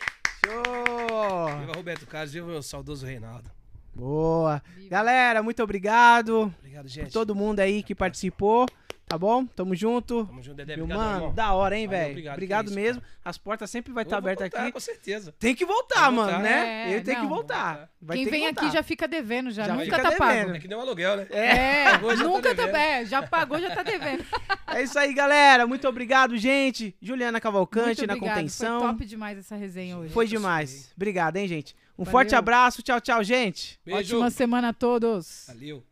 Speaker 3: Viva Roberto Carlos, viva meu saudoso Reinaldo.
Speaker 1: Boa. Galera, muito obrigado
Speaker 3: Obrigado,
Speaker 1: por
Speaker 3: gente.
Speaker 1: todo mundo aí que participou. Tá bom? Tamo junto.
Speaker 3: Tamo junto, Dedé.
Speaker 1: Meu
Speaker 3: Obrigado,
Speaker 1: mano,
Speaker 3: irmão.
Speaker 1: da hora, hein, velho?
Speaker 3: obrigado,
Speaker 1: Obrigado,
Speaker 3: que isso,
Speaker 1: mesmo. As portas sempre vai estar
Speaker 3: vou
Speaker 1: abertas
Speaker 3: voltar,
Speaker 1: aqui.
Speaker 3: Com certeza.
Speaker 1: Tem que voltar,
Speaker 3: que
Speaker 1: mano,
Speaker 3: voltar.
Speaker 1: né?
Speaker 2: É,
Speaker 1: Ele tem que
Speaker 2: não.
Speaker 1: voltar. Vai
Speaker 2: Quem
Speaker 1: ter
Speaker 2: vem
Speaker 1: que
Speaker 2: aqui
Speaker 1: voltar.
Speaker 2: já fica devendo, já.
Speaker 1: Já
Speaker 2: Nunca tá pago.
Speaker 1: devendo.
Speaker 3: É que nem um aluguel, né?
Speaker 2: É,
Speaker 3: Pagou, já tá
Speaker 2: nunca tá, é, já pagou, já tá devendo. <laughs>
Speaker 1: É isso aí, galera. Muito obrigado, gente. Juliana Cavalcante
Speaker 2: Muito
Speaker 1: na
Speaker 2: obrigado,
Speaker 1: contenção.
Speaker 2: Foi top demais essa resenha hoje.
Speaker 1: Foi demais. Obrigado, hein, gente. Um
Speaker 2: Valeu.
Speaker 1: forte abraço. Tchau, tchau, gente.
Speaker 3: Beijo.
Speaker 2: Ótima semana a todos.
Speaker 3: Valeu.